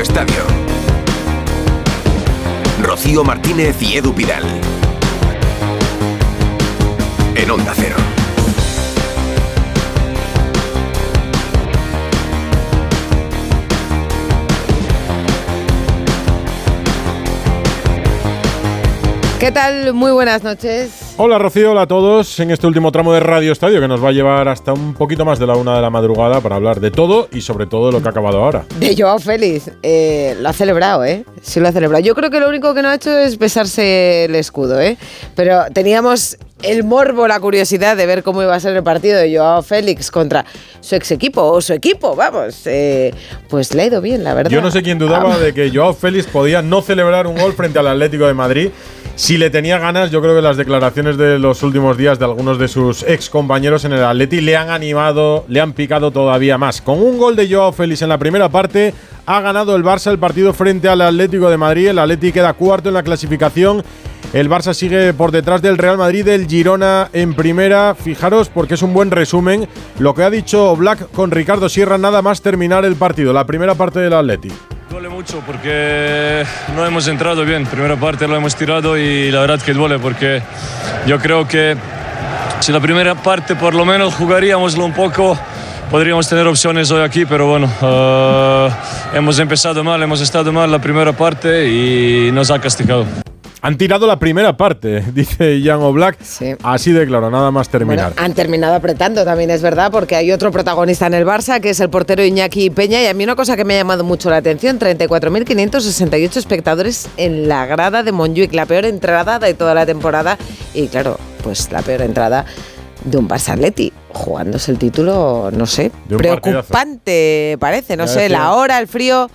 Estadio. Rocío Martínez y Edu Pidal. En Onda Cero. ¿Qué tal? Muy buenas noches. Hola Rocío, hola a todos en este último tramo de Radio Estadio que nos va a llevar hasta un poquito más de la una de la madrugada para hablar de todo y sobre todo de lo que ha acabado ahora. De Joao Félix. Eh, lo ha celebrado, ¿eh? Sí lo ha celebrado. Yo creo que lo único que no ha hecho es besarse el escudo, ¿eh? Pero teníamos el morbo, la curiosidad de ver cómo iba a ser el partido de Joao Félix contra su ex equipo o su equipo, vamos. eh, pues le ha ido bien, la verdad. Yo no sé quién dudaba de que Joao Félix podía no celebrar un gol frente al Atlético de Madrid. Si le tenía ganas, yo creo que las declaraciones de los últimos días de algunos de sus ex compañeros en el Atleti le han animado, le han picado todavía más. Con un gol de Joao Félix en la primera parte, ha ganado el Barça el partido frente al Atlético de Madrid. El Atleti queda cuarto en la clasificación. El Barça sigue por detrás del Real Madrid, del Girona en primera. Fijaros porque es un buen resumen lo que ha dicho Black con Ricardo Sierra nada más terminar el partido, la primera parte del Atleti. Duele mucho porque no hemos entrado bien. Primera parte lo hemos tirado y la verdad que duele porque yo creo que si la primera parte por lo menos jugaríamoslo un poco, podríamos tener opciones hoy aquí, pero bueno, eh, hemos empezado mal, hemos estado mal la primera parte y nos ha castigado. Han tirado la primera parte, dice Jan Oblak. Sí. Así de claro, nada más terminar. Bueno, han terminado apretando, también es verdad, porque hay otro protagonista en el Barça, que es el portero Iñaki Peña, y a mí una cosa que me ha llamado mucho la atención, 34.568 espectadores en la grada de Montjuic, la peor entrada de toda la temporada, y claro, pues la peor entrada de un Barça Atleti, jugándose el título, no sé, preocupante parece, no Ya sé, la hora, el frío,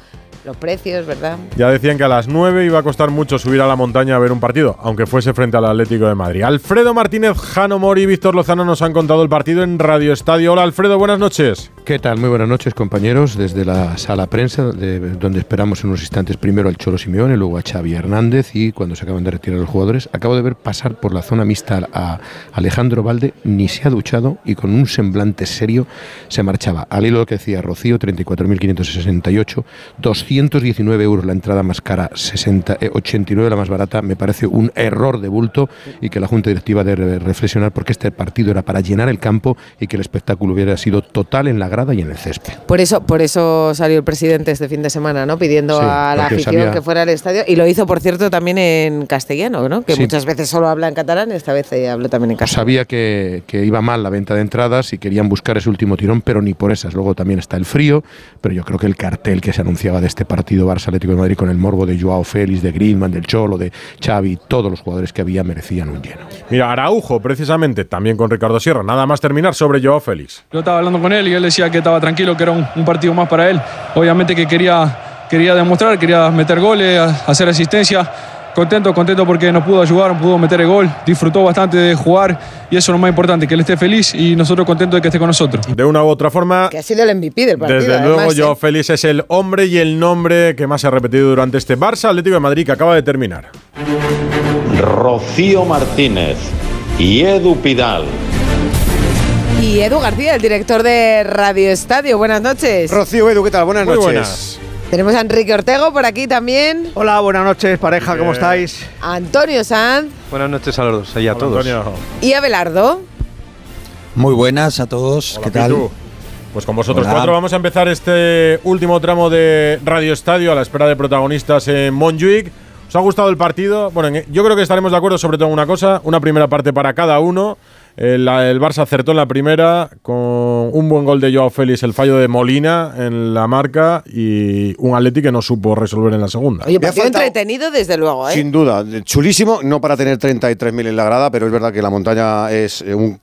los precios, ¿verdad? Ya decían que a las 9 iba a costar mucho subir a la montaña a ver un partido, aunque fuese frente al Atlético de Madrid. Alfredo Martínez, Jano Mori y Víctor Lozano nos han contado el partido en Radio Estadio. Hola Alfredo, buenas noches. ¿Qué tal? Muy buenas noches, compañeros. Desde la sala prensa, de- donde esperamos en unos instantes primero al Cholo Simeone, luego a Xavi Hernández y cuando se acaban de retirar los jugadores, acabo de ver pasar por la zona mixta a Alejandro Valde, ni se ha duchado y con un semblante serio se marchaba. Al hilo que decía Rocío, 34.568, 219 euros la entrada más cara, 60, eh, 89 la más barata, me parece un error de bulto y que la Junta Directiva debe reflexionar porque este partido era para llenar el campo y que el espectáculo hubiera sido total en la grada y en el césped. Por eso, por eso salió el presidente este fin de semana, ¿no? Pidiendo Sí, a la afición sabía- que fuera al estadio. Y lo hizo, por cierto, también en castellano, ¿no? Que Sí. muchas veces solo habla en catalán, esta vez habló también en castellano. Sabía que, que iba mal la venta de entradas y querían buscar ese último tirón, pero ni por esas. Luego también está el frío, pero yo creo que el cartel que se anunciaba de este partido Barça Atlético de Madrid con el morbo de Joao Félix, de Griezmann, del Cholo, de Xavi, todos los jugadores que había merecían un lleno. Mira, Araujo, precisamente, también con Ricardo Sierra. Nada más terminar sobre Joao Félix. Yo estaba hablando con él y él decía que estaba tranquilo, que era un, un partido más para él. Obviamente que quería, quería demostrar, quería meter goles, a- hacer asistencia. Contento, contento porque nos pudo ayudar, pudo meter el gol, disfrutó bastante de jugar y eso es lo más importante, que él esté feliz y nosotros contentos de que esté con nosotros. De una u otra forma, Que ha sido el MVP del partido. desde además, luego ¿eh? Joao Félix es el hombre y el nombre que más se ha repetido durante este Barça Atlético de Madrid que acaba de terminar. Rocío Martínez y Edu Pidal. Y Edu García, el director de Radio Estadio. Buenas noches. Rocío Edu, ¿qué tal? Buenas Muy noches. buenas. Tenemos a Enrique Ortego por aquí también. Hola, buenas noches, pareja, ¿cómo Eh, estáis? Antonio Sanz Buenas noches a los dos, y a Hola, todos. Antonio. y Abelardo. Muy buenas a todos, Hola, ¿qué tal? Pitu. Pues con vosotros Hola. cuatro vamos a empezar este último tramo de Radio Estadio a la espera de protagonistas en Montjuic. ¿Os ha gustado el partido? Bueno, en- yo creo que estaremos de acuerdo sobre todo en una cosa, una primera parte para cada uno. El, el Barça acertó en la primera con un buen gol de Joao Félix, el fallo de Molina en la marca y un Atleti que no supo resolver en la segunda. Oye, partido entretenido desde luego, ¿eh? Sin duda, chulísimo, no para tener 33.000 en la grada, pero es verdad que la montaña es eh, un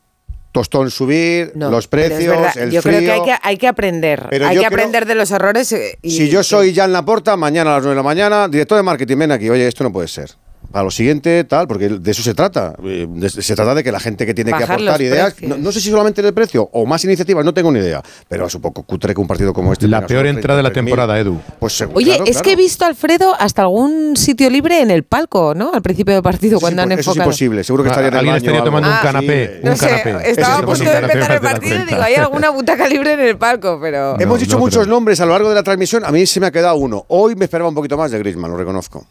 tostón subir, No, los precios, el Yo frío. creo que hay que, hay que aprender. Pero hay yo que creo- aprender de los errores. eh, y- Si yo soy Jan Laporta, mañana a las 9 de la mañana, director de marketing, ven aquí, oye, esto no puede ser. Para lo siguiente, tal, porque de eso se trata. Eh, se trata de que la gente que tiene Bajar que aportar ideas, no, no sé si solamente en el precio o más iniciativas, no tengo ni idea, pero es un poco cutre que un partido como este. La peor entrada de la 33.000. temporada, Edu. Pues seguro, Oye, claro, es claro. que he visto, Alfredo, hasta algún sitio libre en el palco, ¿no? Al principio del partido, Sí, cuando han pues eso es enfocado. imposible, seguro que estaría en el Alguien baño estaría tomando un Ah, canapé. sí. un No sé, estaba a punto de empezar el partido y digo, hay alguna butaca libre en el palco, pero... No, Hemos dicho no muchos nombres a lo largo de la transmisión. A mí se me ha quedado uno. Hoy me esperaba un poquito más de Griezmann, lo reconozco.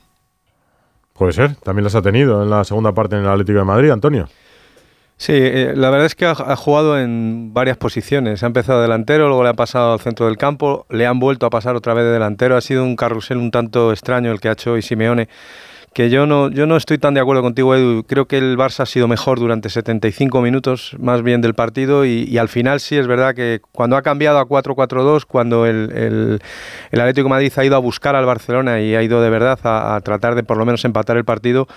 Puede ser, también las ha tenido en la segunda parte en el Atlético de Madrid, Antonio. Sí, eh, la verdad es que ha, jugado en varias posiciones. Ha empezado delantero, luego le ha pasado al centro del campo, le han vuelto a pasar otra vez de delantero. Ha sido un carrusel un tanto extraño el que ha hecho hoy Simeone. Que yo no, yo no estoy tan de acuerdo contigo, Edu. Creo que el Barça ha sido mejor durante 75 minutos, más bien del partido. Y, al final sí es verdad que cuando ha cambiado a 4-4-2, cuando el, el, el Atlético Madrid ha ido a buscar al Barcelona y ha ido de verdad a tratar de por lo menos empatar el partido,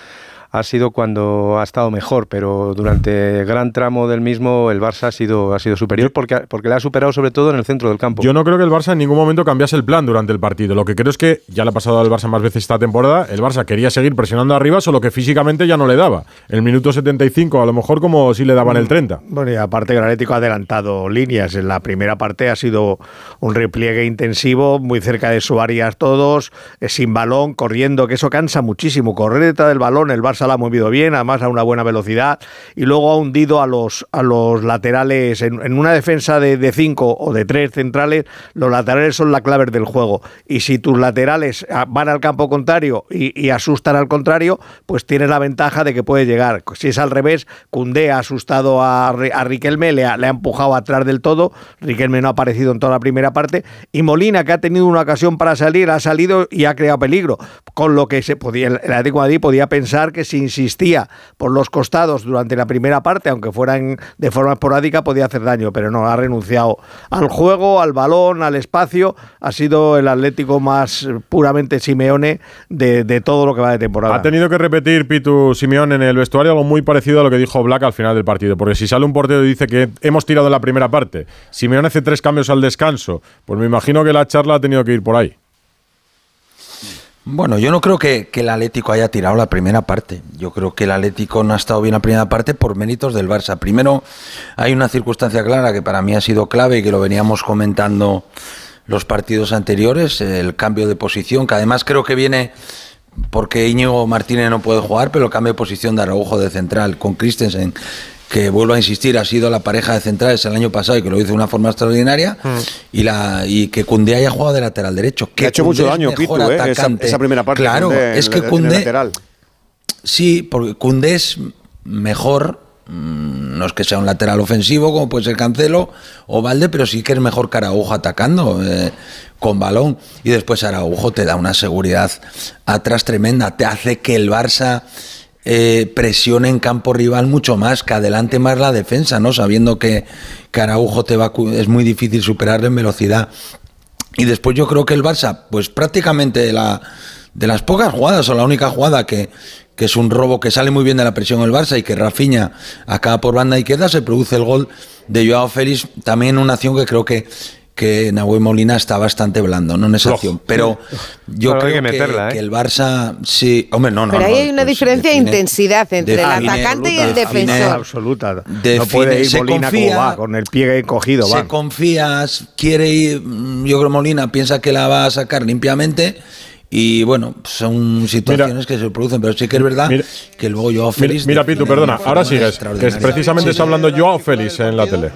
ha sido cuando ha estado mejor, pero durante gran tramo del mismo el Barça ha sido, ha sido superior porque, porque le ha superado sobre todo en el centro del campo. Yo no creo que el Barça en ningún momento cambiase el plan durante el partido. Lo que creo es que ya le ha pasado al Barça más veces esta temporada. El Barça quería seguir presionando arriba, solo que físicamente ya no le daba. El minuto 75, a lo mejor como si le daban el 30. Bueno, y aparte que el Atlético ha adelantado líneas. En la primera parte ha sido un repliegue intensivo, muy cerca de su área todos, eh, sin balón, corriendo, que eso cansa muchísimo. Correr detrás del balón, el Barça la ha movido bien, además a una buena velocidad, y luego ha hundido a los, a los laterales. En, en una defensa de, de cinco o de tres centrales, los laterales son la clave del juego. Y si tus laterales ah, van al campo contrario y, y asustan al contrario, pues tienes la ventaja de que puede llegar. Si es al revés, Cundé ha asustado a, a Riquelme, le ha, le ha empujado atrás del todo. Riquelme no ha aparecido en toda la primera parte. Y Molina, que ha tenido una ocasión para salir, ha salido y ha creado peligro. Con lo que se podía, el Atlético de Madrid podía pensar que si insistía por los costados durante la primera parte, aunque fueran de forma esporádica, podía hacer daño. Pero no, ha renunciado al juego, al balón, al espacio. Ha sido el Atlético más eh, puramente Simeone de, todo lo que va de temporada. Ha tenido que repetir Pitu Simeón en el vestuario algo muy parecido a lo que dijo Black al final del partido. Porque si sale un portero y dice que hemos tirado la primera parte, Simeón hace tres cambios al descanso, pues me imagino que la charla ha tenido que ir por ahí. Bueno, yo no creo que, el Atlético haya tirado la primera parte. Yo creo que el Atlético no ha estado bien la primera parte por méritos del Barça. Primero, hay una circunstancia clara que para mí ha sido clave y que lo veníamos comentando los partidos anteriores, el cambio de posición, que además creo que viene porque Íñigo Martínez no puede jugar, pero el cambio de posición de Araujo de central con Christensen, que vuelvo a insistir, ha sido la pareja de centrales el año pasado y que lo hizo de una forma extraordinaria, y la y que Cundé haya jugado de lateral derecho. Que ha hecho Koundé mucho daño, Pitu, ¿eh? esa, esa primera parte. Claro, Koundé es que lateral. Sí, porque Koundé es mejor, mm, no es que sea un lateral ofensivo como puede ser Cancelo o Valde, pero sí que es mejor que Araujo atacando eh, con balón. Y después Araujo te da una seguridad atrás tremenda, te hace que el Barça eh, presione en campo rival mucho más, que adelante más la defensa, ¿no? Sabiendo que, que te va, es muy difícil superarle en velocidad. Y después yo creo que el Barça, pues prácticamente de, la, de las pocas jugadas, o la única jugada que, que es un robo que sale muy bien de la presión el Barça y que Rafinha acaba por banda izquierda, se produce el gol de Joao Félix, también una acción que creo que, que Nahuel Molina está bastante blando, ¿no? En esa acción. Pero yo Pero creo que que, meterla, ¿eh? que el Barça, sí, hombre, no, no. Pero ahí no, hay una pues diferencia de define- intensidad entre el define- atacante y el define- defensor. absoluta. no Define- puede ir se Molina confía- como va, con el pie encogido. se va. confías, quiere ir, mm, yo creo Molina piensa que la va a sacar limpiamente y bueno, son situaciones que se producen, pero sí que es verdad que luego yo Mira, Félix mira, Pitu, perdona, ahora sigues. Que es- precisamente está hablando Joao Félix en la tele.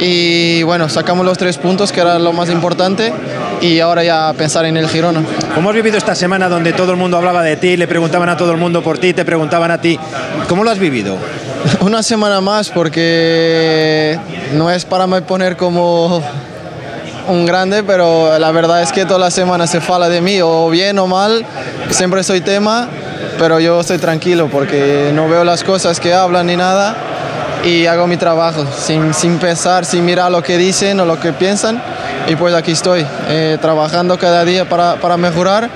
Y bueno, sacamos los tres puntos, que era lo más importante, y ahora ya pensar en el Girona. ¿Cómo has vivido esta semana donde todo el mundo hablaba de ti, le preguntaban a todo el mundo por ti, te preguntaban a ti? ¿Cómo lo has vivido? Una semana más porque no es para me poner como un grande, pero la verdad es que toda la semana se fala de mí, o bien o mal, siempre soy tema, pero yo estoy tranquilo porque no veo las cosas que hablan ni nada y hago mi trabajo sin, sin pensar, sin mirar lo que dicen o lo que piensan. Y pues aquí estoy, eh, trabajando cada día para, para mejorar,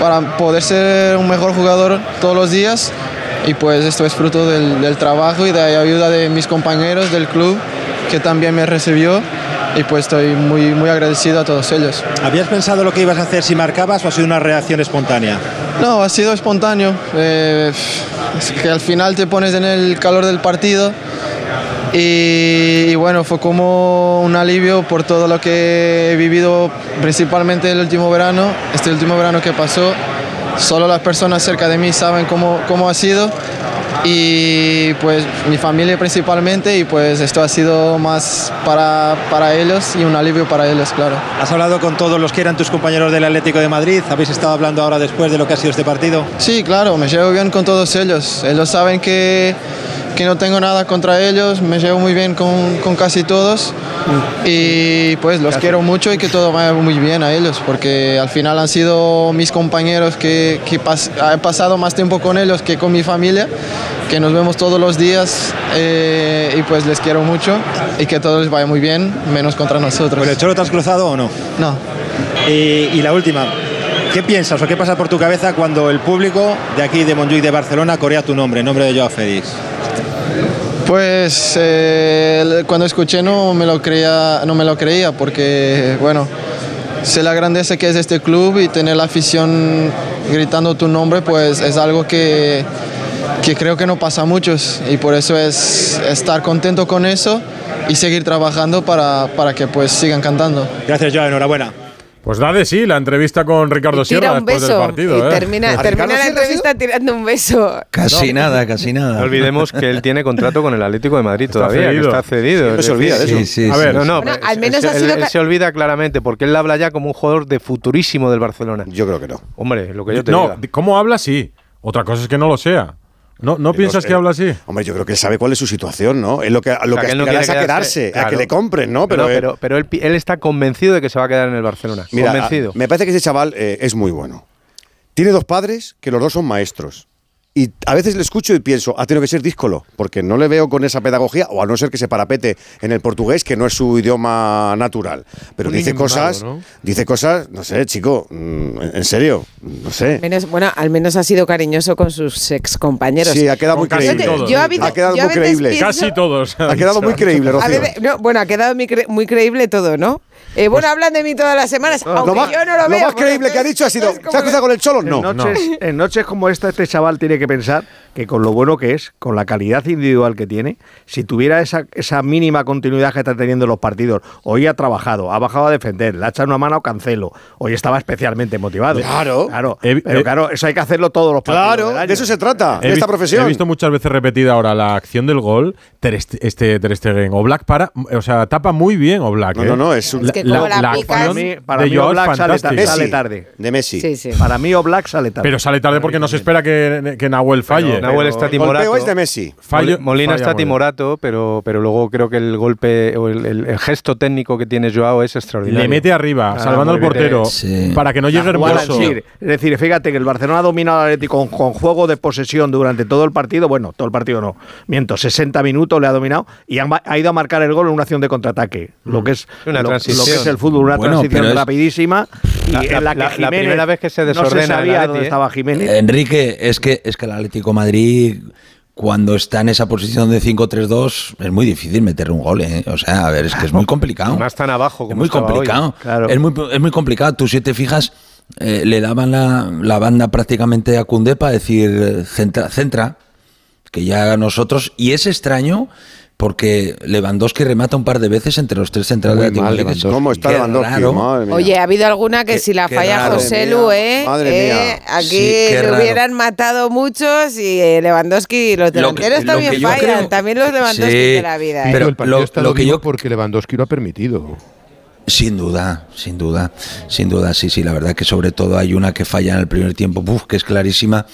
para poder ser un mejor jugador todos los días. Y pues esto es fruto del, del trabajo y de la ayuda de mis compañeros del club que también me recibió. Y pues estoy muy, muy agradecido a todos ellos. ¿Habías pensado lo que ibas a hacer si marcabas o ha sido una reacción espontánea? No, ha sido espontáneo. eh, es que al final te pones en el calor del partido y, y bueno, fue como un alivio por todo lo que he vivido, principalmente el último verano, este último verano que pasó. Solo las personas cerca de mí saben cómo, cómo ha sido y pues mi familia principalmente y pues esto ha sido más para, para ellos y un alivio para ellos, claro. ¿Has hablado con todos los que eran tus compañeros del Atlético de Madrid? ¿Habéis estado hablando ahora después de lo que ha sido este partido? Sí, claro, me llevo bien con todos ellos. Ellos saben que, que no tengo nada contra ellos, me llevo muy bien con, con casi todos y pues los quiero mucho y que todo vaya muy bien a ellos porque al final han sido mis compañeros que, que pas- he pasado más tiempo con ellos que con mi familia, que nos vemos todos los días eh, y pues les quiero mucho y que todo les vaya muy bien, menos contra nosotros. ¿Con el Cholo te has cruzado o no? No. Y, y la última, ¿qué piensas o qué pasa por tu cabeza cuando el público de aquí, de Montjuic, de Barcelona, corea tu nombre, el nombre de Joao Félix? Pues eh, cuando escuché no me lo creía, no me lo creía porque bueno, sé la grandeza que es este club y tener la afición gritando tu nombre pues es algo que, que creo que no pasa a muchos y por eso es estar contento con eso y seguir trabajando para, para que pues sigan cantando. Gracias Joao, enhorabuena. Pues da de sí la entrevista con Ricardo Tira Sierra un después beso del partido. y ¿eh? termina, termina la entrevista tirando un beso. Casi nada, casi nada. No olvidemos que él tiene contrato con el Atlético de Madrid Está todavía, cedido. que está cedido. Siempre se olvida de decir, eso. Sí, sí, a sí. ver, no, no, Bueno, al menos él, ha sido él ca- se olvida claramente porque él habla ya como un jugador de futurísimo del Barcelona. Yo creo que no. Hombre, lo que yo te No, diga. ¿cómo habla? Sí. Otra cosa es que no lo sea. ¿No, no piensas que habla así? Hombre, yo creo que él sabe cuál es su situación, ¿no? Es lo que, lo O sea, que que él no es a quedarse, a que le compren, ¿no? Pero, No, eh, pero, pero él, él está convencido de que se va a quedar en el Barcelona. mira, convencido. a- me parece que ese chaval eh, es muy bueno. Tiene dos padres que los dos son maestros. Y a veces le escucho y pienso, ha tenido que ser díscolo, porque no le veo con esa pedagogía, o a no ser que se parapete en el portugués, que no es su idioma natural. Pero Un dice cosas, ¿no? dice cosas, no sé, chico, mm, en serio, no sé. Menos, bueno, al menos ha sido cariñoso con sus ex compañeros. Sí, ha quedado muy casi creíble. todos. Yo Ha quedado yo muy creíble. pienso- Casi todos. Ha quedado muy creíble, Rocío. veces- no, bueno, ha quedado muy, cre- muy creíble todo, ¿no? Eh, bueno, hablan de mí todas las semanas, aunque Lo más, yo no lo, lo veo. más porque creíble que ha dicho ha sido, ¿se ha cruzado con el Cholo? No. en, noches, en noches como esta, este chaval tiene que pensar que con lo bueno que es, con la calidad individual que tiene, si tuviera esa, esa mínima continuidad que está teniendo en los partidos, hoy ha trabajado, ha bajado a defender, le ha echado una mano a Cancelo, hoy estaba especialmente motivado. Claro. claro. He- pero claro, eso hay que hacerlo todos los partidos. Claro, del año. de eso se trata, He de esta profesión. He visto muchas veces repetida ahora la acción del gol. Ter, este Ter Stegen. O Black para, o sea, tapa muy bien o Black. No, no, no, es un- Es que como la picas- mí, para de mí Oblak sale, sale tarde. De Messi. Sí, sí. Para mí Oblak sale tarde. Pero sale tarde porque no se espera que, que Nahuel falle. Nahuel está El timorato. golpeo es de Messi. Fallo- Molina falla está timorato, pero, pero luego creo que el golpe o el, el- el gesto técnico que tiene Joao es extraordinario. Le mete arriba, Ah, salvando al portero, Sí. para que no llegue hermoso. Es decir, fíjate que el Barcelona ha dominado al Atlético con, con juego de posesión durante todo el partido. Bueno, todo el partido no. Miento, 60 minutos le ha dominado y ha, ha ido a marcar el gol en una acción de contraataque. Lo que es, Una lo, transición. Lo que es el fútbol, una Bueno, transición es- rapidísima. Y La- en la, que la- la Jiménez primera vez que se no desordena se sabía Atleti, dónde ¿eh? estaba Jiménez. Enrique, es que, es que el Atlético de Madrid, cuando está en esa posición de 5-3-2, es muy difícil meter un gol. ¿eh? O sea, a ver, es que es muy complicado. Más tan abajo Es como muy estaba hoy. complicado. Claro. Es, muy, es muy complicado. Tú, si te fijas, eh, le daban la, la banda prácticamente a Cundé para decir centra, centra, que ya haga nosotros. Y es extraño porque Lewandowski remata un par de veces entre los tres centrales Muy mal, Lewandowski. ¿Cómo está qué Lewandowski? raro. Madre mía. Oye, ha habido alguna que Qué- si la falla. José Lu, ¿eh? madre Eh, mía. Aquí Sí, le hubieran matado muchos y eh, Lewandowski, los Lo que- delanteros lo también yo fallan, creo- también los Lewandowski Sí, de la vida. ¿eh? pero el partido lo- estado lo que yo- porque Lewandowski lo ha permitido. Sin duda, sin duda, sin duda, sí, sí, la verdad que sobre todo hay una que falla en el primer tiempo, uf, que es clarísima,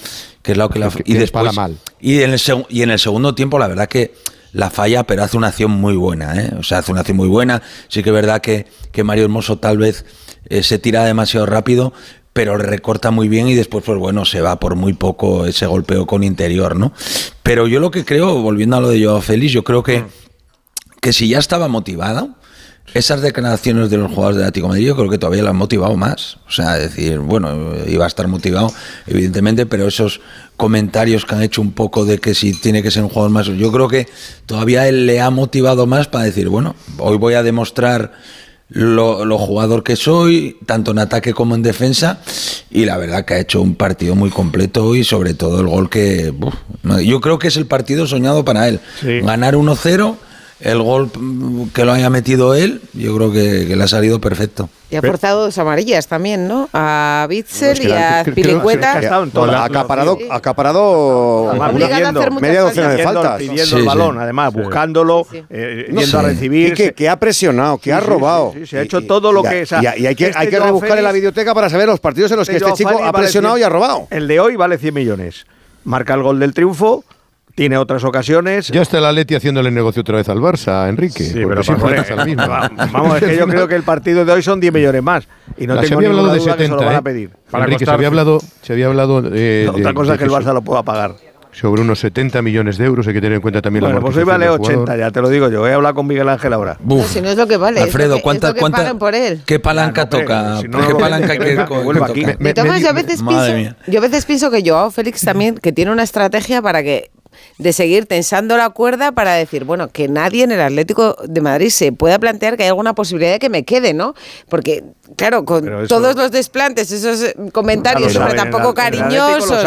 que es la que la Que- y que después para mal. y en el seg- y en el segundo tiempo la verdad que la falla, pero hace una acción muy buena, ¿eh? o sea, hace una acción muy buena. Sí que es verdad que, que Mario Hermoso tal vez eh, se tira demasiado rápido, pero recorta muy bien y después, pues bueno, se va por muy poco ese golpeo con interior, ¿no? Pero yo lo que creo, volviendo a lo de Joao Félix, yo creo que que si ya estaba motivado, esas declaraciones de los jugadores del Atlético de Madrid yo creo que todavía lo han motivado más. O sea, decir, bueno, iba a estar motivado, evidentemente, pero esos comentarios que han hecho un poco de que si tiene que ser un jugador más, yo creo que todavía él le ha motivado más para decir, bueno, hoy voy a demostrar lo, lo jugador que soy, tanto en ataque como en defensa, y la verdad que ha hecho un partido muy completo y sobre todo el gol que yo creo que es el partido soñado para él. Ganar 1-0, el gol que lo haya metido él, yo creo que, que le ha salido perfecto. Y ha forzado dos amarillas también, ¿no? A Bitzel Es que y a Pilicueta. acaparado, Sí. acaparado a media docena de faltas. pidiendo el balón, además, buscándolo, eh, No yendo a sé. recibir. Y que, que ha presionado, que Sí, ha sí, robado. sí, sí, se ha hecho todo lo Y- que- o sea, y, y hay que, este hay que Joao rebuscar en la videoteca para saber los partidos en los que este chico ha presionado 100 y ha robado. El de hoy vale 100 millones. Marca el gol del triunfo, tiene otras ocasiones. Ya está el Atleti haciéndole negocio otra vez al Barça, Enrique. Sí, pero siempre mismo. Vamos, es que yo creo que el partido de hoy son 10 millones más. Y no La- se tengo había hablado de duda que se lo 70, van a ¿eh? pedir. Enrique, se había hablado, se había hablado eh, Otra de- cosa de es que el Barça lo pueda pagar. sobre unos 70 millones de euros. Hay que tener en cuenta también Bueno, la pues hoy vale del jugador. 80, ya te lo digo yo. He hablado con Miguel Ángel ahora. No, si no es lo que vale. Alfredo, es ¿cuánta- es lo que cuánta- pagan por él. ¿Qué palanca toca? si no, ¿Qué palanca que toca? A yo a veces pienso que Joao Félix también, que tiene una estrategia para que de seguir tensando la cuerda para decir, bueno, que nadie en el Atlético de Madrid se pueda plantear que hay alguna posibilidad de que me quede, ¿no? Porque, claro, con eso- todos los desplantes, esos comentarios sobre tampoco cariñosos.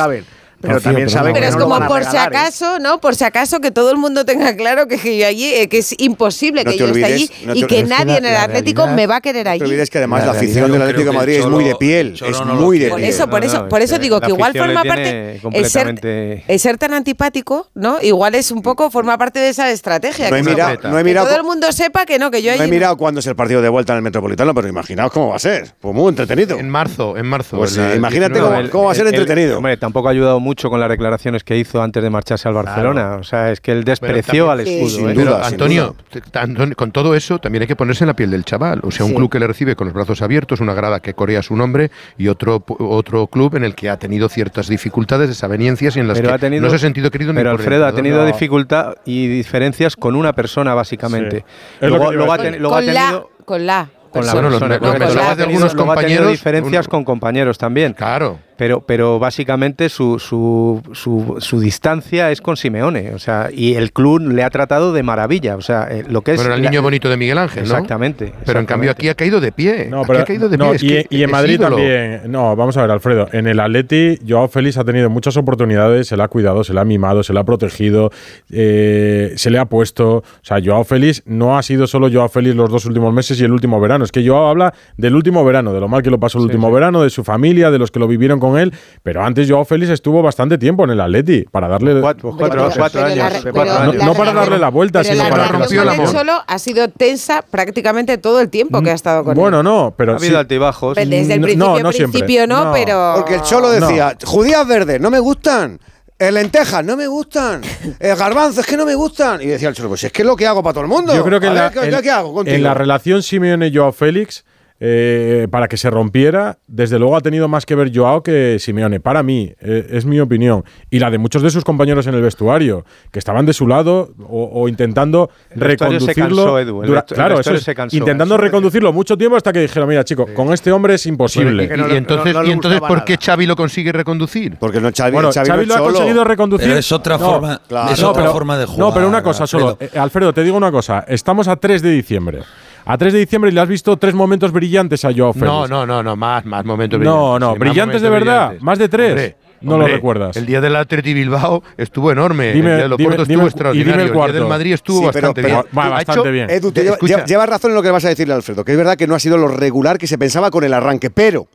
Pero Rocío, también pero saben no. que Pero es no lo como van a por si ¿eh? acaso, ¿no? Por si acaso que todo el mundo tenga claro que, que yo allí, eh, que es imposible No que yo esté allí no y que que nadie la- en el Atlético realidad- me va a querer No allí. te olvides que además La afición del Atlético de que Madrid es muy de piel. Cholo Es no muy de. Por piel. eso, por No, eso, no, por es eso que digo que igual forma parte el ser, completamente- el ser tan antipático, ¿no? Igual es un poco forma parte de esa estrategia. No he que mirado- que no he mirado todo el mundo sepa que no, que yo No he mirado cuándo es el partido de vuelta en el Metropolitano, pero imaginaos cómo va a ser. Pues muy entretenido. En marzo, en marzo. Pues, imagínate cómo- va a ser entretenido. hombre, tampoco ha ayudado mucho con las declaraciones que hizo antes de marcharse al Barcelona. O sea, es que él despreció al escudo. sin ¿eh? duda, Pero, sin Antonio, t- Antonio, con todo eso también hay que ponerse en la piel del chaval. O sea, un Sí. club que le recibe con los brazos abiertos, una grada que corea su nombre y otro, pu- otro club en el que ha tenido ciertas dificultades, desavenencias y en las Pero que ha tenido, no se ha sentido querido ni Pero Alfredo ha tenido No. dificultad y diferencias con una persona, básicamente. Sí. Es lo Luego, luego ha, ten- luego ha con tenido. la, con la. Con la Bueno, los- persona, los Luego ha de tenido- algunos luego ha tenido compañeros, diferencias un- con compañeros también. Claro. Pero, pero básicamente su, su, su, su distancia es con Simeone. O sea, y el club le ha tratado de maravilla. O sea, eh, lo que es. Bueno, el la- niño bonito de Miguel Ángel, ¿no? Exactamente. Pero en cambio aquí ha caído de pie. No, aquí pero, ha caído de no, pie. es y, que y en es Madrid ídolo. también. No, vamos a ver, Alfredo. En el Atleti, Joao Félix ha tenido muchas oportunidades, se le ha cuidado, se le ha mimado, se le ha protegido, eh, se le ha puesto. O sea, Joao Félix no ha sido solo Joao Félix los dos últimos meses y el último verano. Es que Joao habla del último verano, de lo mal que lo pasó el último verano, de su familia, de los que lo vivieron con él. Pero antes Joao Félix estuvo bastante tiempo en el Atleti para darle. Cuatro, cuatro, cuatro pero la años. No- años. la no para darle la vuelta, pero sino la para con el amor. Cholo ha sido tensa prácticamente todo el tiempo que ha estado con Bueno, él. no, pero Ha habido sí. altibajos. Desde el No, principio, no siempre. principio no, No. pero... Porque el Cholo decía, judías verdes, no me gustan. Eh, lentejas, no me gustan. Eh, garbanzos, es que no me gustan. Y decía el Cholo, pues es que es lo que hago para todo el mundo. Yo creo que A en ver, la, ¿qué, en- qué hago en la relación Simeone-Joao Félix, eh, para que se rompiera, desde luego ha tenido más que ver Joao que Simeone. Para mí, eh, es mi opinión. Y la de muchos de sus compañeros en el vestuario, que estaban de su lado o, o intentando El reconducirlo. cansó, Edu, el dura- vestu- el claro, eso vestuario es, se cansó. intentando reconducirlo mucho tiempo hasta que dijeron, mira, chico, con este hombre es imposible. Y, no entonces, no- no y ¿por qué. Xavi lo consigue reconducir? Porque no Xavi, Bueno, Xavi, Xavi, no lo ha solo. conseguido reconducir. Pero es otra No, forma- claro. es no, otra pero- forma de No, jugar. pero una cosa solo. Alfredo. Eh, Alfredo, te digo una cosa. Estamos a 3 de diciembre. A 3 de diciembre y le has visto tres momentos brillantes a Joao Félix. No, no, no, no, más, más momentos No, brillantes. no, Sí, más brillantes de verdad. brillantes. Más de tres. Hombre, No lo recuerdas. El día del Atleti Bilbao estuvo enorme. Dime- el día del Oporto estuvo el- y dime el extraordinario. el, día del Madrid estuvo Sí, bastante pero- bien. Va, Ha bastante hecho- bien. Edu, te De- lleva, escucha. lleva- llevas razón en lo que vas a decirle Alfredo, que es verdad que no ha sido lo regular que se pensaba con el arranque, pero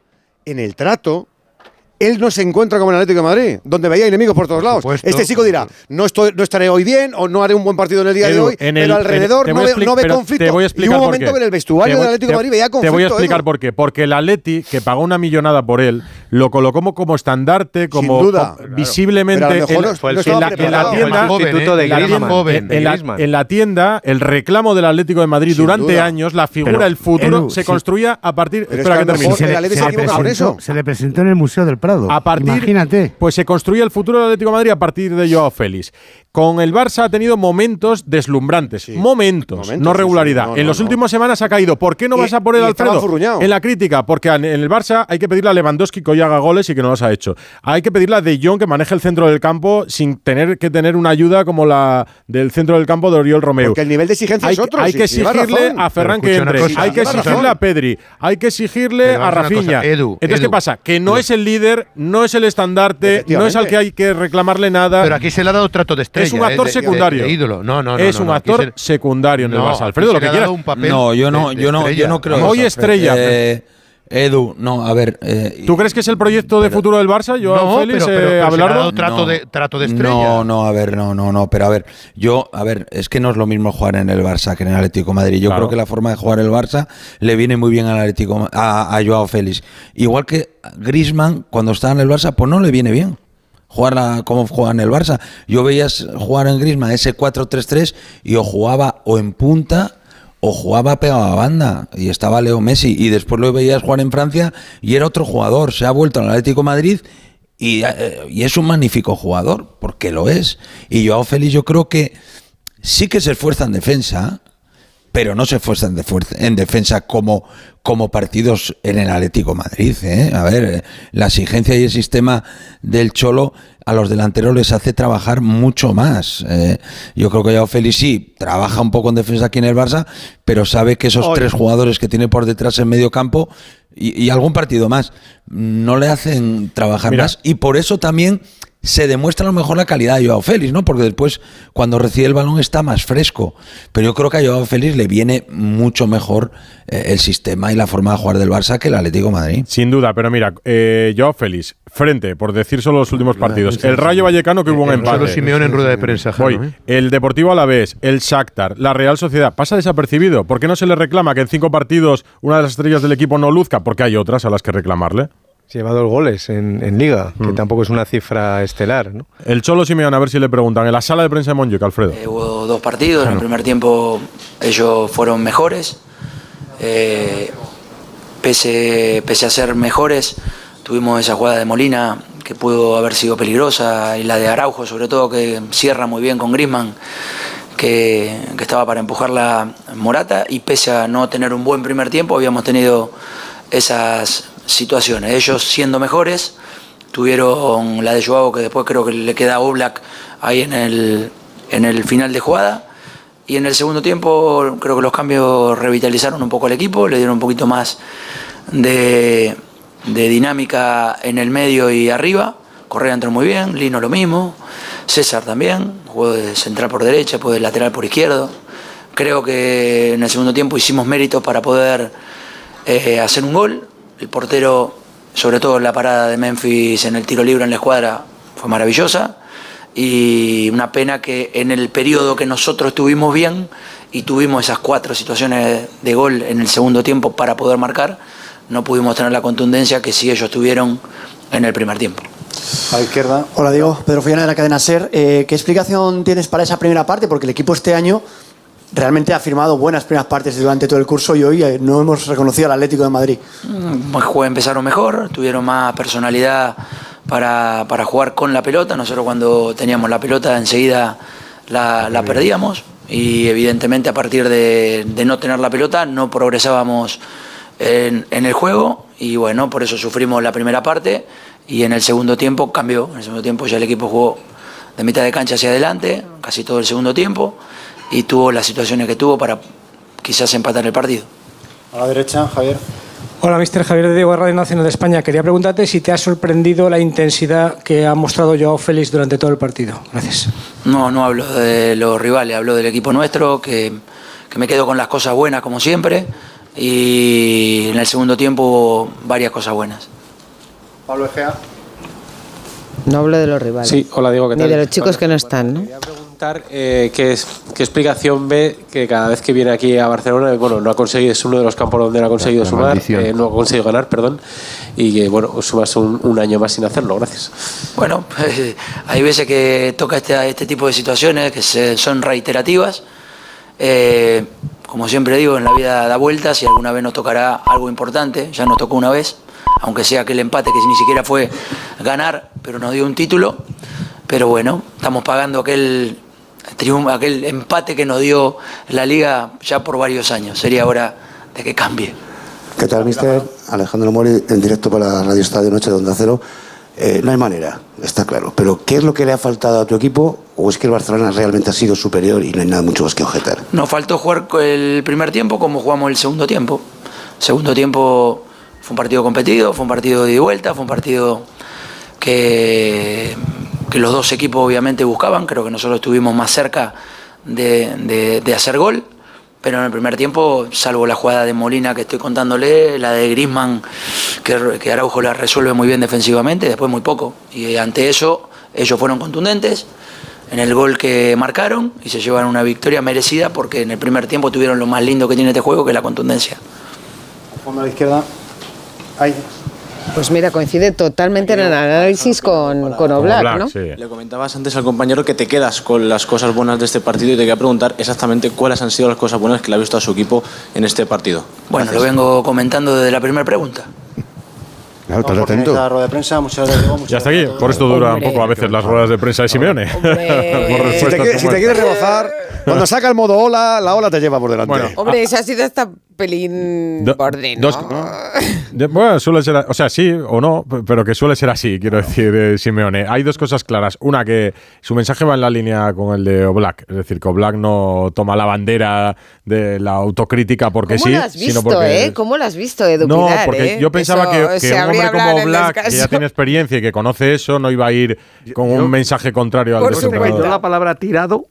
en el trato. Él no se encuentra como en el Atlético de Madrid, donde veía enemigos por todos lados. supuesto. Este chico dirá, no, estoy, no estaré hoy bien o no haré un buen partido en el día de hoy, en pero el- alrededor no ve, no ve conflicto. Te voy a y explicar hubo un por momento que en el vestuario Te voy- del Atlético de te- Madrid veía conflicto. Te voy a explicar Edu. por qué. Porque el Atleti, que pagó una millonada por él, lo colocó como, como estandarte, como, duda. como visiblemente en, la, tienda. El de de reclamo del Atlético de Madrid Sin durante duda. años, la figura, Pero, el futuro, Edu, se sí. construía a partir. Espera que termine. se le presentó en el Museo del Prado. A partir, Imagínate. Pues se construye el futuro del Atlético de Madrid a partir de Joao Félix. Con el Barça ha tenido momentos deslumbrantes. Momentos, Momentos, no regularidad. sí, no, en no, las no. últimas semanas ha caído. ¿Por qué no Y- vas a por él, y estaba Alfredo? En la crítica, porque en el Barça hay que pedirle a Lewandowski que hoy haga goles y que no los ha hecho. Hay que pedirle a De Jong que maneje el centro del campo sin tener que tener una ayuda como la del centro del campo de Oriol Romeu. Porque el nivel de exigencia hay, es otro. Hay que exigirle a Ferran que entre. cosa, hay que exigirle razón. a Pedri. Hay que exigirle a Rafinha. cosa, Edu, Entonces, ¿qué pasa? Que no es el líder, no es el estandarte, no es al que hay que reclamarle nada. Pero aquí se le ha dado trato de estrella. Es un eh, actor de- de- secundario. de ídolo. No, no, no. es no, un no, actor se- secundario en el No, Barça. Alfredo, lo que quieras. un papel No, yo no, yo no, yo no creo. Hoy estrella, Eh, Edu, no, a ver. eh, ¿Tú crees que es el proyecto de futuro del Barça? Yo, No, Félix, pero- pero- eh, pero Abelardo? trato de- trato de estrella. No, no, a ver, no, no, no, pero a ver, yo, a ver, es que no es lo mismo jugar en el Barça que en el Atlético de Madrid. Yo Claro. creo que la forma de jugar el Barça le viene muy bien al Atlético, a, a Joao Félix. Igual que Griezmann, cuando estaba en el Barça, pues no le viene bien jugar como juega en el Barça. Yo veías jugar en Griezmann ese 4-3-3 y o jugaba o en punta o jugaba pegado a banda y estaba Leo Messi y después lo veías jugar en Francia y era otro jugador, se ha vuelto al Atlético Madrid y, eh, y es un magnífico jugador, porque lo es. Y Joao Félix yo creo que sí que se esfuerza en defensa, pero no se esfuerza en, defensa como, como partidos en el Atlético Madrid. ¿eh? A ver, eh, la exigencia y el sistema del Cholo a los delanteros les hace trabajar mucho más. Eh, yo creo que Joao Félix sí trabaja un poco en defensa aquí en el Barça, pero sabe que esos Oye. tres jugadores que tiene por detrás en medio campo y, y algún partido más no le hacen trabajar Mira. más y por eso también se demuestra a lo mejor la calidad de Joao Félix, ¿no? Porque después cuando recibe el balón está más fresco, pero yo creo que a Joao Félix le viene mucho mejor eh, el sistema y la forma de jugar del Barça que el Atlético de Madrid. Sin duda, pero mira, eh, Joao Félix, frente, por decir solo los últimos partidos, el Rayo Vallecano que hubo un empate. Simeone en rueda de prensa, Voy, ¿eh? el Deportivo Alavés, el Shakhtar, la Real Sociedad, pasa desapercibido. ¿Por qué no se le reclama que en cinco partidos una de las estrellas del equipo no luzca? Porque hay otras a las que reclamarle. Lleva dos goles en, en Liga, Mm. que tampoco es una cifra estelar, ¿no? El Cholo Simeone, a ver si le preguntan, en la sala de prensa de Montjuic, Alfredo. Eh, hubo dos partidos, en el primer tiempo ellos fueron mejores. Eh, pese, pese a ser mejores, tuvimos esa jugada de Molina que pudo haber sido peligrosa y la de Araujo sobre todo que cierra muy bien con Grisman que, que estaba para empujar la Morata y pese a no tener un buen primer tiempo habíamos tenido esas situaciones. Ellos siendo mejores tuvieron la de Joao que después creo que le queda Oblak ahí en el, en el final de jugada y en el segundo tiempo creo que los cambios revitalizaron un poco al equipo, le dieron un poquito más de, de dinámica en el medio y arriba. Correa entró muy bien, Lino lo mismo, César también, jugó de central por derecha, puede de lateral por izquierdo. Creo que en el segundo tiempo hicimos méritos para poder eh, hacer un gol. El portero, sobre todo la parada de Memphis en el tiro libre en la escuadra, fue maravillosa y una pena que en el periodo que nosotros estuvimos bien y tuvimos esas cuatro situaciones de gol en el segundo tiempo para poder marcar, no pudimos tener la contundencia que sí ellos tuvieron en el primer tiempo. A la izquierda. Hola, Diego. Pedro Follana de la cadena SER. Eh, ¿Qué explicación tienes para esa primera parte? Porque el equipo este año realmente ha firmado buenas primeras partes durante todo el curso y hoy eh, no hemos reconocido al Atlético de Madrid. Mm, jue- empezaron mejor, tuvieron más personalidad para, para jugar con la pelota. Nosotros cuando teníamos la pelota enseguida la, la perdíamos y evidentemente a partir de, de no tener la pelota no progresábamos en, en el juego y bueno, por eso sufrimos la primera parte y en el segundo tiempo cambió. En el segundo tiempo ya el equipo jugó de mitad de cancha hacia adelante, casi todo el segundo tiempo y tuvo las situaciones que tuvo para quizás empatar el partido. A la derecha, Javier. Hola, mister Javier de Diego, Radio Nacional de España. Quería preguntarte si te ha sorprendido la intensidad que ha mostrado Joao Félix durante todo el partido. Gracias. No, no hablo de los rivales, hablo del equipo nuestro, que, que me quedo con las cosas buenas como siempre y en el segundo tiempo hubo varias cosas buenas. Pablo Egea. No hablo de los rivales. Sí, hola Diego, ¿qué Ni tal? de los chicos que no están, ¿no? Preguntar eh, ¿qué, es- qué explicación ve que cada vez que viene aquí a Barcelona, bueno, no ha conseguido, es uno de los campos donde no ha conseguido La sumar, eh, no ha conseguido ganar, perdón, y que, bueno, sumas un, un año más sin hacerlo, gracias. Bueno, hay veces que toca este, este tipo de situaciones que se- son reiterativas. Eh, como siempre digo, en la vida da vueltas y alguna vez nos tocará algo importante. Ya nos tocó una vez, aunque sea aquel empate que ni siquiera fue ganar, pero nos dio un título. pero bueno, estamos pagando aquel, aquel empate que nos dio la liga ya por varios años. Sería hora de que cambie. ¿Qué tal, mister? Alejandro Mori, en directo para Radio Estadio Noche de Onda Cero. Eh, no hay manera, está claro. Pero ¿qué es lo que le ha faltado a tu equipo? ¿O es que el Barcelona realmente ha sido superior y no hay nada mucho más que objetar? Nos faltó jugar el primer tiempo como jugamos el segundo tiempo. segundo tiempo fue un partido competido, fue un partido de vuelta, fue un partido que, que los dos equipos obviamente buscaban. Creo que nosotros estuvimos más cerca de, de- hacer gol. Pero en el primer tiempo, salvo la jugada de Molina que estoy contándole, la de Grisman, que, que Araujo la resuelve muy bien defensivamente, después muy poco. Y ante eso, ellos fueron contundentes en el gol que marcaron y se llevaron una victoria merecida porque en el primer tiempo tuvieron lo más lindo que tiene este juego, que es la contundencia. Fondo a la izquierda. Ahí. Pues mira, coincide totalmente en el análisis con, con Oblak, ¿no? Le comentabas antes al compañero que te quedas con las cosas buenas de este partido y te quería preguntar exactamente cuáles han sido las cosas buenas que le ha visto a su equipo en este partido. Bueno, lo vengo comentando desde la primera pregunta. Claro, estás atento. esta rueda de prensa. Muchas gracias. Ya está aquí. Por esto dura un poco a veces las ruedas de prensa de Simeone. Si te, si te quieres rebozar, cuando saca el modo ola, la ola te lleva por delante. Bueno, Hombre, ese ha sido hasta pelín Do- borde, ¿no? dos- De- bueno, suele ser, o sea, sí o no, pero que suele ser así, quiero decir, eh, Simeone. Hay dos cosas claras. Una, que su mensaje va en la línea con el de Oblak, es decir, que Oblak no toma la bandera de la autocrítica porque ¿Cómo sí, lo has sino visto, porque eh? ¿Cómo lo has visto, Edu no, porque eh? yo pensaba Eso que, que un hombre como Oblak, que ya tiene experiencia y que conoce eso, no iba a ir con un mensaje contrario al. Yo la palabra tirado,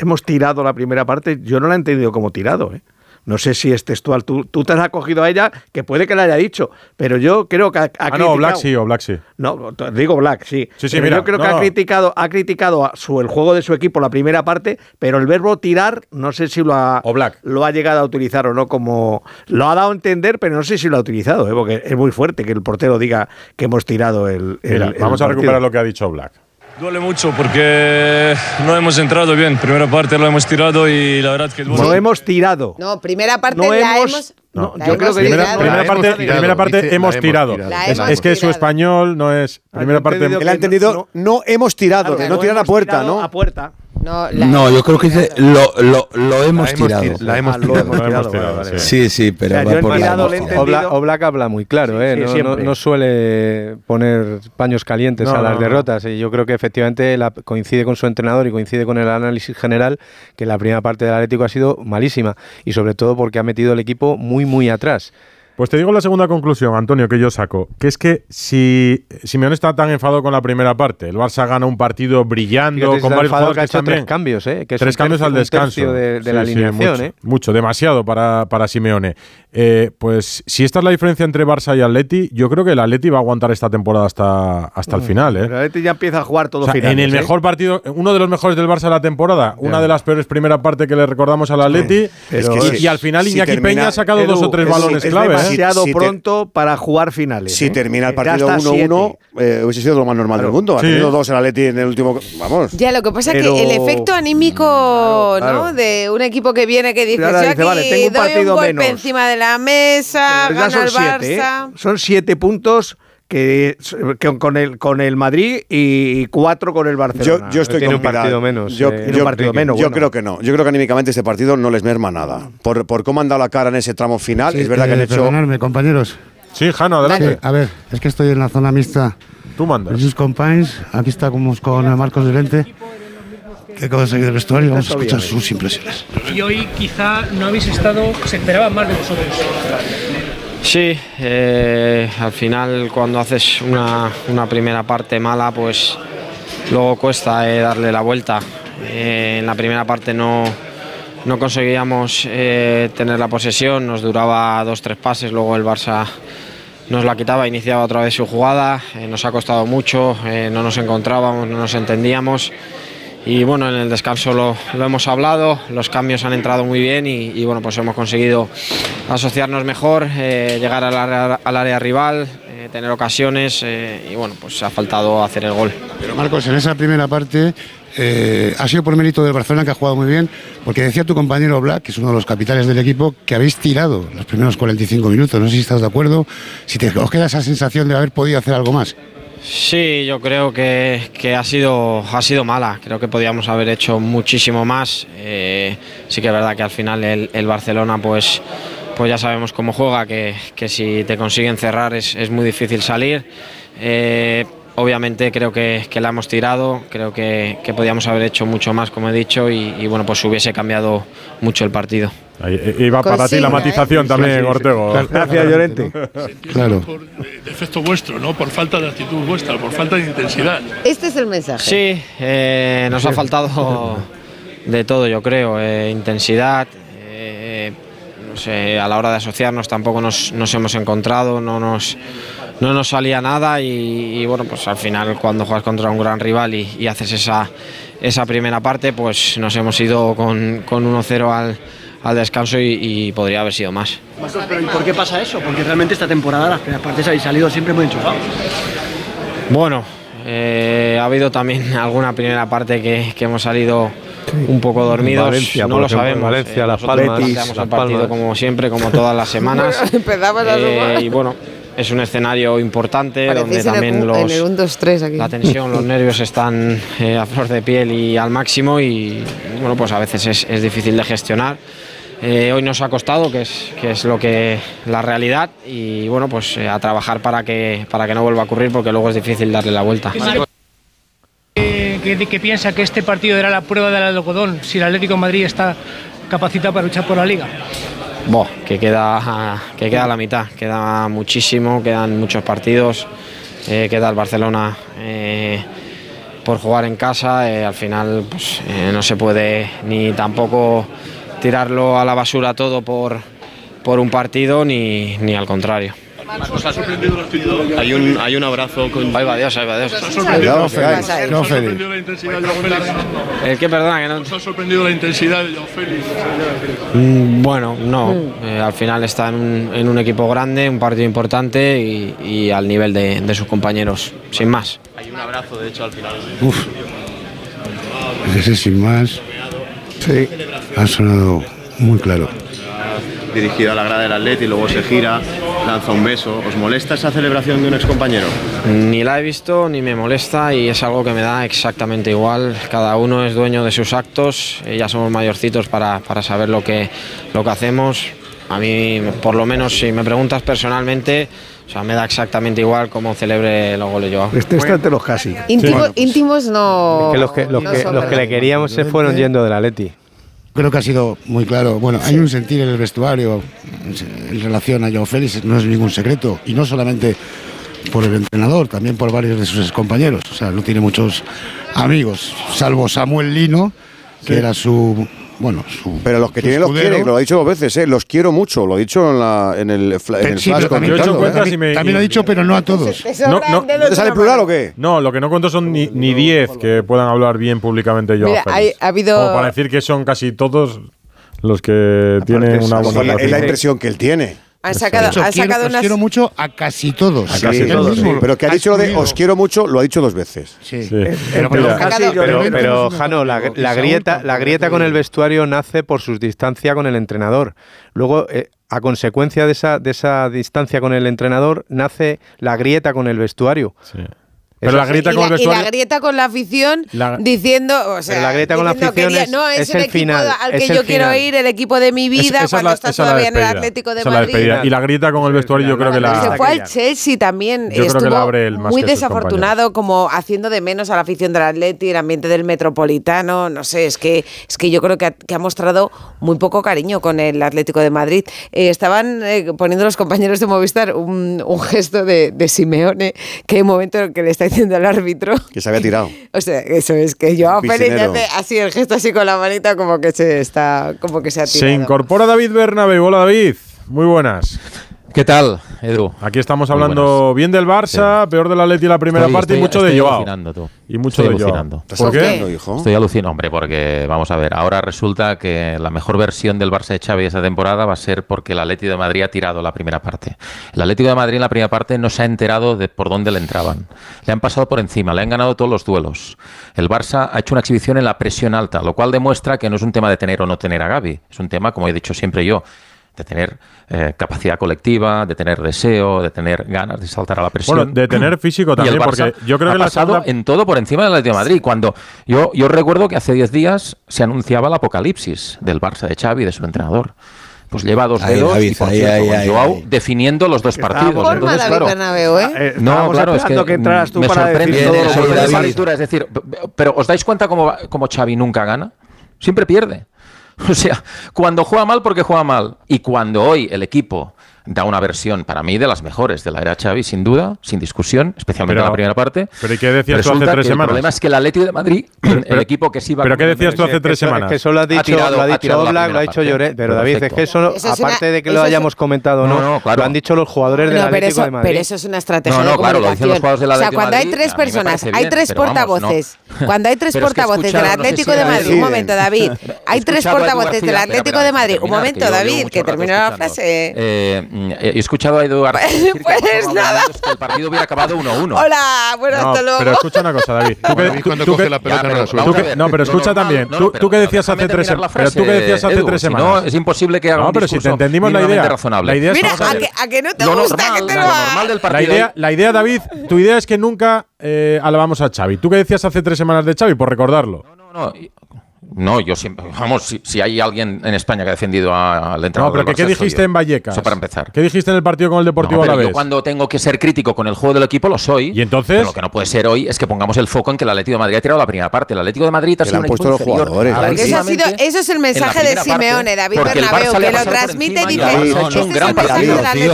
hemos tirado la primera parte, yo no la he entendido como tirado. ¿eh? No sé si es textual. Tú, tú te has acogido a ella, que puede que la haya dicho, pero yo creo que ha, ha Ah, no, criticado- Black sí, o Black sí. No, digo Black, sí. Sí, sí, Pero mira, yo creo no, que no. ha criticado, ha criticado a su, el juego de su equipo la primera parte, pero el verbo tirar, no sé si lo ha, lo ha llegado a utilizar o no como. Lo ha dado a entender, pero no sé si lo ha utilizado, ¿eh? porque es muy fuerte que el portero diga que hemos tirado el. el- Mira, el vamos a recuperar lo que ha dicho Black. Duele mucho porque no hemos entrado bien. Primera parte lo hemos tirado y la verdad que duele. No hemos tirado. No, primera parte No la hemos- hemos... no, la yo creo que Primera, primera parte, primera parte dice, hemos la tirado. tirado. La Es, hemos es que su español no es. Primera parte. Él ha entendido, no, hemos tirado, de no tirar a puerta, ¿no? A puerta. No, la No, yo creo que dice lo, lo, lo hemos tirado. tir- la hemos Ah, tirado. sí. Sí, pero O sea, va por la tirado. Oblak, habla muy claro, ¿eh? Sí, no, no- suele poner paños calientes No, a las no, no. derrotas. Y yo creo que efectivamente la- coincide con su entrenador y coincide con el análisis general que la primera parte del Atlético ha sido malísima. Y sobre todo porque ha metido el equipo muy, muy atrás. Pues te digo la segunda conclusión, Antonio, que yo saco, que es que si Simeone está tan enfadado con la primera parte, el Barça gana un partido brillando, Fíjate, con está varios enfadado jugadores que ha que hecho tres cambios, ¿eh? Que es tres cambios al descanso. de- de Sí, la sí, alineación, mucho, ¿eh? mucho, demasiado para, para Simeone. Eh, pues si esta es la diferencia entre Barça y Atleti, yo creo que el Atleti va a aguantar esta temporada hasta, hasta el final. ¿eh? El Atleti ya empieza a jugar todo O sea, finales, en el ¿eh? mejor partido, uno de los mejores del Barça de la temporada, una de las peores primera parte que le recordamos al Atleti, Pero y, si- y al final si Iñaki termina- Peña ha sacado Edu, dos o tres es- balones es clave. ¿Eh? demasiado Si te- pronto para jugar finales. Si ¿eh? termina el Ya partido está 1-1, eh, hubiese sido lo más normal del mundo. Ha tenido dos el Atleti en el último. Vamos. Ya, lo que pasa es Pero- que el efecto anímico, claro. ¿no? De un equipo que viene que dice, yo dice, aquí vale, tengo un doy partido un golpe menos". encima de la mesa, gana el son siete, ¿eh? Barça. Son siete puntos que, que con el con el Madrid y cuatro con el Barcelona. yo estoy Tiene con un partido menos, Yo, eh, Tiene yo- un partido menos, yo bueno. creo que no. Yo creo que anímicamente este partido no les merma nada. Por, por cómo han dado la cara en ese tramo final, es verdad que han Eh, hecho. Perdonadme, compañeros. Sí, Jano, adelante. Sí, a ver, es que estoy en la zona mixta. Tú mandas. Sus compañeros, aquí estamos con Marcos Delente, que acaba de salir del vestuario y vamos a escuchar sus impresiones. Y hoy quizá no habéis estado, se esperaba más de vosotros. Sí, eh, al final cuando haces una, una primera parte mala, pues luego cuesta eh, darle la vuelta. Eh, en la primera parte no, no conseguíamos tener la posesión, nos duraba dos, tres pases, luego el Barça nos la quitaba, iniciaba otra vez su jugada, nos ha costado mucho, no nos encontrábamos, no nos entendíamos. Y bueno, en el descanso lo, hemos hablado, los cambios han entrado muy bien y, bueno, pues hemos conseguido asociarnos mejor, eh, llegar al área, al área rival, eh, tener ocasiones eh, y bueno, pues ha faltado hacer el gol. Pero Marcos, en esa primera parte ha sido por mérito del Barcelona que ha jugado muy bien, porque decía tu compañero Black, que es uno de los capitales del equipo, que habéis tirado los primeros 45 minutos. No sé si estás de acuerdo, si te, os queda esa sensación de haber podido hacer algo más. Sí, yo creo que, que ha, sido, ha sido mala. Creo que podíamos haber hecho muchísimo más. Eh, sí que es verdad que al final el, el Barcelona, pues, pues ya sabemos cómo juega, que, que si te consiguen cerrar es, es muy difícil salir. Eh, obviamente creo que, la hemos tirado, creo que, podíamos haber hecho mucho más, como he dicho, y bueno, pues hubiese cambiado mucho el partido. Ahí, eh, iba para ti la Consigna, matización ¿eh? también, Sí, sí, sí. Ortego. Gracias, Llorente. Claro. defecto vuestro, ¿no? Por falta de actitud vuestra, por falta de intensidad. Este es el mensaje. Sí, eh, nos ha faltado de todo, yo creo. eh, intensidad, eh, no sé, a la hora de asociarnos tampoco nos, nos hemos encontrado, no nos, no nos salía nada y, y, bueno, pues al final cuando juegas contra un gran rival y, y haces esa, esa primera parte, pues nos hemos ido con, con 1-0 al, al descanso y, y podría haber sido más. Pero ¿y por qué pasa eso? Porque realmente esta temporada las primeras partes habéis salido siempre muy enchufados. Bueno, eh, ha habido también alguna primera parte que, que hemos salido un poco dormidos. Valencia, no por lo ejemplo, sabemos. Valencia, Eh, Las Palmas, Las el partido Palmas. como siempre, como todas las semanas. Empezamos a Eh, y bueno, es un escenario importante donde Parecéis el, también en los, el 1, 2, 3 aquí. la tensión, los nervios están eh, a flor de piel y al máximo y bueno, pues a veces es, es difícil de gestionar. Eh, hoy nos ha costado, que es, que es lo que la realidad y bueno, pues eh, a trabajar para que, para que no vuelva a ocurrir porque luego es difícil darle la vuelta. que, que- que piensa que este partido era la prueba del algodón si el Atlético de Madrid está capacitado para luchar por la liga. Boh, que queda, que queda la mitad, queda muchísimo, quedan muchos partidos, eh, queda el Barcelona eh, por jugar en casa, eh, al final pues, eh, no se puede ni tampoco tirarlo a la basura todo por, por un partido ni, ni al contrario. ¿Os ha sorprendido la actitud? Hay un, hay un abrazo con... Ahí va Dios, ahí va Dios. ¿Os ha sorprendido, Cuidado, ¿Os Félix. ha Cuidado, sorprendido la intensidad de Joao Félix? El que perdona que no... ¿Os ha sorprendido la intensidad de Joao Félix? Mm, Bueno, no. Eh, al final está en un, en un equipo grande, un partido importante y, y al nivel de, de sus compañeros, sin más. Hay un abrazo, de hecho, al final. Uf. Ese sin más. Sí. Ha sonado muy claro. Dirigido a la grada del Atleti, luego se gira, lanza un beso. ¿Os molesta esa celebración de un excompañero? Ni la he visto ni me molesta y es algo que me da exactamente igual. Cada uno es dueño de sus actos, ya somos mayorcitos para, para saber lo que, lo que hacemos. A mí, por lo menos, si me preguntas personalmente, o sea, me da exactamente igual cómo celebre los goles yo. Este está entre los casi. Íntimo- íntimos no. Que los que, los no que, los que le queríamos se fueron yendo del Atleti. Creo que ha sido muy claro. Bueno, hay un sentir en el vestuario en relación a Joao Félix, no es ningún secreto. Y no solamente por el entrenador, también por varios de sus compañeros. O sea, no tiene muchos amigos, salvo Samuel Lino, que Sí. era su. Bueno, su. Pero los que tienen los quieren, lo ha dicho dos veces, ¿eh? los quiero mucho, lo ha dicho en, la, en el, en el Sí, flash también, comentando, ¿eh? también- también lo ha dicho, pero no a todos. No, no, ¿Te sale plural o qué? No, lo que no cuento son ni, ni 10 que puedan hablar bien públicamente yo. Mira, hay- ha habido- Como para decir que son casi todos los que tienen una buena es la impresión que él tiene. Han sacado, Dicho, han quiero- sacado os unas. quiero mucho a casi todos. Sí, sí. Pero que ha dicho lo de os quiero mucho, lo ha dicho dos veces. Sí. Pero, Pero pero, casi pero, Jano, la, cosa, la grieta, la grieta con el vestuario nace por su distancia con el entrenador. Luego, eh, a consecuencia de esa, de esa distancia con el entrenador, nace la grieta con el vestuario. Pero la grieta y, con el la, y vestuario. la grieta con la afición La- diciendo, o sea, Pero la grieta con la afición quería- es- no, es, es el, el equipo final, al que el yo quiero ir, el equipo de mi vida, es cuando la- estás esa es la todavía en el. Atlético de la Madrid. despedida. Y la grieta con el vestuario yo creo que la... se fue al Chelsea también. Yo creo que la abre él más muy desafortunado, como haciendo de menos a la afición del Atleti, el ambiente del Metropolitano. No sé, es que es que yo creo que ha, que ha mostrado muy poco cariño con el Atlético de Madrid. Eh, estaban eh, poniendo los compañeros de Movistar un, un gesto de, de Simeone, que hay un momento en que le está diciendo al árbitro. Que se había tirado. O sea, eso es que yo Félix hace así el gesto así con la manita como que se está como que se ha tirado. Se incorpora David Bernabéu. Hola David, muy buenas. ¿Qué tal, Edu? Aquí estamos hablando bien del Barça, peor del Atleti la primera Estoy- parte y estoy- mucho de estoy Joao. alucinando, tú. Y mucho Estoy de Joao. alucinando. ¿Por qué? Estoy alucinando, hombre, porque vamos a ver, ahora resulta que la mejor versión del Barça de Xavi esa temporada va a ser porque el Atlético de Madrid ha tirado la primera parte. El Atlético de Madrid en la primera parte no se ha enterado de por dónde le entraban. Le han pasado por encima, le han ganado todos los duelos. El Barça ha hecho una exhibición en la presión alta, lo cual demuestra que no es un tema de tener o no tener a Gaby, es un tema, como he dicho siempre yo, de tener eh, capacidad colectiva, de tener deseo, de tener ganas de saltar a la presión. Bueno, de tener físico también, porque yo creo que la pasado en todo por encima del Atlético de Madrid. Cuando yo, yo recuerdo que hace 10 días se anunciaba el apocalipsis del Barça de Xavi, de su entrenador pues lleva dos dedos y Joao definiendo los dos partidos. No, claro, es que, que me sorprende todo. Es decir, pero ¿os dais cuenta cómo, cómo Xavi nunca gana? Siempre pierde. O sea, cuando juega mal porque juega mal. Y cuando hoy el equipo da una versión para mí de las mejores de la era Xavi, sin duda, sin discusión, especialmente en la primera parte. Pero ¿y qué decías tú hace tres semanas? El problema es que el Atlético de Madrid, pero, el equipo que sí va. a. Pero ¿qué decías tú hace tres semanas? Que solo ha tirado, lo ha dicho Black, lo ha dicho Lloré, pero David, es que eso, eso aparte de que lo hayamos comentado, no, no, claro. lo han dicho los jugadores no, del Atlético eso, de Madrid. Pero eso es una estrategia. No, no, claro, lo dicen los jugadores del Atlético de Madrid. O sea, cuando hay tres personas, hay tres portavoces. Cuando hay tres portavoces del Atlético de Madrid, un momento, David. Hay tres portavoces del Atlético de Madrid. Un momento, David, que terminó la frase. Eh, he escuchado a Eduardo decir pues que nada. Que el partido hubiera acabado 1-1. Hola, bueno, no, hasta luego. Pero escucha una cosa, David. Tú que, cuando tú coge que, la pelota ya, pero, no la suelta. No, pero escucha no, también. No, tú, pero, tú, que decías hace tres semanas. Pero tú que decías hace Edu, tres semanas. Si no, es imposible que haga No, pero si te entendimos la idea. Razonable. La idea Mira, a, que, a que, no te gusta normal, que te lo normal del partido. La idea, la idea, David, tu idea es que nunca eh, alabamos a Xavi. Tú que decías hace tres semanas de Xavi, por recordarlo. No, no, no. No, yo siempre. Vamos, si, hay alguien en España que ha defendido al entrenador. No, pero del ¿qué, Barça, ¿qué dijiste en Vallecas? Eso para empezar. ¿Qué dijiste en el partido con el Deportivo no, pero a la yo cuando tengo que ser crítico con el juego del equipo lo soy. ¿Y entonces? Lo que no puede ser hoy es que pongamos el foco en que el Atlético de Madrid ha tirado la primera parte. El Atlético de Madrid ha sido un equipo los jugadores. Eso, es el mensaje de Simeone, David Bernabeu, que lo transmite y dice: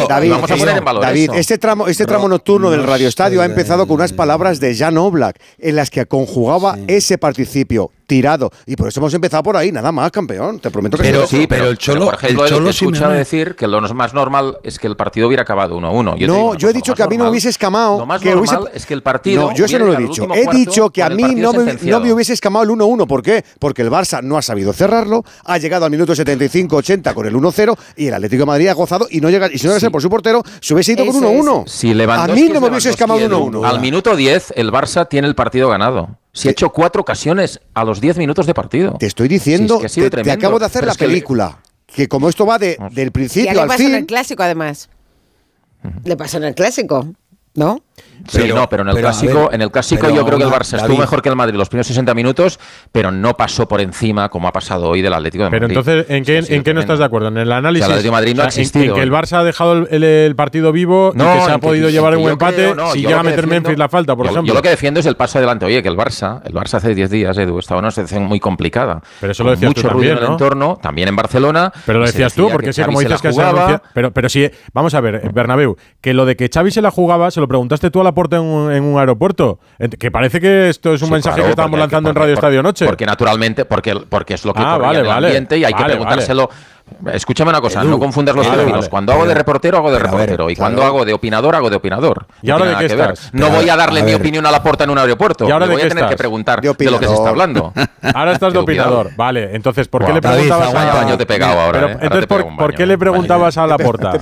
David, vamos a poner en. David, este tramo, este tramo nocturno del Radio Estadio ha empezado con unas palabras de Jan Oblak en las que conjugaba ese participio tirado. Y por eso hemos empezado por ahí, nada más, campeón. Te prometo que pero, sí. Pero el Cholo, pero por ejemplo, el Cholo escuchado sí decir que lo más normal es que el partido hubiera acabado 1-1. No, digo, yo he dicho que a mí no me hubiese escamado. Lo más que normal hubiese... es que el partido. No, yo eso no lo he dicho. He dicho que a mí no me, no me, hubiese escamado el 1-1. ¿Por qué? Porque el Barça no ha sabido cerrarlo, ha llegado al minuto 75-80 con el 1-0 y el Atlético de Madrid ha gozado y no llega. Y si no llega sí. por su portero, se hubiese ido con 1-1. Si a mí no me hubiese escamado 1-1. Al minuto 10, el Barça tiene el partido ganado. Si ha hecho cuatro ocasiones a los 10 minutos de partido. Te estoy diciendo, que te, acabo de hacer la película. Que... como esto va de, del principio al fin... le pasó en el clásico, además. Le pasó en el clásico, ¿no? Pero, sí, no, pero en el clásico, en el clásico yo creo que el Barça estuvo mejor que el Madrid los primeros 60 minutos, pero no pasó por encima como ha pasado hoy del Atlético de Madrid. Pero entonces, ¿en qué, ¿en qué no estás de acuerdo? En el análisis. O sea, el de Madrid no o sea, ha existido. En, que el ¿eh? Barça ha dejado el, partido vivo y que se ha podido llevar un empate creo, si llega a meter defiendo, Memphis la falta, por ejemplo. Yo lo que defiendo es el paso adelante. Oye, que el Barça, el Barça hace 10 días, Edu, estaba en una situación muy complicada. Pero eso lo decías mucho tú ruido también, en el entorno, también en Barcelona. Pero lo decías tú, porque sí, como dices que se Pero sí, vamos a ver, Bernabeu, que lo de que Xavi se la jugaba, se lo preguntaste llegaste tú a la puerta en un, aeropuerto. Que parece que esto es un mensaje que estábamos lanzando en Radio Estadio Noche. Porque naturalmente, porque, porque es lo que ah, vale, en el vale, ambiente y hay que preguntárselo Escúchame una cosa, no confundas los términos. Cuando hago de reportero, hago de reportero. Y cuando hago de opinador, hago de opinador. ¿Y ahora de qué estás? No voy a darle mi opinión a la puerta en un aeropuerto. ¿Y ahora voy de qué a tener que preguntar de, lo que se está hablando. Ahora estás de opinador. Vale, entonces, ¿por qué le preguntabas a la eh. ¿por, qué le preguntabas a la puerta?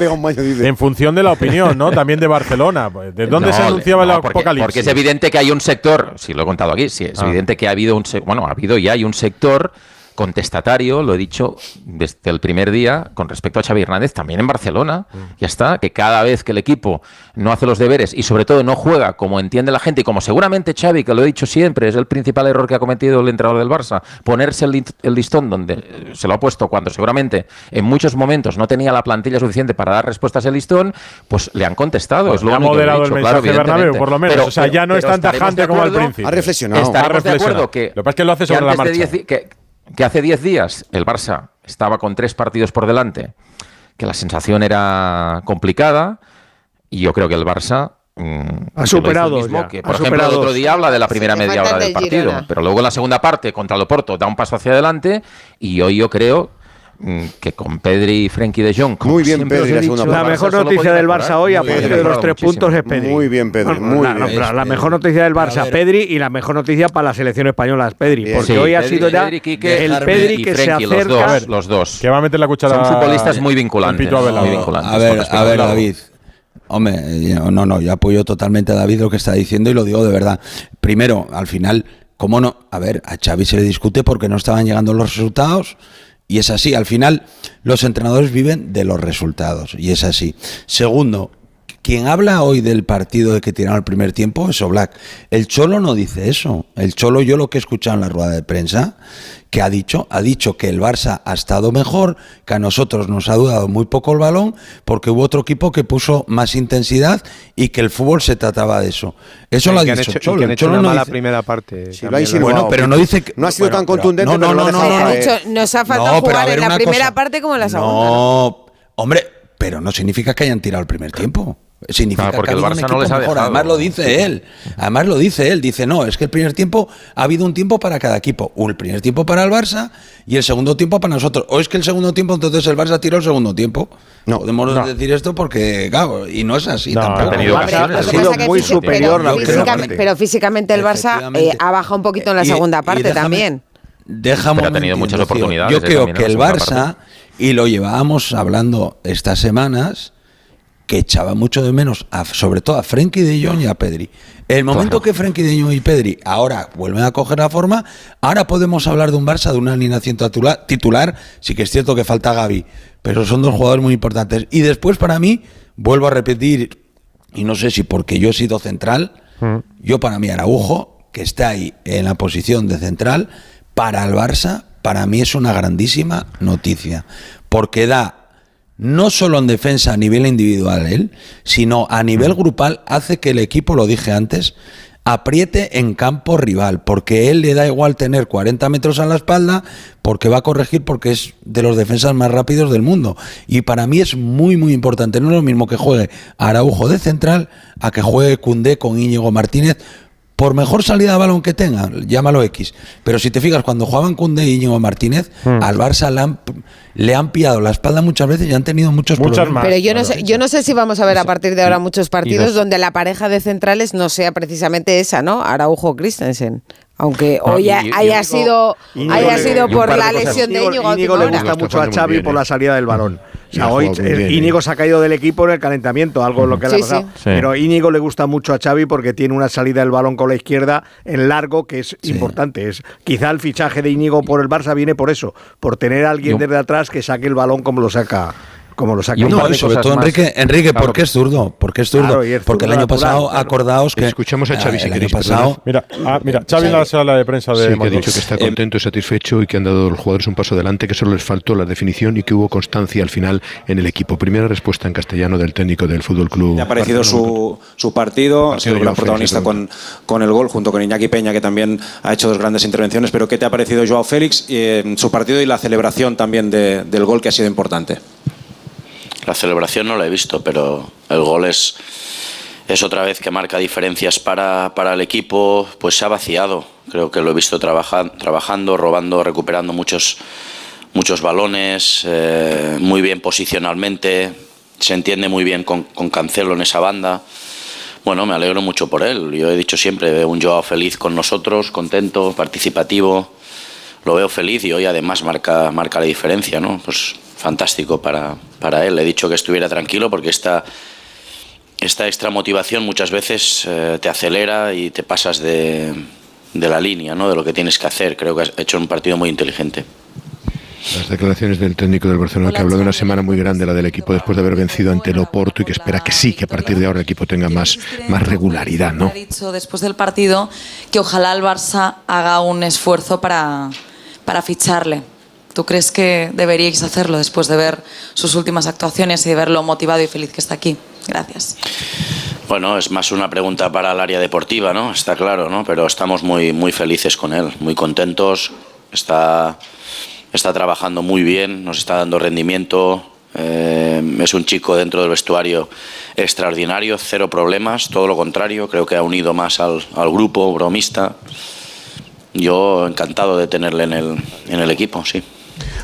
En función de la opinión, ¿no? También de Barcelona. ¿De dónde se anunciaba el apocalipsis? Porque es evidente que hay un sector, si lo he contado aquí, sí, es ah. evidente que ha habido un. Bueno, ha habido y hay un sector contestatario, lo he dicho desde el primer día, con respecto a Xavi Hernández, también en Barcelona. Mm. Ya está, que cada vez que el equipo no hace los deberes y sobre todo no juega como entiende la gente y como seguramente Xavi, que lo he dicho siempre, es el principal error que ha cometido el entrenador del Barça, ponerse el, listón donde eh, se lo ha puesto cuando seguramente en muchos momentos no tenía la plantilla suficiente para dar respuestas al listón, pues le han contestado. Pues es lo ha moderado que he dicho, el mensaje claro, por lo menos. Pero, o sea, ya no es tan tajante como al principio. Ha reflexionado. De acuerdo que, lo que pasa es que lo hace sobre la marcha que, hace 10 días el Barça estaba con tres partidos por delante, que la sensación era complicada, y yo creo que el Barça mm, hizo superado el mismo, ya, que, ha por ejemplo, superado. el otro día habla de la primera Sí, media hora del del partido, Girona. pero luego en la segunda parte contra el Oporto da un paso hacia adelante, y hoy yo creo que con Pedri y Frenkie de Jong, Muy bien, Pedri, la dicho, La Barça mejor noticia del. Barça hoy, aparte de los tres muchísimo. puntos, es Pedri. Muy bien, Pedri. No, Muy la, bien. la- la mejor noticia del Barça, ver. Pedri, y la mejor noticia para la selección española es Pedri. Porque Sí, hoy ha Pedri, sido ya Pedri, Quique, el Pedri que se Frenkie, acerca. los dos, los dos. Que va a meter la cuchara. Son futbolistas muy vinculantes. muy vinculantes. A ver, a ver. David. Hombre, eh, no, no, yo apoyo totalmente a David lo que está diciendo y lo digo de verdad. Primero, al final, ¿cómo no? A ver, a Xavi se le discute porque no estaban llegando los resultados Y es así, al final los entrenadores viven de los resultados, y es así. Segundo, quien habla hoy del partido de que tiraron el primer tiempo es Oblak. El Cholo no dice eso. El Cholo, yo lo que he escuchado en la rueda de prensa, que ha dicho, ha dicho que el Barça ha estado mejor, que a nosotros nos ha dudado muy poco el balón, porque hubo otro equipo que puso más intensidad y que el fútbol se trataba de eso. Eso lo ha dicho hecho, Cholo. que han hecho Cholo una no mala dice- primera parte. Sí, lo insinuado. Bueno, pero no dice que- No ha sido bueno, tan contundente, no, no, lo no, no, no, dicho, nos ha faltado jugar en la primera cosa. parte como en la segunda. No, hombre, pero no significa que hayan tirado el primer tiempo. Significa Claro, porque que ha el Barça no equipo les ha dejado. Además lo dice él. Además lo dice él. Dice, no, es que el primer tiempo ha habido un tiempo para cada equipo. Un el primer tiempo para el Barça y el segundo tiempo para nosotros. O es que el segundo tiempo, entonces el Barça tiró el segundo tiempo. No, podemos no. decir esto porque, claro, y no es así No, tampoco. ha tenido Ha sido muy superior pero la físicamente- parte. Pero físicamente el Barça eh, ha bajado un poquito en la Y- segunda parte déjame- también. Deja Pero ha tenido muchas oportunidades, Yo eh, creo que el Barça, parte. y lo llevábamos hablando estas semanas, que echaba mucho de menos, a- sobre todo a Frenkie de Jong y a Pedri. El momento que Frenkie de Jong y Pedri ahora vuelven a coger la forma, ahora podemos hablar de un Barça de una alineación titula- titular. Sí que es cierto que falta Gaby, pero son dos jugadores muy importantes. Y después, para mí, vuelvo a repetir, y no sé si porque yo he sido central, yo para mí Araujo, que está ahí en la posición de central, para el Barça, para mí es una grandísima noticia, porque da no solo en defensa a nivel individual él, sino a nivel grupal hace que el equipo, lo dije antes, apriete en campo rival, porque él le da igual tener 40 metros a la espalda, porque va a corregir, porque es de los defensas más rápidos del mundo. Y para mí es muy, muy importante. No es lo mismo que juegue Araujo de central a que juegue Cundé con Íñigo Martínez. Por mejor salida de balón que tenga, llámalo X. Pero si te fijas, cuando jugaban Cundé y Íñigo Martínez, al Barça le han, le han pillado la espalda muchas veces y han tenido muchos problemas. Pero yo no sé, yo no sé si vamos a ver a partir de ahora muchos partidos dos- donde la pareja de centrales no sea precisamente esa, ¿no? Araujo Christensen. Aunque No, hoy y- ha- y- haya Íñigo- sido, Íñigo haya sido por la lesión de Íñigo- Íñigo. le gusta mucho a Xavi bien, por ¿eh? la salida del balón. O sea, hoy bien, Íñigo ¿eh? se ha caído del equipo en el calentamiento, algo lo que le ha pasado. Pero Íñigo le gusta mucho a Xavi porque tiene una salida del balón con la izquierda en largo que es importante. Es quizá el fichaje de Íñigo por el Barça viene por eso, por tener a alguien desde atrás que saque el balón como lo saca como lo saca. Y No, y sobre todo más. Enrique, Enrique Claro. porque es zurdo, porque es zurdo, Claro, y es porque el año natural, pasado claro. acordaos que Escuchamos a Xavi si queréis, pasado Mira, ah, mira, Xavi en la sala de prensa de Sí, que ha dicho que está Eh, contento y satisfecho y que han dado los jugadores un paso adelante, que solo les faltó la definición y que hubo constancia al final en el equipo. Primera respuesta en castellano del técnico del Fútbol Club. Le ha parecido su, su partido, ha sido el gran protagonista con, con el gol, junto con Iñaki Peña, que también ha hecho dos grandes intervenciones. Pero ¿qué te ha parecido Joao Félix, eh, su partido y la celebración también de- del gol que ha sido importante? La celebración no la he visto, pero el gol es, es otra vez que marca diferencias para, para el equipo, pues se ha vaciado. Creo que lo he visto trabaja- trabajando, robando, recuperando muchos, muchos balones, eh, muy bien posicionalmente, se entiende muy bien con, Cancelo en esa banda. Bueno, me alegro mucho por él. Yo he dicho siempre, un Joao feliz con nosotros, contento, participativo. Lo veo feliz y hoy además marca, marca la diferencia, ¿no? Pues fantástico para, para él. Le he dicho que estuviera tranquilo porque esta, esta extra motivación muchas veces eh, te acelera y te pasas de, de la línea, ¿no? De lo que tienes que hacer. Creo que has hecho un partido muy inteligente. Las declaraciones del técnico del Barcelona que habló de una semana muy grande, la del equipo después de haber vencido ante el Oporto y que espera que sí, que a partir de ahora el equipo tenga más, más regularidad, ¿no? Ha dicho después del partido que ojalá el Barça haga un esfuerzo para, para ficharle. ¿Tú crees que deberíais hacerlo después de ver sus últimas actuaciones y de verlo motivado y feliz que está aquí? Gracias. Bueno, es más una pregunta para el área deportiva, ¿no? Está claro, ¿no? Pero estamos muy, muy felices con él, muy contentos. Está, está trabajando muy bien, nos está dando rendimiento. eh, es un chico dentro del vestuario extraordinario, cero problemas, todo lo contrario. Creo que ha unido más al grupo bromista. Yo encantado de tenerle en el, en el equipo, sí.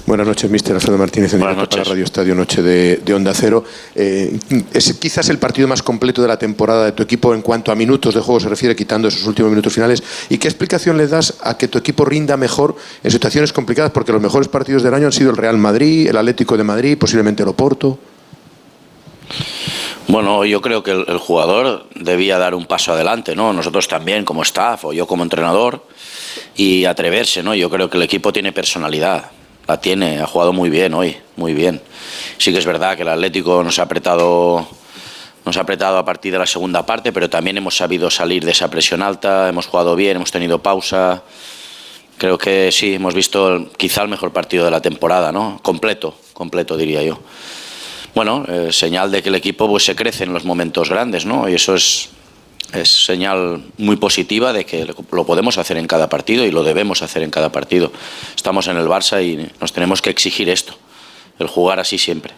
Buenas noches, mister Alfredo Martínez, en directo para. Radio Estadio Noche de, de Onda Cero. Eh, es quizás el partido más completo de la temporada de tu equipo en cuanto a minutos de juego se refiere, quitando esos últimos minutos finales. ¿Y qué explicación le das a que tu equipo rinda mejor en situaciones complicadas? Porque los mejores partidos del año han sido el Real Madrid, el Atlético de Madrid, posiblemente el Oporto. Bueno, yo creo que el, jugador debía dar un paso adelante, ¿no? Nosotros también como staff o yo como entrenador y atreverse, ¿no? Yo creo que el equipo tiene personalidad. la tiene, ha jugado muy bien hoy, muy bien. Sí que es verdad que el Atlético nos ha apretado nos ha apretado a partir de la segunda parte, pero también hemos sabido salir de esa presión alta, hemos jugado bien, hemos tenido pausa. Creo que sí, hemos visto quizá el mejor partido de la temporada, ¿no? Completo, completo diría yo. Bueno, eh, señal de que el equipo pues, se crece en los momentos grandes, ¿no? Y eso es, es señal muy positiva de que lo podemos hacer en cada partido y lo debemos hacer en cada partido. Estamos en el Barça y nos tenemos que exigir esto, el jugar así siempre.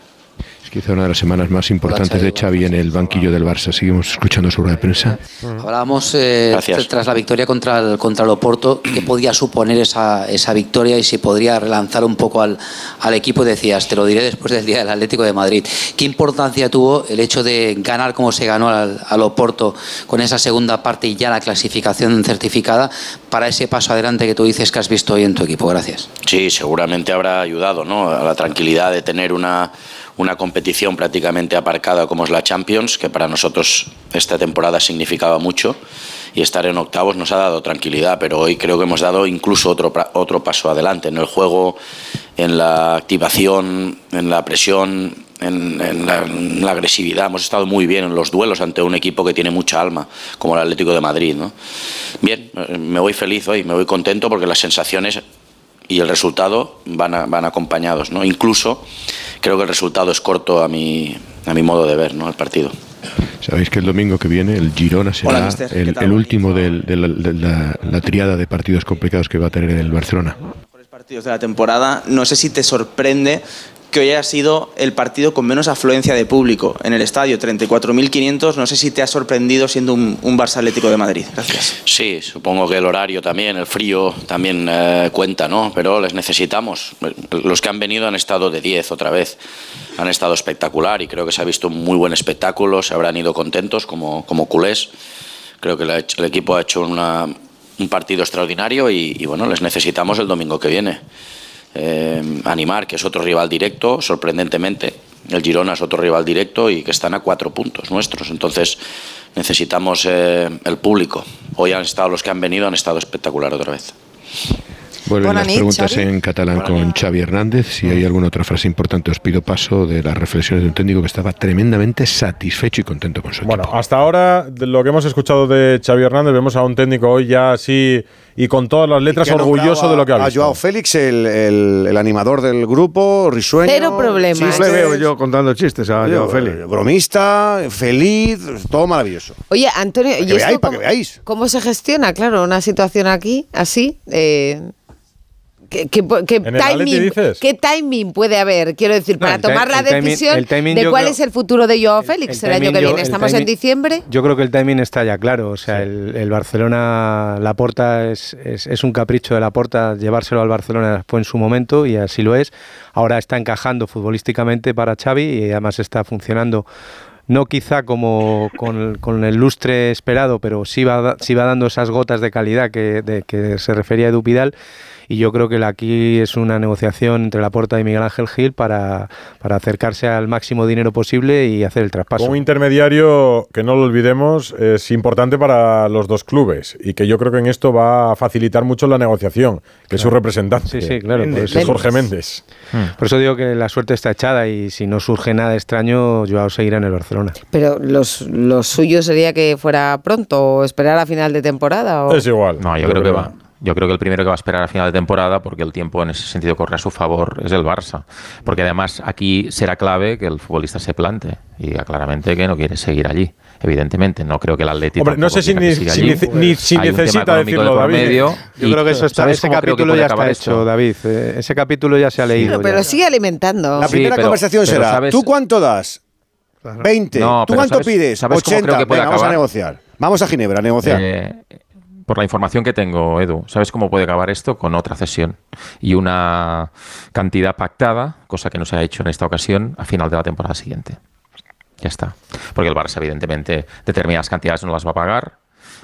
Quizá una de las semanas más importantes de Xavi en el banquillo del Barça. Seguimos escuchando su rueda de prensa. Hablábamos eh, tras la victoria contra el, contra el Oporto, qué podía suponer esa, esa victoria y si podría relanzar un poco al, al equipo. Decías, te lo diré después del día del Atlético de Madrid. ¿Qué importancia tuvo el hecho de ganar como se ganó al, al Oporto con esa segunda parte y ya la clasificación certificada para ese paso adelante que tú dices que has visto hoy en tu equipo? Gracias. Sí, seguramente habrá ayudado ¿no? a la tranquilidad de tener una una competición prácticamente aparcada como es la Champions, que para nosotros esta temporada significaba mucho, y estar en octavos nos ha dado tranquilidad, pero hoy creo que hemos dado incluso otro, otro paso adelante en el juego, en la activación, en la presión, en, la, agresividad. Hemos estado muy bien en los duelos ante un equipo que tiene mucha alma, como el Atlético de Madrid. ¿no? Bien, me voy feliz hoy, me voy contento porque las sensaciones y el resultado van, van acompañados. ¿no? Incluso creo que el resultado es corto a mi, a mi modo de ver ¿no? el partido. Sabéis que el domingo que viene el Girona será el, último de, la, la, triada de partidos complicados que va a tener el Barcelona. Partidos de la temporada. No sé si te sorprende que hoy haya sido el partido con menos afluencia de público en el estadio, 34.500. No sé si te ha sorprendido siendo un, Barça Atlético de Madrid. Gracias. Sí, supongo que el horario también, el frío también eh, cuenta, ¿no? Pero les necesitamos. Los que han venido han estado de 10 otra vez. Han estado espectacular y creo que se ha visto un muy buen espectáculo. Se habrán ido contentos como, como culés. Creo que el equipo ha hecho un partido extraordinario y bueno, les necesitamos el domingo que viene. Eh, animar, que es otro rival directo, sorprendentemente. El Girona es otro rival directo y que están a cuatro puntos nuestros. Entonces necesitamos eh, el público. Hoy han estado los que han venido, han estado espectacular otra vez. Vuelven las preguntas en catalán con Xavi Hernández. Si hay alguna otra frase importante, os pido paso de las reflexiones de un técnico que estaba tremendamente satisfecho y contento con su Bueno, hasta ahora, de lo que hemos escuchado de Xavi Hernández, vemos a un técnico hoy ya así y con todas las letras orgulloso de lo que ha visto. A Joao Félix, el, animador del grupo, risueño. Cero problema. le veo yo contando chistes a Joao Félix. Bromista, feliz, todo maravilloso. Oye, Antonio, ¿y veáis, para que veáis. ¿Cómo se gestiona, claro, una situación aquí, así? Eh, ¿Qué, timing, ¿Qué, timing, puede haber? Quiero decir, para tomar la decisión de cuál es el futuro de Joao Félix el, año que viene. Estamos en diciembre. Yo creo que el timing está ya claro. O sea, el, Barcelona, la porta es, es, un capricho de la porta llevárselo al Barcelona fue en su momento y así lo es. Ahora está encajando futbolísticamente para Xavi y además está funcionando no quizá como con, el lustre esperado, pero sí va, sí va dando esas gotas de calidad que, de, que se refería a Edu Pidal y yo creo que aquí es una negociación entre la Porta y Miguel Ángel Gil para, para acercarse al máximo dinero posible y hacer el traspaso. Un intermediario que no lo olvidemos es importante para los dos clubes y que yo creo que en esto va a facilitar mucho la negociación, que es su representante. Sí, sí, claro. Es Jorge Méndez. Hmm. Por eso digo que la suerte está echada y si no surge nada extraño, Joao seguirá en el Barcelona. Pero los, lo suyo sería que fuera pronto o esperar a final de temporada. ¿o? Es igual. No, yo, creo, que va. Yo creo que el primero que va a esperar a final de temporada, porque el tiempo en ese sentido corre a su favor, es el Barça. Porque además aquí será clave que el futbolista se plante y diga claramente que no quiere seguir allí. Evidentemente, no creo que el Atlético. Hombre, no sé si, ni, si, necesita decirlo, David. Yo creo que eso está, ese capítulo ya está hecho, David. Eh, ese capítulo ya se ha leído. pero, sigue alimentando. La primera conversación será: ¿tú cuánto das? 20. ¿Tú cuánto pides? 80. vamos a negociar. Vamos a Ginebra a negociar. Eh, por la información que tengo, Edu, ¿sabes cómo puede acabar esto? Con otra cesión y una cantidad pactada, cosa que no se ha hecho en esta ocasión, a final de la temporada siguiente. Ya está. Porque el Barça, evidentemente, determinadas cantidades no las va a pagar.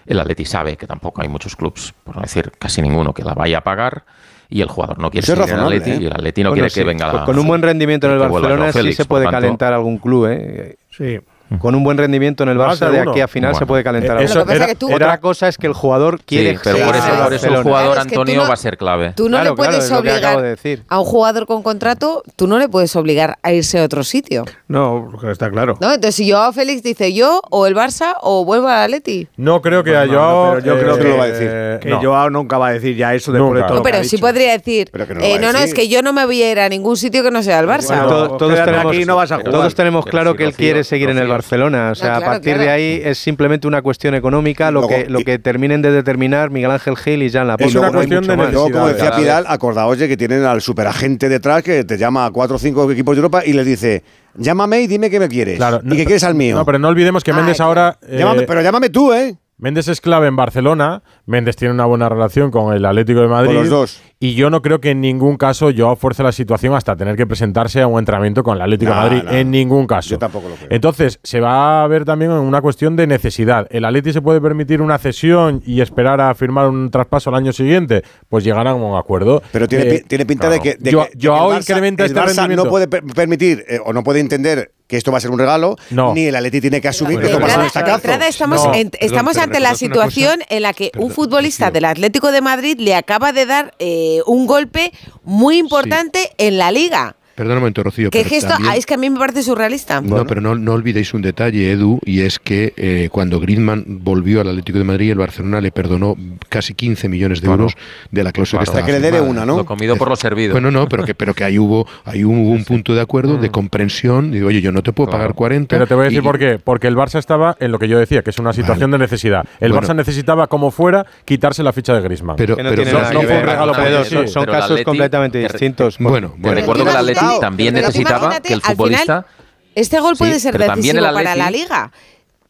El Atleti sabe que tampoco hay muchos clubes, por no decir casi ninguno, que la vaya a pagar. Y el jugador no quiere ser el Atleti ¿eh? y el Atleti no quiere que venga Con un buen rendimiento en el Barcelona sí se puede calentar algún club, ¿eh? Sí con un buen rendimiento en el Barça de aquí a final se puede calentar. Eso, otra cosa es que el jugador quiere. Sí, pero por eso, el jugador Antonio va a ser clave. Tú no claro, le puedes obligar de decir. a un jugador con contrato, tú no le puedes obligar a irse a otro sitio. No, está claro. No, entonces si Joao Félix dice yo o el Barça o vuelvo al Atleti. No creo que pues no, a Joao. Yo eh, creo que lo va a eh, decir. Eh, que Joao nunca va a decir ya eso de todo. No, pero sí podría decir. No, no, es que yo no me voy a ir a ningún sitio que no sea el Barça. Todos tenemos claro que él quiere seguir en el Barça. Barcelona. O sea, a partir de ahí es simplemente una cuestión económica lo, que, lo que terminen de determinar Miguel Ángel Gil y Jan Laporta. Es una no cuestión de más. Luego, como decía Pidal, acordaos de que tienen al superagente detrás que te llama a cuatro o cinco equipos de Europa y les dice llámame y dime que me quieres claro, y que quieres al mío. No, pero no olvidemos que ah, Méndez ahora... Eh, pero llámame tú, ¿eh? Méndez es clave en Barcelona, Méndez tiene una buena relación con el Atlético de Madrid. Con los dos. Y yo no creo que en ningún caso Joao fuerce la situación hasta tener que presentarse a un entrenamiento con el Atlético de Madrid. En ningún caso. Yo tampoco lo creo. Entonces, se va a ver también una cuestión de necesidad. ¿El Atlético se puede permitir una cesión y esperar a firmar un traspaso al año siguiente? Pues llegarán a un acuerdo. Pero tiene, eh, tiene pinta de que. De Joao, incrementa este no puede permitir eh, o no puede entender que esto va a ser un regalo, ni el Atleti tiene que asumir pero, que toma un Estamos, no, en, estamos ante la situación en la que un futbolista del Atlético de Madrid le acaba de dar eh, un golpe muy importante en la liga. Perdón momento, Rocío. Es que a mí me parece surrealista. No, pero no, olvidéis un detalle, Edu, y es que eh, cuando Griezmann volvió al Atlético de Madrid, el Barcelona le perdonó casi 15 millones de euros de la cláusula claro. que estaba. Hasta que le debe una, ¿no? Lo comido por lo servido. Bueno, no, pero que, pero que ahí hubo, ahí un punto de acuerdo, de mm. comprensión. Digo, oye, yo no te puedo pagar 40. Pero te voy a decir por qué. Porque el Barça estaba en lo que yo decía, que es una situación de necesidad. El. Barça necesitaba, como fuera, quitarse la ficha de Griezmann. Pero, pero no, no fue un regalo. Son casos completamente distintos. Bueno, bueno. También necesitaba que el futbolista. Final, este gol puede ser decisivo para la liga.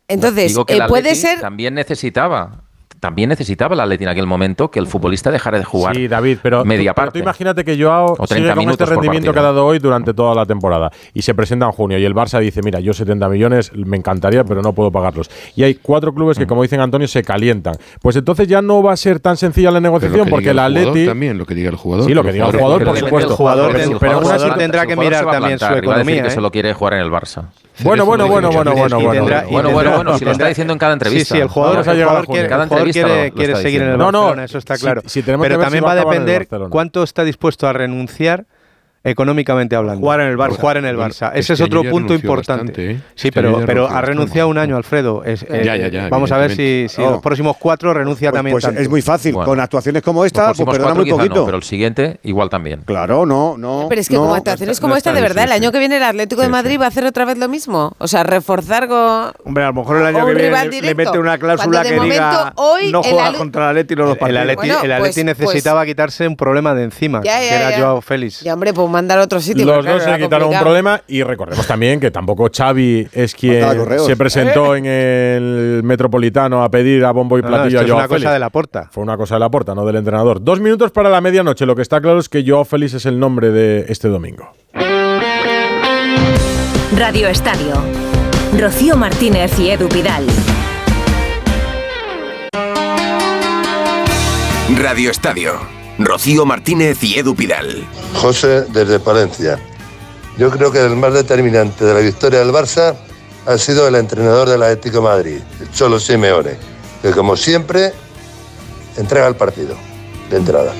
Entonces, digo que eh, puede ser. También necesitaba también necesitaba la Atleti en aquel momento que el futbolista dejara de jugar sí, David, pero media parte. Imagínate que Joao o sigue con este rendimiento que ha dado hoy durante toda la temporada y se presenta en junio y el Barça dice, mira, yo 70 millones me encantaría, pero no puedo pagarlos. Y hay cuatro clubes que, mm. como dicen Antonio, se calientan. Pues entonces ya no va a ser tan sencilla la negociación porque el, Atleti... También lo que diga el jugador. Sí, lo que diga el jugador, por supuesto. El jugador, pero, el jugador, tendrá que mirar también su economía. que ¿eh? solo quiere jugar en el Barça. Bueno, bueno, bueno, bueno, bueno, bueno, bueno, bueno, bueno, si lo está diciendo en cada entrevista. Sí, sí, el jugador, el jugador quiere, seguir en el Barcelona, no, no, eso está claro. Pero también va a depender cuánto está dispuesto a renunciar económicamente hablando. Jugar en el Barça. Jugar en el Barça. Ese es otro punto importante. ¿eh? Sí, pero, pero ha renunciado un año, Alfredo. Eh, vamos a ver si, los oh. próximos cuatro renuncia pues, también. Pues, es muy fácil. Con actuaciones como esta, pues perdona muy poquito. pero el siguiente igual también. Claro, no, no. Eh, pero es que con actuaciones como esta, de verdad, el año que viene el Atlético de Madrid va a hacer otra vez lo mismo. O sea, reforzar con. Hombre, a lo mejor el año que viene le mete una cláusula que diga no juega contra el Atleti los dos partidos. El Atleti pues, necesitaba quitarse un problema de encima, que era Joao Félix. Ya, hombre, pues mandar a otro sitio. Los dos se quitaron complicado. un problema y recordemos también que tampoco Xavi es quien se presentó ¿Eh? en el Metropolitano a pedir a Bombo y Platillo no, no, es a una cosa de la porta. Fue una cosa de la porta, no del entrenador. Dos minutos para la medianoche. Lo que está claro es que Joao Félix es el nombre de este domingo. Radio Estadio. Rocío Martínez y Edu Vidal. Radio Estadio. Rocío Martínez y Edu Pidal. José desde Palencia. Yo creo que el más determinante de la victoria del Barça ha sido el entrenador del Atlético de Madrid, el Cholo Simeone, que como siempre entrega el partido de entrada.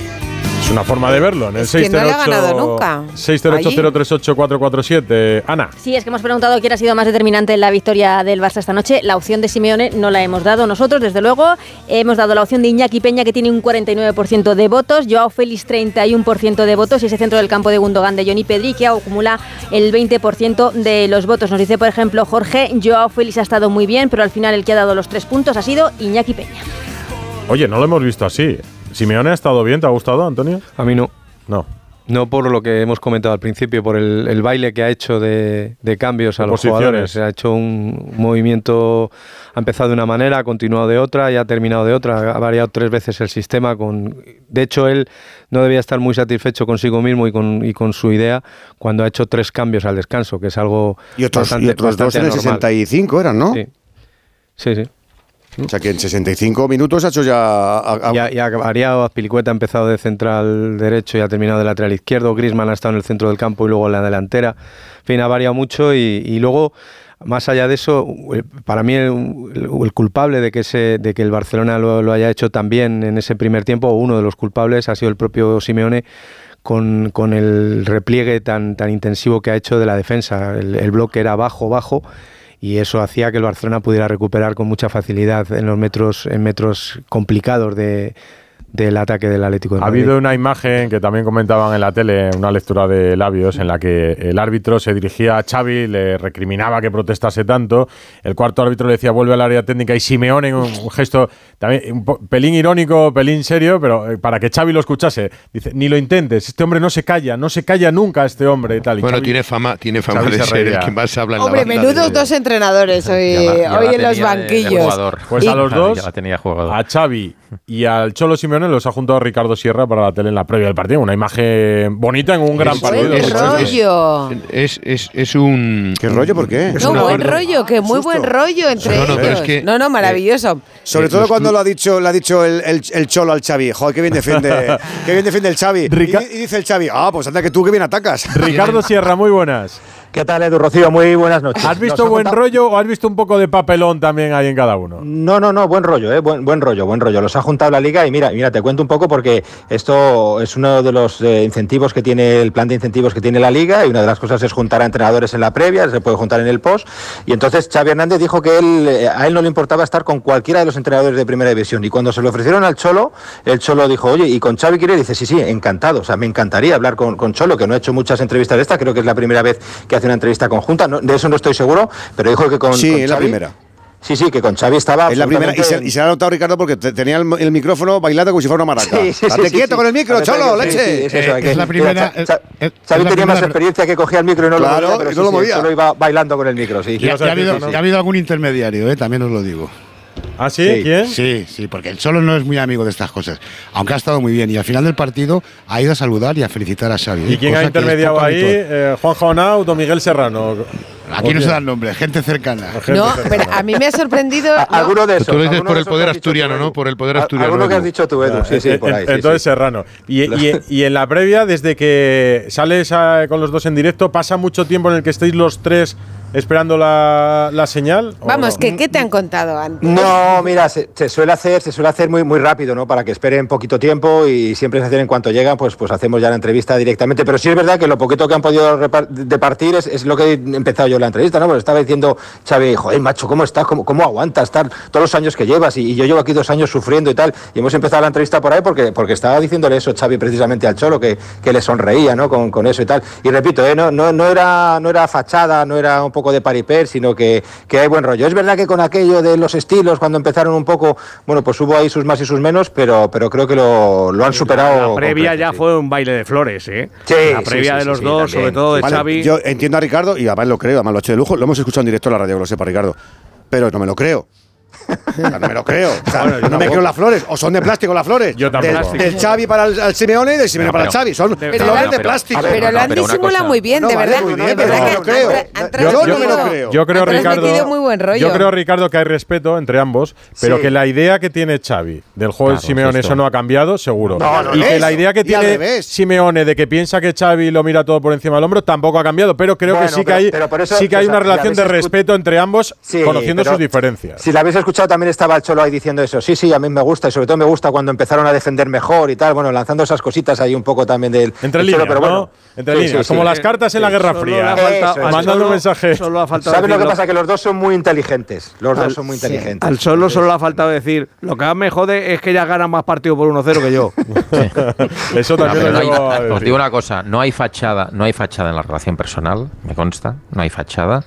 Una forma de verlo. En el es que 608-038-447. No Ana. Sí, es que hemos preguntado quién ha sido más determinante en la victoria del Barça esta noche. La opción de Simeone no la hemos dado nosotros, desde luego. Hemos dado la opción de Iñaki Peña, que tiene un 49% de votos. Joao Félix, 31% de votos. Y ese centro del campo de Gundogan de Johnny Pedri, que acumula el 20% de los votos. Nos dice, por ejemplo, Jorge, Joao Félix ha estado muy bien, pero al final el que ha dado los tres puntos ha sido Iñaki Peña. Oye, no lo hemos visto así. ¿Simeone ha estado bien? ¿Te ha gustado, Antonio? A mí no. No. No por lo que hemos comentado al principio, por el, baile que ha hecho de, cambios a los jugadores. Ha hecho un movimiento, ha empezado de una manera, ha continuado de otra y ha terminado de otra. Ha variado tres veces el sistema. Con, de hecho, él no debía estar muy satisfecho consigo mismo y con, su idea cuando ha hecho tres cambios al descanso, que es algo. Y otros, y otros bastante dos en el 65 eran, ¿no? Sí, sí. O sea que en 65 minutos ha hecho ya... a- a- Ya, ya Azpilicueta ha empezado de central derecho y ha terminado de lateral izquierdo, Grisman ha estado en el centro del campo y luego en la delantera. En fin, ha variado mucho y, y luego más allá de eso, para mí el, el culpable de que, ese, de que el Barcelona lo, lo haya hecho también en ese primer tiempo, uno de los culpables, ha sido el propio Simeone con, con el repliegue tan, tan intensivo que ha hecho de la defensa. El, el bloque era bajo, bajo. Y eso hacía que el Barcelona pudiera recuperar con mucha facilidad en los metros, en metros complicados de, del ataque del Atlético de Ha Madrid. habido una imagen que también comentaban en la tele, una lectura de labios, en la que el árbitro se dirigía a Xavi, le recriminaba que protestase tanto. El cuarto árbitro le decía vuelve al área técnica y Simeone, en un, un gesto también un pelín irónico, pelín serio, pero eh, para que Xavi lo escuchase. Dice, ni lo intentes, este hombre no se calla, no se calla nunca este hombre y tal. Y Bueno, Xavi- tiene fama, tiene fama Xavi de se ser el que más habla en Hombre, la banda. menudos dos entrenadores hoy, Ya la- ya hoy la en los tenía de- de banquillos. Pues Y- a los Ya dos, la tenía jugador. a Xavi y al Cholo Simeone los ha juntado Ricardo Sierra para la tele en la previa del partido. Una imagen bonita en un gran Es- partido. ¡Buen es- rollo! Es, es, es un. ¿Qué rollo? ¿Por qué? No, buen rollo, que muy buen rollo entre No, no, pero ellos. es que- no, no, maravilloso. Sobre Eh, todo cuando lo ha dicho, le ha dicho el, el- el cholo al Xavi. Joder, qué bien defiende, qué bien defiende el Xavi. Y dice el Xavi, ah, pues anda que tú que bien atacas. Ricardo Sierra, muy buenas. ¿Qué tal, Edu Rocío? Muy buenas noches. ¿Has visto Nos buen rollo o has visto un poco de papelón también ahí en cada uno? No, no, no, buen rollo, eh, buen, buen rollo, buen rollo. Los ha juntado la liga y mira, mira, te cuento un poco porque esto es uno de los eh, incentivos que tiene el plan de incentivos que tiene la liga y una de las cosas es juntar a entrenadores en la previa, se puede juntar en el post. Y entonces Xavi Hernández dijo que él, eh, a él no le importaba estar con cualquiera de los entrenadores de primera división. Y cuando se lo ofrecieron al Cholo, el Cholo dijo, oye, ¿y con Xavi quiere? Dice, sí, sí, encantado. O sea, me encantaría hablar con, con Cholo, que no ha hecho muchas entrevistas de esta, creo que es la primera vez que hace una entrevista conjunta. No, de eso no estoy seguro, pero dijo que con. Sí, con es la Xavi- primera. Sí, sí, que con Xavi estaba. Es la primera. Y se, y se ha notado, Ricardo, porque te- tenía el, el micrófono bailando como si fuera una maraca. Sí, sí, sí, quieto sí. con el micro, cholo, leche. sí, es eso, hay que- es la mira, primera- Cha- Cha- es- es Xavi la tenía más experiencia que cogía el micro y no Claro, lo movía, pero y sí, no lo sí, movía. solo iba bailando con el micro, sí. A ya ha habido, no? ya ha habido algún intermediario, eh, también os lo digo. ¿Ah, sí? Sí. ¿Quién? Sí, sí, porque el Cholo no es muy amigo de estas cosas. Aunque ha estado muy bien. Y al final del partido ha ido a saludar y a felicitar a Xavi. ¿Y eh, quién ha intermediado ahí? Eh, ¿Juan Jaonaut o Miguel Serrano? Aquí no se dan nombres, gente cercana. Gente No, cercana. pero a mí me ha sorprendido. No, Alguno de esos. Tú lo dices por el poder asturiano, tú, ¿no? Por el poder A- asturiano. Alguno que has dicho tú, Edu. Sí, sí, Eh, por eh, ahí. sí, Entonces sí. Serrano. Y, y- y en la previa, desde que sales a- con los dos en directo, ¿pasa mucho tiempo en el que estéis los tres esperando la, la señal? ¿o Vamos, no? que ¿qué te han contado antes? No, mira, se, se suele hacer, se suele hacer muy, muy rápido, ¿no? Para que esperen poquito tiempo y siempre se hacen en cuanto llegan, pues, pues hacemos ya la entrevista directamente. Pero sí es verdad que lo poquito que han podido repar- departir es, es lo que he empezado yo la entrevista, ¿no? Pues estaba diciendo Xavi, joder, macho, ¿cómo estás? ¿Cómo, cómo aguantas estar todos los años que llevas? Y, y yo llevo aquí dos años sufriendo y tal. Y hemos empezado la entrevista por ahí porque, porque estaba diciéndole eso Xavi precisamente al Cholo, que, que le sonreía, ¿no? Con, con eso y tal. Y repito, ¿eh? no, no, no, era, no era fachada, no era un poco de paripé, sino que, que hay buen rollo. Es verdad que con aquello de los estilos, cuando empezaron un poco, bueno, pues hubo ahí sus más y sus menos, pero, pero creo que lo, lo han superado. La previa ya sí. fue un baile de flores, ¿eh? Sí, la previa sí, de los sí, dos, también. sobre todo de Vale, Xavi. Yo entiendo a Ricardo y además lo creo, además lo he hecho de lujo. Lo hemos escuchado en directo en la radio, que lo sepa Ricardo. Pero no me lo creo. No me lo creo. O sea, Bueno, yo no me creo las flores. O son de plástico las flores. Yo tampoco. Del, del Xavi para el, Simeone y del Simeone No, para el pero- Xavi. Son Pero flores lo- de pero- plástico. Pero no, lo han pero disimulado muy bien, No, de vale, verdad. muy bien, de pero verdad no que lo creo. han- han Yo- no me lo creo. Yo creo, Ricardo, muy buen rollo. yo creo, Ricardo, que hay respeto entre ambos, pero Sí. que la idea que tiene Xavi del juego de Claro, Simeone, esto. eso no ha cambiado, seguro. No, no, y no. que la idea que tiene. Simeone de que piensa que Xavi lo mira todo por encima del hombro, tampoco ha cambiado, pero creo que sí que pero- hay, pero una relación de respeto entre ambos, conociendo pero sus diferencias. Si la habéis escuchado, también estaba el Cholo ahí diciendo eso. Sí, sí, a mí me gusta y sobre todo me gusta cuando empezaron a defender mejor y tal. Bueno, lanzando esas cositas ahí un poco también del. Entre líneas, Cholo, pero ¿no? bueno. Entre Sí, líneas, sí, como sí. las cartas en la Guerra Solo Fría. al Mandando Cholo mensajes. Solo ha faltado ¿Sabes lo que pasa? Que los dos son muy inteligentes. Los dos son muy inteligentes. Al solo solo le ha faltado decir, lo que más me jode es que ya ganan más partidos por 1-0 que yo. Eso también lo no hay- a os digo una cosa, no hay fachada, no hay fachada en la relación personal, me consta, no hay fachada,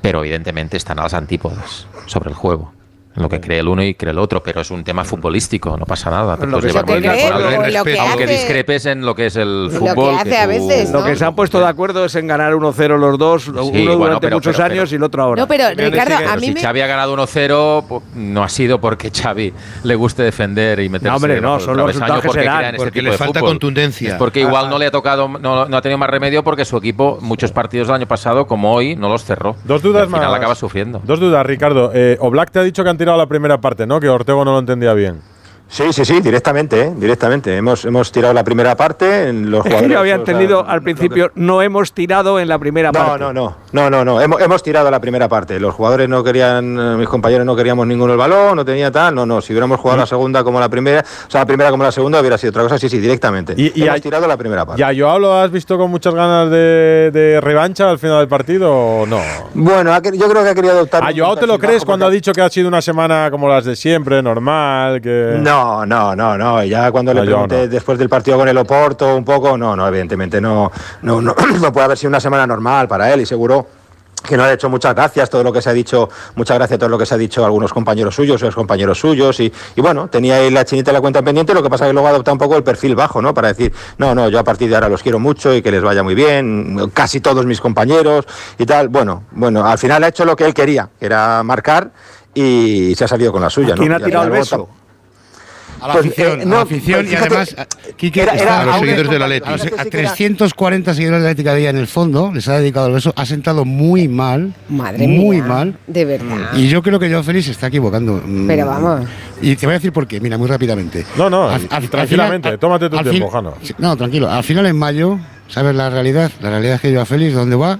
pero evidentemente están a las antípodas sobre el juego. En lo que cree el uno y cree el otro, pero es un tema futbolístico, no pasa nada. Te Lo puedes que llevar cree, con o alguien, lo que aunque hace- discrepes en lo que es el Lo que fútbol. hace a tú- veces, Lo que se han puesto de acuerdo es en ganar 1-0 los dos, uno bueno, durante pero- muchos pero- años y el otro ahora. No, pero Ricardo, sigue- a Pero mí si me- Xavi ha ganado 1-0, pues, no ha sido porque Xavi le guste defender y meterse No, hombre, no, son los resultados que porque se dan, crean ese porque tipo le de falta contundencia. Es porque igual no le ha tocado, no, no ha tenido más remedio porque su equipo, muchos partidos del año pasado, como hoy, no los cerró. Dos dudas al final más. acaba sufriendo. Dos dudas, Ricardo. Eh, Oblak te ha dicho que han la primera parte, ¿no? Que Ortego no lo entendía bien. Sí, sí, sí, directamente, ¿eh? directamente. Hemos, hemos tirado la primera parte. En los jugadores, Yo había entendido al principio, no hemos tirado en la primera no, parte. No, no, no, no, no, hemos, hemos tirado la primera parte. Los jugadores no querían, eh, mis compañeros no queríamos ninguno el balón, no tenía tal, no, no. Si hubiéramos jugado la mm. segunda como la primera, o sea, la primera como la segunda hubiera sido otra cosa, sí, sí, directamente. Y, y hemos tirado la primera parte. ¿Ya Joao lo has visto con muchas ganas de, revancha al final del partido o no? Bueno, yo creo que ha querido adoptar. ¿A Joao te lo crees cuando ha dicho que ha sido una semana como las de siempre, normal, que. No, no, no, no, no. Ya cuando no, le pregunté no. después del partido con el Oporto un poco, no, no, evidentemente no, no, no, no puede haber sido una semana normal para él y seguro que no ha hecho muchas gracias todo lo que se ha dicho, muchas gracias a todo lo que se ha dicho a algunos compañeros suyos, los compañeros suyos, y, y, bueno, tenía ahí la chinita de la cuenta pendiente, lo que pasa es que luego adopta un poco el perfil bajo, ¿no? Para decir, no, no, yo a partir de ahora los quiero mucho y que les vaya muy bien, casi todos mis compañeros y tal. Bueno, bueno, al final ha hecho lo que él quería, que era marcar y se ha salido con la suya, ¿no? ¿Quién ha tirado el beso? A la afición, a la afición y además, eh, a los seguidores del Atlético. A, a 340 seguidores del Atlético de ella en el fondo, les ha dedicado el beso, ha sentado muy mal. Madre muy mal. De verdad. Y yo creo que Joao Félix se está equivocando. Mm, Pero vamos. Y te voy a decir por qué, mira, muy rápidamente. No, no, tranquilamente, tómate tu tiempo, Jano. No, tranquilo. Al final en mayo, ¿sabes la realidad? La realidad es que Joao Félix, ¿dónde va?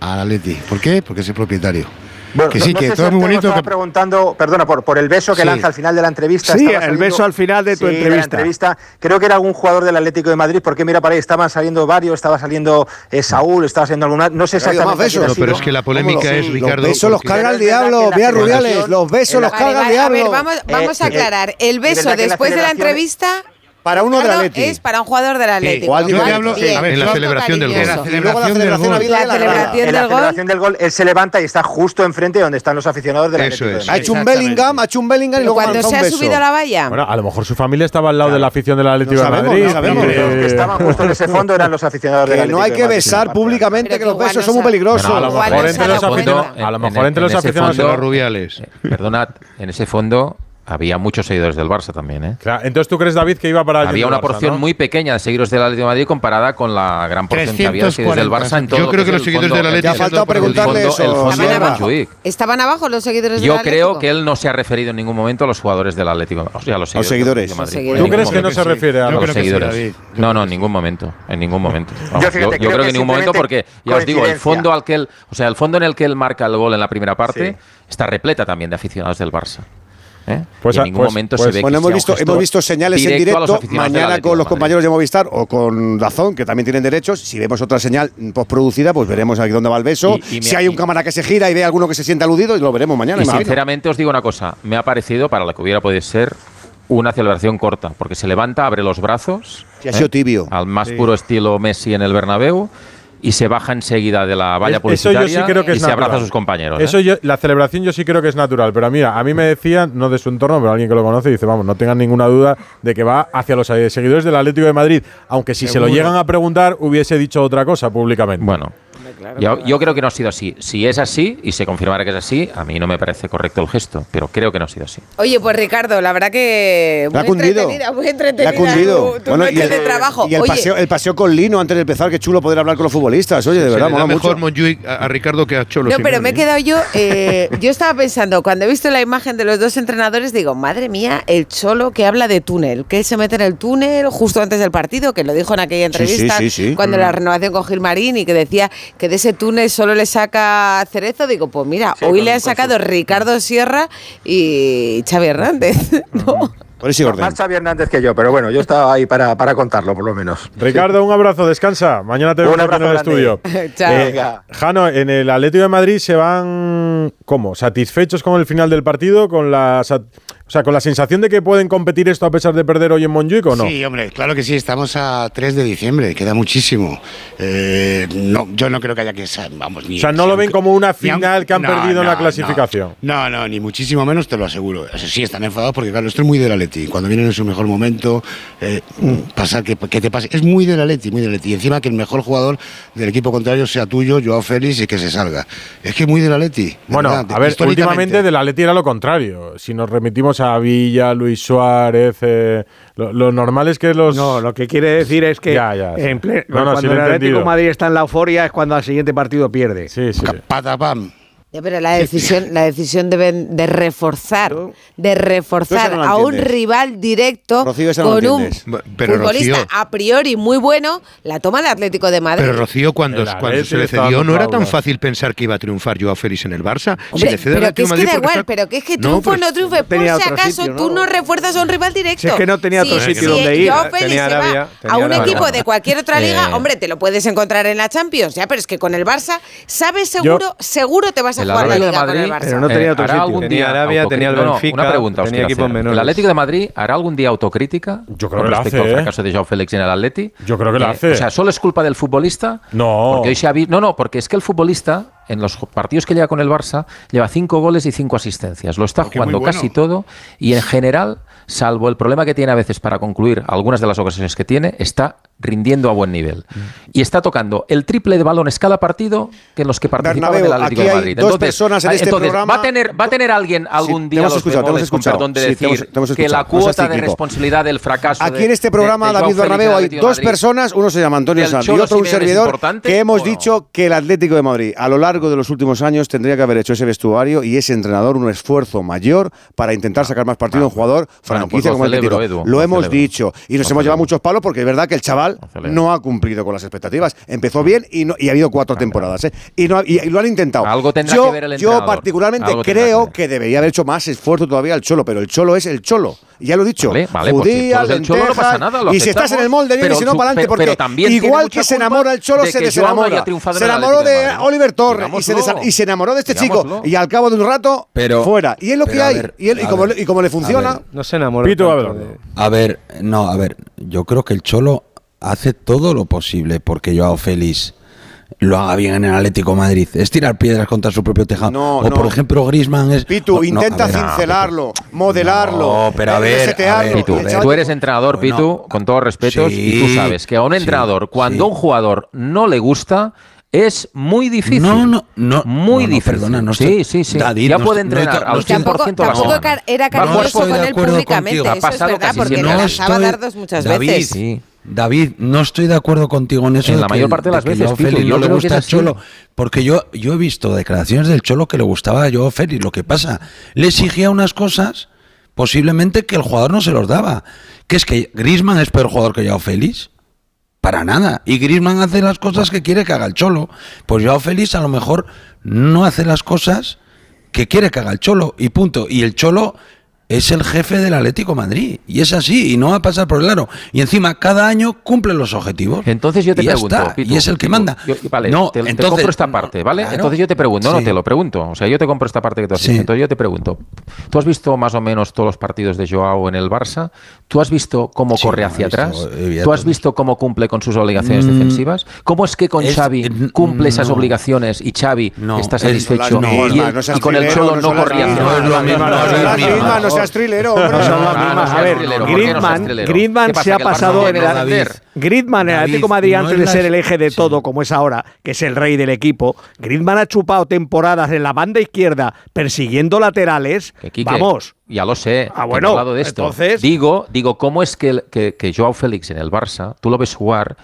Al Atleti. ¿Por qué? Porque es el propietario. Bueno, que no que sé si preguntando, perdona, por, por el beso que sí. lanza al final de la entrevista. Sí, el beso al final de tu entrevista. Creo que era algún jugador del Atlético de Madrid, porque mira, para ahí estaban saliendo varios, estaba saliendo eh, Saúl, estaba saliendo alguna. No sé exactamente. Más besos. Pero es que la polémica es, Ricardo. Los besos los carga el diablo, mira Rubiales, los besos los carga el diablo. Vamos a aclarar, el beso después de la entrevista para. Es para un jugador del Atleti. Sí, en la celebración del gol. Luego la celebración del. La, en la celebración del gol, él se levanta y está justo enfrente de donde están los aficionados del Eso Atleti. Es. Ha hecho un Bellingham, ha hecho un Bellingham y, luego cuando se ha subido a la valla. Bueno, a lo mejor su familia estaba al lado de la afición del Atleti no de Madrid. Los que estaban justo en ese fondo eran los aficionados del Atleti. Que no hay que besar públicamente que los besos son muy peligrosos. A lo mejor entre los aficionados de los Rubiales. Eh, perdonad, en ese fondo había muchos seguidores del Barça también, ¿eh? Claro. Entonces, ¿tú crees, David, que iba para Había una porción muy pequeña de seguidores del Atlético de Madrid comparada con la gran porción que había de seguidores del Barça en todo Yo creo que, los seguidores del Atlético... Ya falta preguntarle. El fondo ¿Estaban, abajo? Los seguidores Yo del Atlético? Yo creo que él no se ha referido en ningún momento a los jugadores del Atlético. O sea, a los seguidores. ¿Tú, crees que no se refiere a los seguidores? No, no, en ningún momento. En ningún momento. Yo creo que en ningún momento porque, ya os digo, el fondo al que él... O sea, el fondo en el que él marca el gol en la primera parte está repleta también de aficionados del Barça. ¿eh? Pues, en ningún pues momento se pues ve que hemos, sea visto, hemos visto señales en directo mañana con los compañeros de Movistar o con Dazón, que también tienen derechos. Si vemos otra señal postproducida, pues veremos aquí dónde va el beso. Y, si hay un cámara que se gira y ve a alguno que se siente aludido, y lo veremos mañana. Y sinceramente os digo una cosa, me ha parecido, para lo que hubiera podido ser, una celebración corta, porque se levanta, abre los brazos. Ha sido ¿eh? tibio. Al más puro estilo Messi en el Bernabéu y se baja enseguida de la valla es, publicitaria y se abraza a sus compañeros. ¿eh? Eso yo, la celebración yo sí creo que es natural, pero mira, a mí me decían, no de su entorno, pero alguien que lo conoce dice, vamos, no tengan ninguna duda de que va hacia los eh, seguidores del Atlético de Madrid, aunque si se lo llegan a preguntar hubiese dicho otra cosa públicamente. Bueno, yo, creo que no ha sido así. Si es así y se confirmara que es así, a mí no me parece correcto el gesto, pero creo que no ha sido así. Oye, pues Ricardo, la verdad que muy ha cundido. entretenida, muy entretenida. Ha cundido. Y el, paseo, el paseo con Lino antes de empezar, qué chulo poder hablar con los futbolistas. Oye, de verdad, se le da mejor mucho. A, Ricardo que a Cholo. No, pero me he ¿eh? quedado yo. Eh, yo estaba pensando, cuando he visto la imagen de los dos entrenadores, digo, madre mía, el Cholo que habla de túnel, que se mete en el túnel justo antes del partido, que lo dijo en aquella entrevista cuando la mm. renovación con Gilmarín y que decía que de ese túnel solo le saca Cerezo, digo, pues mira, hoy le ha sacado. Ricardo Sierra y Xavi Hernández. Más Xavi Hernández que yo, pero bueno, yo estaba ahí para, para contarlo, por lo menos. Ricardo, un abrazo, descansa. Mañana te vemos en el estudio. Chao. Eh, Jano, en el Atlético de Madrid se van, ¿cómo? ¿Satisfechos con el final del partido? ¿Con la o sea, con la sensación de que pueden competir esto a pesar de perder hoy en Montjuic o no. Sí, hombre, claro que sí, estamos a 3 de diciembre, queda muchísimo. Eh, no, yo no creo que haya que. Vamos, ni, o sea, no lo aunque, ven como una final que han no, perdido no, en la clasificación. No, no, ni muchísimo menos, te lo aseguro. Eso sí, están enfadados porque, claro, esto es muy del Atleti. Cuando vienen en su mejor momento, eh, pasar que, que, te pase. Es muy del Atleti, muy del Atleti. Y encima que el mejor jugador del equipo contrario sea tuyo, Joao Félix, y que se salga. Es que muy del Atleti. De bueno, verdad, a ver, últimamente del Atleti era lo contrario. Si nos remitimos a Villa, Luis Suárez, eh, lo, lo normal es que los... No, lo que quiere decir es que Ya, ya, sí. en ple- No, no, cuando sí el Atlético Madrid está en la euforia es cuando al siguiente partido pierde. Sí, sí. Patapam. Pero la decisión, la decisión de, reforzar, de reforzar a un rival directo con un futbolista a priori muy bueno, la toma el Atlético de Madrid. Pero Rocío, cuando, se le cedió, no era tan fácil pensar que iba a triunfar Joao Félix en el Barça. Hombre, si pero que es que da igual, pero que es que triunfo no, no por si acaso tú no refuerzas a un rival directo. Si es que no tenía otro sitio sí, donde ir. Félix se va a un equipo de cualquier otra liga, eh. hombre, te lo puedes encontrar en la Champions, ya, pero es que con el Barça, sabes seguro, seguro te vas a el Arabia. De Madrid, pero no tenía eh, otro ¿hará sitio? Algún tenía el Benfica, una pregunta, tenía ¿El Atlético de Madrid hará algún día autocrítica Yo creo que respecto la hace, al ¿eh? fracaso de Joao Félix en el Atleti? Yo creo que eh, hace. O sea, ¿solo es culpa del futbolista? No. Porque no, no, porque es que el futbolista en los partidos que lleva con el Barça, lleva cinco goles y cinco asistencias. Lo está jugando casi todo y en general, salvo el problema que tiene a veces para concluir algunas de las ocasiones que tiene, está rindiendo a buen nivel. Mm. Y está tocando el triple de balones cada partido que en los que participaba Bernabéu, del Atlético aquí de Madrid. Dos entonces, personas en este entonces, programa, va a tener, va a tener alguien algún sí, día los escuchado, bemoles, con perdón de sí, te hemos, te hemos que la cuota de responsabilidad del fracaso Aquí de, en este programa, de, de David Bernabéu, hay dos Madrid. personas, uno se llama Antonio Sanz y otro un servidor, que hemos dicho que el Atlético de Madrid a lo largo de los últimos años tendría que haber hecho ese vestuario y ese entrenador un esfuerzo mayor para intentar sacar más partido a un ah, jugador pues franquicia como el Atlético. Lo hemos dicho y nos hemos llevado muchos palos porque es verdad que el chaval no ha cumplido con las expectativas. Empezó bien y, no, ha habido cuatro temporadas. ¿eh? Y, no, lo han intentado. Algo tendrá yo, que ver el entrenador. Yo particularmente creo que, debería haber hecho más esfuerzo todavía el Cholo, pero el Cholo es el Cholo. Ya lo he dicho. Vale, Judía, el Cholo no pasa nada, lo y si estás en el molde, bien, y si no, para adelante. Porque también igual que se enamora el Cholo, se desenamora. Se enamoró de, Oliver Torres y, se, enamoró de este chico. Y al cabo de un rato, pero, fuera. Y es lo que hay. Y, y, como, le funciona. No se enamora Pito, a ver, no, a ver. Yo creo que el Cholo hace todo lo posible porque Joao Félix lo haga bien en el Atlético Madrid. Es tirar piedras contra su propio tejado. No, o no. por ejemplo Griezmann es Pitu, intenta cincelarlo, modelarlo. No, pero a eh, ver, a ver, Pitu, tú eres entrenador, Pitu, con todos respetos, y tú sabes que a un entrenador cuando un jugador no le gusta es muy difícil. No, no, no. Muy no, difícil. Perdona, no estoy, Sí, sí, sí. Ya puede entrenar al 100% tampoco, la era cariñoso con él públicamente. Eso ha pasado es verdad, porque no lanzaba dardos muchas David, veces. Sí. David, no estoy de acuerdo contigo en eso. En la mayor parte de las de veces, Feli, Feli, no le gusta el Cholo. Porque yo, yo he visto declaraciones del Cholo que le gustaba a Joao Félix. Lo que pasa, le exigía unas cosas posiblemente que el jugador no se los daba. Que es que Grisman es peor jugador que Joao Félix. Para nada. Y Grisman hace las cosas que quiere que haga el Cholo. Pues Joao Félix a lo mejor no hace las cosas que quiere que haga el Cholo. Y punto. Y el Cholo es el jefe del Atlético Madrid. Y es así, y no va a pasar por el aro. Y encima, cada año cumple los objetivos. Entonces yo te y pregunto. Y es el que manda. Vale, no, te, entonces, te, compro esta parte, ¿vale? Entonces yo te pregunto, no, no te lo pregunto. O sea, yo te compro esta parte que tú has dicho. Entonces yo te pregunto, ¿tú has visto más o menos todos los partidos de Joao en el Barça? ¿Tú has visto cómo corre hacia atrás? Eh, ¿Tú has visto cómo cumple con sus obligaciones mm, defensivas? ¿Cómo es que con Xavi cumple esas obligaciones y Xavi no, está satisfecho? Y, con el Cholo no corría. No es lo mismo, no seas trilero. No, no, no, a ver, Gridman, se ha pasado en el Gridman, el Atlético Madrid, antes de ser el eje de todo, como es ahora, que es el rey del equipo, Gridman ha chupado temporadas en la banda izquierda persiguiendo laterales. Vamos. Ya lo sé. Ah, bueno. Entonces... Digo, digo, ¿cómo es que, que, que Joao Félix en el Barça, tú lo ves jugar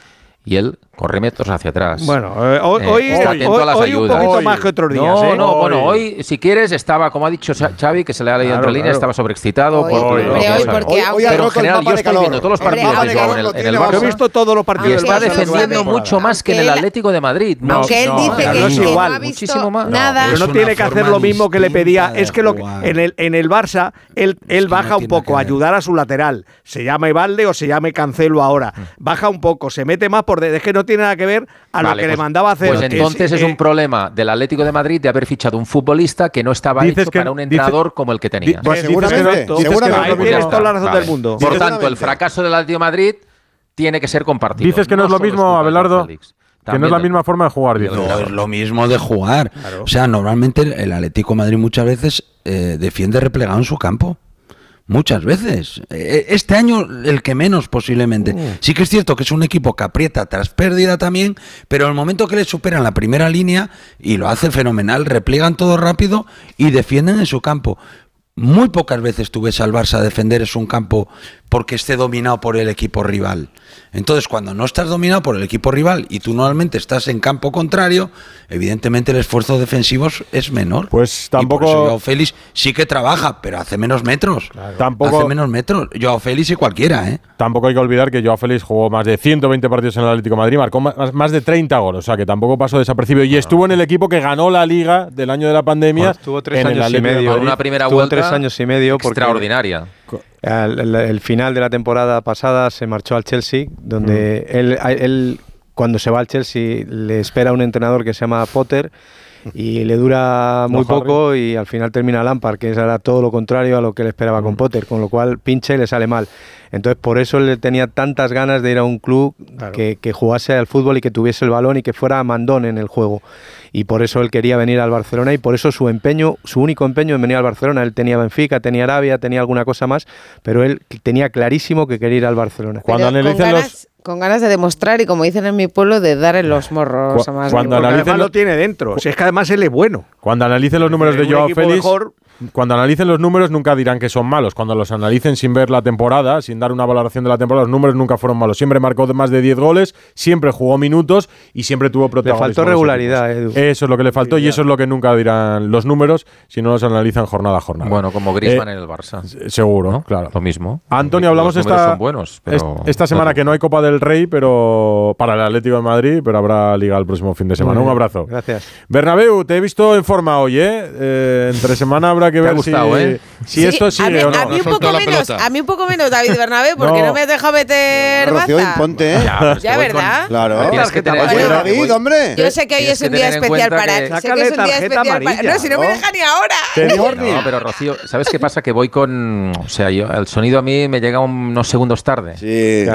y él Corre metros hacia atrás. Bueno, eh, hoy, eh, hoy, está hoy, las hoy ayudas. un poquito más que otros días. No, ¿eh? no, bueno, hoy, si quieres, estaba, como ha dicho Xavi, que se le ha leído claro, entre claro. líneas, estaba sobreexcitado. Hoy, por, porque, pero en general, yo estoy viendo todos los partidos hombre, yo, en el, en el Barça. Yo he visto todos los partidos. Y está defendiendo mucho más que en el Atlético de Madrid. No, aunque él dice que, no es igual, no ha visto muchísimo más. Nada. Pero no tiene que hacer lo mismo que le pedía. Es que en el, en el Barça, él, baja un poco, ayudar a su lateral. Se llame Valde o se llame Cancelo ahora. Mm. Baja un poco, se mete más por... Es que no tiene nada que ver a lo que le pues- mandaba hacer. Pues entonces es eh, un problema del Atlético de Madrid de haber fichado un futbolista que no estaba Dices hecho que- para un entrenador como el que tenía. Pues seguramente, no- seguramente. Tienes toda la razón Vale. del mundo. Por tanto, el fracaso del Atlético de Madrid tiene que ser compartido. Dices que no, es lo mismo, Abelardo, que no es la misma forma de jugar. No es lo mismo de jugar. O sea, normalmente el- el Atlético de Madrid muchas veces eh, defiende replegado en su campo. Muchas veces. Eh, Este año el que menos posiblemente. Sí que es cierto que es un equipo que aprieta tras pérdida también, pero en el momento que le superan la primera línea y lo hace fenomenal, repliegan todo rápido y defienden en su campo. Muy pocas veces tú ves al Barça defender en su campo porque esté dominado por el equipo rival. Entonces, cuando no estás dominado por el equipo rival y tú normalmente estás en campo contrario, evidentemente el esfuerzo defensivo es menor. Pues Y por tampoco. eso Joao Félix sí que trabaja, pero hace menos metros. Tampoco- Hace menos metros. Joao Félix y cualquiera, ¿eh? Tampoco hay que olvidar que Joao Félix jugó más de 120 partidos en el Atlético de Madrid, marcó más, más de 30 goles, o sea que tampoco pasó desapercibido. Y estuvo en el equipo que ganó la liga del año de la pandemia. Bueno, estuvo tres en el años y medio. Una primera Estuvo vuelta tres años y medio porque- extraordinaria. Al- El, el final de la temporada pasada se marchó al Chelsea, donde él, a- él, cuando se va al Chelsea, le espera un entrenador que se llama Potter y le dura muy No, Harry. poco y al final termina Lampard, que era todo lo contrario a lo que él esperaba con Potter, con lo cual pinche y le sale mal. Entonces por eso él tenía tantas ganas de ir a un club que, que jugase al fútbol y que tuviese el balón y que fuera mandón en el juego. Y por eso él quería venir al Barcelona y por eso su empeño, su único empeño en venir al Barcelona. Él tenía Benfica, tenía Arabia, tenía alguna cosa más, pero él tenía clarísimo que quería ir al Barcelona. Pero con, ganas, con ganas de demostrar y, como dicen en mi pueblo, de dar en los morros Cu- a más cuando analicen Además lo- lo tiene dentro. Si es que además él es bueno. Cuando analicen los números de Joao Félix, mejor- cuando analicen los números nunca dirán que son malos. Cuando los analicen sin ver la temporada, sin dar una valoración de la temporada, los números nunca fueron malos. Siempre marcó más de 10 goles, siempre jugó minutos y siempre tuvo protagonismo. faltó en los regularidad, equipos. Eso es lo que le faltó y eso es lo que nunca dirán los números si no los analizan jornada a jornada. Bueno, como Griezmann Eh, en el Barça. Seguro, claro. Lo mismo. Antonio, hablamos esta, son buenos, pero est- esta semana que no hay Copa del Rey, pero para el Atlético de Madrid, pero habrá Liga el próximo fin de semana. Un abrazo. Gracias. Bernabéu, te he visto en forma hoy, ¿eh? Eh, entre semana habrá que Te ha ver gustado, si, ¿eh? si Sí, esto a sigue mí, o no. a mí un poco menos, a mí un poco menos David Bernabé, porque No. no, me has dejado meter Rocío, imponte, ¿eh? Ya, que Ya, voy con- ¿verdad? Claro. Tienes que tener Bueno, que David, hombre. Yo sé que hoy es un que día especial para que- sé que Sácale es un día tarjeta especial para amarilla, No, si no me deja ni ahora. No, pero Rocío, ¿sabes qué pasa? Que voy con. O sea, yo, el sonido a mí me llega unos segundos tarde. Sí,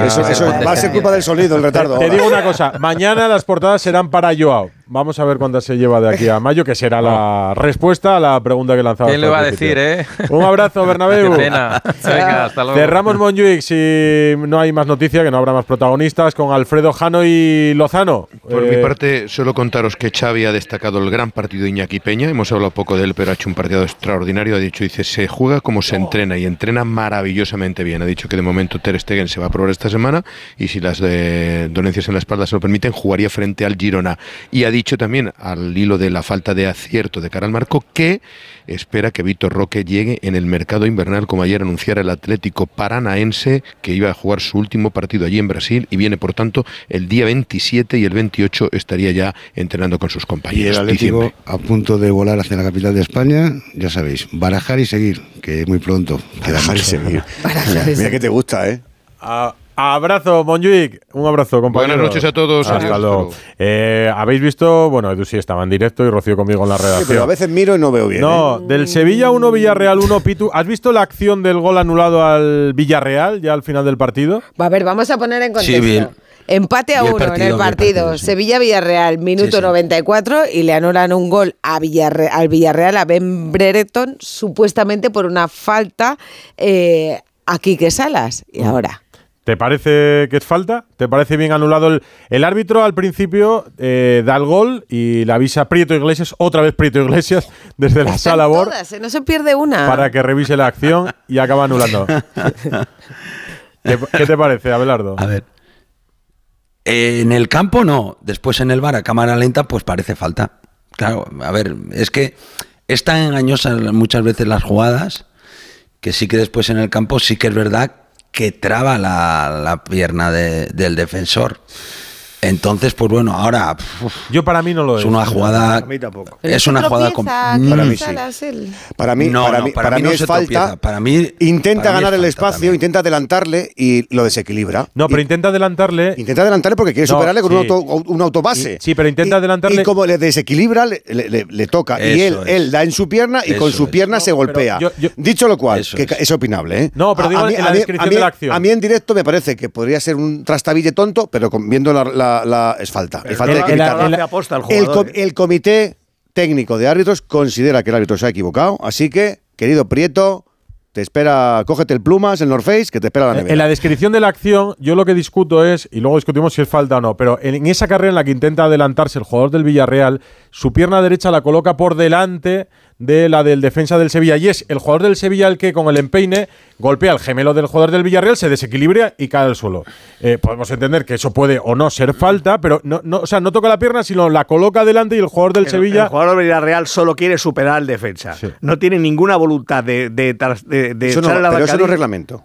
eso, eso va a ser culpa del sonido, el retardo. Te digo una cosa, mañana las portadas serán para Joao. Vamos a ver cuántas se lleva de aquí a mayo, que será la respuesta a la pregunta que lanzaba. ¿Quién le va a decir, eh? Un abrazo, Bernabéu. Qué pena. Venga, hasta luego. Cerramos Montjuic si no hay más noticia, que no habrá más protagonistas, con Alfredo Jano y Lozano. Por Eh, mi parte, solo contaros que Xavi ha destacado el gran partido de Iñaki Peña. Hemos hablado poco de él, pero ha hecho un partido extraordinario. Ha dicho, dice, se juega como se entrena y entrena maravillosamente bien. Ha dicho que de momento Ter Stegen se va a probar esta semana y si las de dolencias en la espalda se lo permiten, jugaría frente al Girona. Y ha dicho también, al hilo de la falta de acierto de cara al marco, que espera que Víctor Roque llegue en el mercado invernal, como ayer anunciara el Atlético Paranaense, que iba a jugar su último partido allí en Brasil y viene, por tanto, el día 27 y el 28 estaría ya entrenando con sus Y el compañeros. Atlético Diciembre. a punto de volar hacia la capital de España, ya sabéis, barajar y seguir, que muy pronto. Barajar y seguir. Mira, mira que te gusta, ¿eh? a- abrazo, Montjuic. Un abrazo, compañero. Buenas noches a todos. Hasta Adiós, luego. Eh, Habéis visto, bueno, Edu sí estaba en directo y Rocío conmigo en la Sí, redacción. pero a veces miro y no veo bien. No, ¿eh? del Sevilla 1, Villarreal 1, Pitu. ¿Has visto la acción del gol anulado al Villarreal ya al final del partido? Va, a ver, vamos a poner en Sí, contexto. bien. Empate a uno en partido, el partido. partido, sí. Sevilla-Villarreal, minuto Sí, sí. 94, y le anulan un gol a Villarre- al Villarreal, a Ben Brereton, supuestamente por una falta eh, a Quique Salas. Y ahora. ¿Te parece que es falta? ¿Te parece bien anulado el, el árbitro al principio eh, da el gol y le avisa Prieto Iglesias, otra vez Prieto Iglesias, desde la Están sala BOR todas, eh, no se pierde una. para que revise la acción y acaba anulando. ¿Qué, qué te parece, Abelardo? A ver. Eh, en el campo no, después en el bar a cámara lenta pues parece falta. Claro, a ver, es que es tan engañosa muchas veces las jugadas que sí que después en el campo sí que es verdad que traba la, la pierna de- del defensor. Entonces, pues bueno, ahora uf, Yo para mí no lo es. es una jugada. Mí tampoco. Es una jugada. con- tropieza, Mm. Para mí sí. Para mí, No, para no, mí, para para mí mí no es falta. tropieza. Para mí- intenta para mí ganar es el espacio, también. intenta adelantarle y lo desequilibra. No, pero Y- intenta adelantarle. Intenta adelantarle porque quiere No, superarle con sí. un, auto, un autobase. Y- sí, pero intenta Y- adelantarle- Y como le desequilibra, le, le- le- le toca. y él, es. él da en su pierna y con su es. pierna se golpea. yo- yo- Dicho lo cual, Eso que es. opinable, ¿eh? No, pero digo en la descripción a mí- de la acción. A mí en directo me parece que podría ser un trastabille tonto, pero viendo la, la- la- es falta. Es aposta jugador. com- ¿eh? el comité técnico de árbitros considera que el árbitro se ha equivocado, así que, querido Prieto, te espera, cógete el plumas, el North Face, que te espera la nevera. En la descripción de la acción, yo lo que discuto es, y luego discutimos si es falta o no, pero en, en esa carrera en la que intenta adelantarse el jugador del Villarreal, su pierna derecha la coloca por delante de la del defensa del Sevilla y es el jugador del Sevilla el que con el empeine golpea al gemelo del jugador del Villarreal, se desequilibra y cae al suelo. Eh, podemos entender que eso puede o no ser falta, pero no, no, o sea, no toca la pierna, sino la coloca delante y el jugador del El- Sevilla. El jugador del Villarreal solo quiere superar al defensa. No tiene ninguna voluntad de, de, de, de Eso no, echarle la pero eso no es reglamento.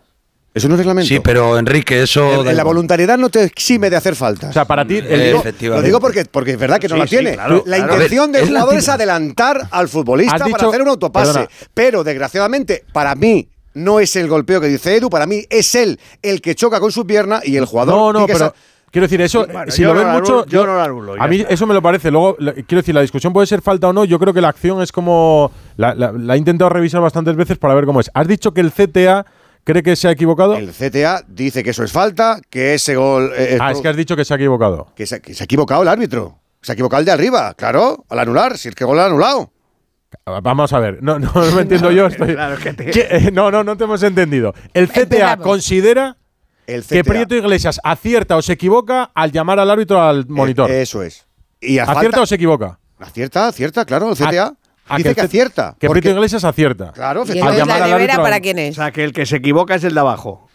Eso no es reglamento. Sí, pero Enrique, eso. El- la voluntariedad no te exime de hacer falta. O sea, para ti, el- digo, Efectivamente. lo digo porque, porque es verdad que no Sí, la sí, tiene. claro, la claro. intención del jugador es adelantar al futbolista para dicho- hacer un autopase. Perdona. Pero desgraciadamente, para mí, no es el golpeo que dice Edu, para mí es él el que choca con su pierna y el jugador. No, no, que pero quiero decir, eso, Bueno, si lo no ven mucho. yo no lo anulo, ya a mí está. eso me lo parece. Luego, quiero decir, la discusión puede ser falta o no. Yo creo que la acción es como. La, la- la he intentado revisar bastantes veces para ver cómo es. Has dicho que el CTA cree que se ha equivocado. El CTA dice que eso es falta, que ese gol. eh, ah, es que has dicho que se ha equivocado. que se, que se ha equivocado el árbitro. Se ha equivocado el de arriba, claro, al anular, si es que gol ha anulado. Vamos a ver, no, no, no me entiendo yo. Estoy, Claro que no, no, no te hemos entendido. El CTA considera El que. Prieto Iglesias acierta o se equivoca al llamar al árbitro al monitor. Eh, eso es. Y ¿Acierta falta- o se equivoca? Acierta, acierta, claro, el CTA. Ah, dice que, C- acierta. Que porque- Prieto Iglesias acierta. Claro, ¿Y Al entonces llamar la al nevera árbitro- para quién es? O sea, que el que se equivoca es el de abajo.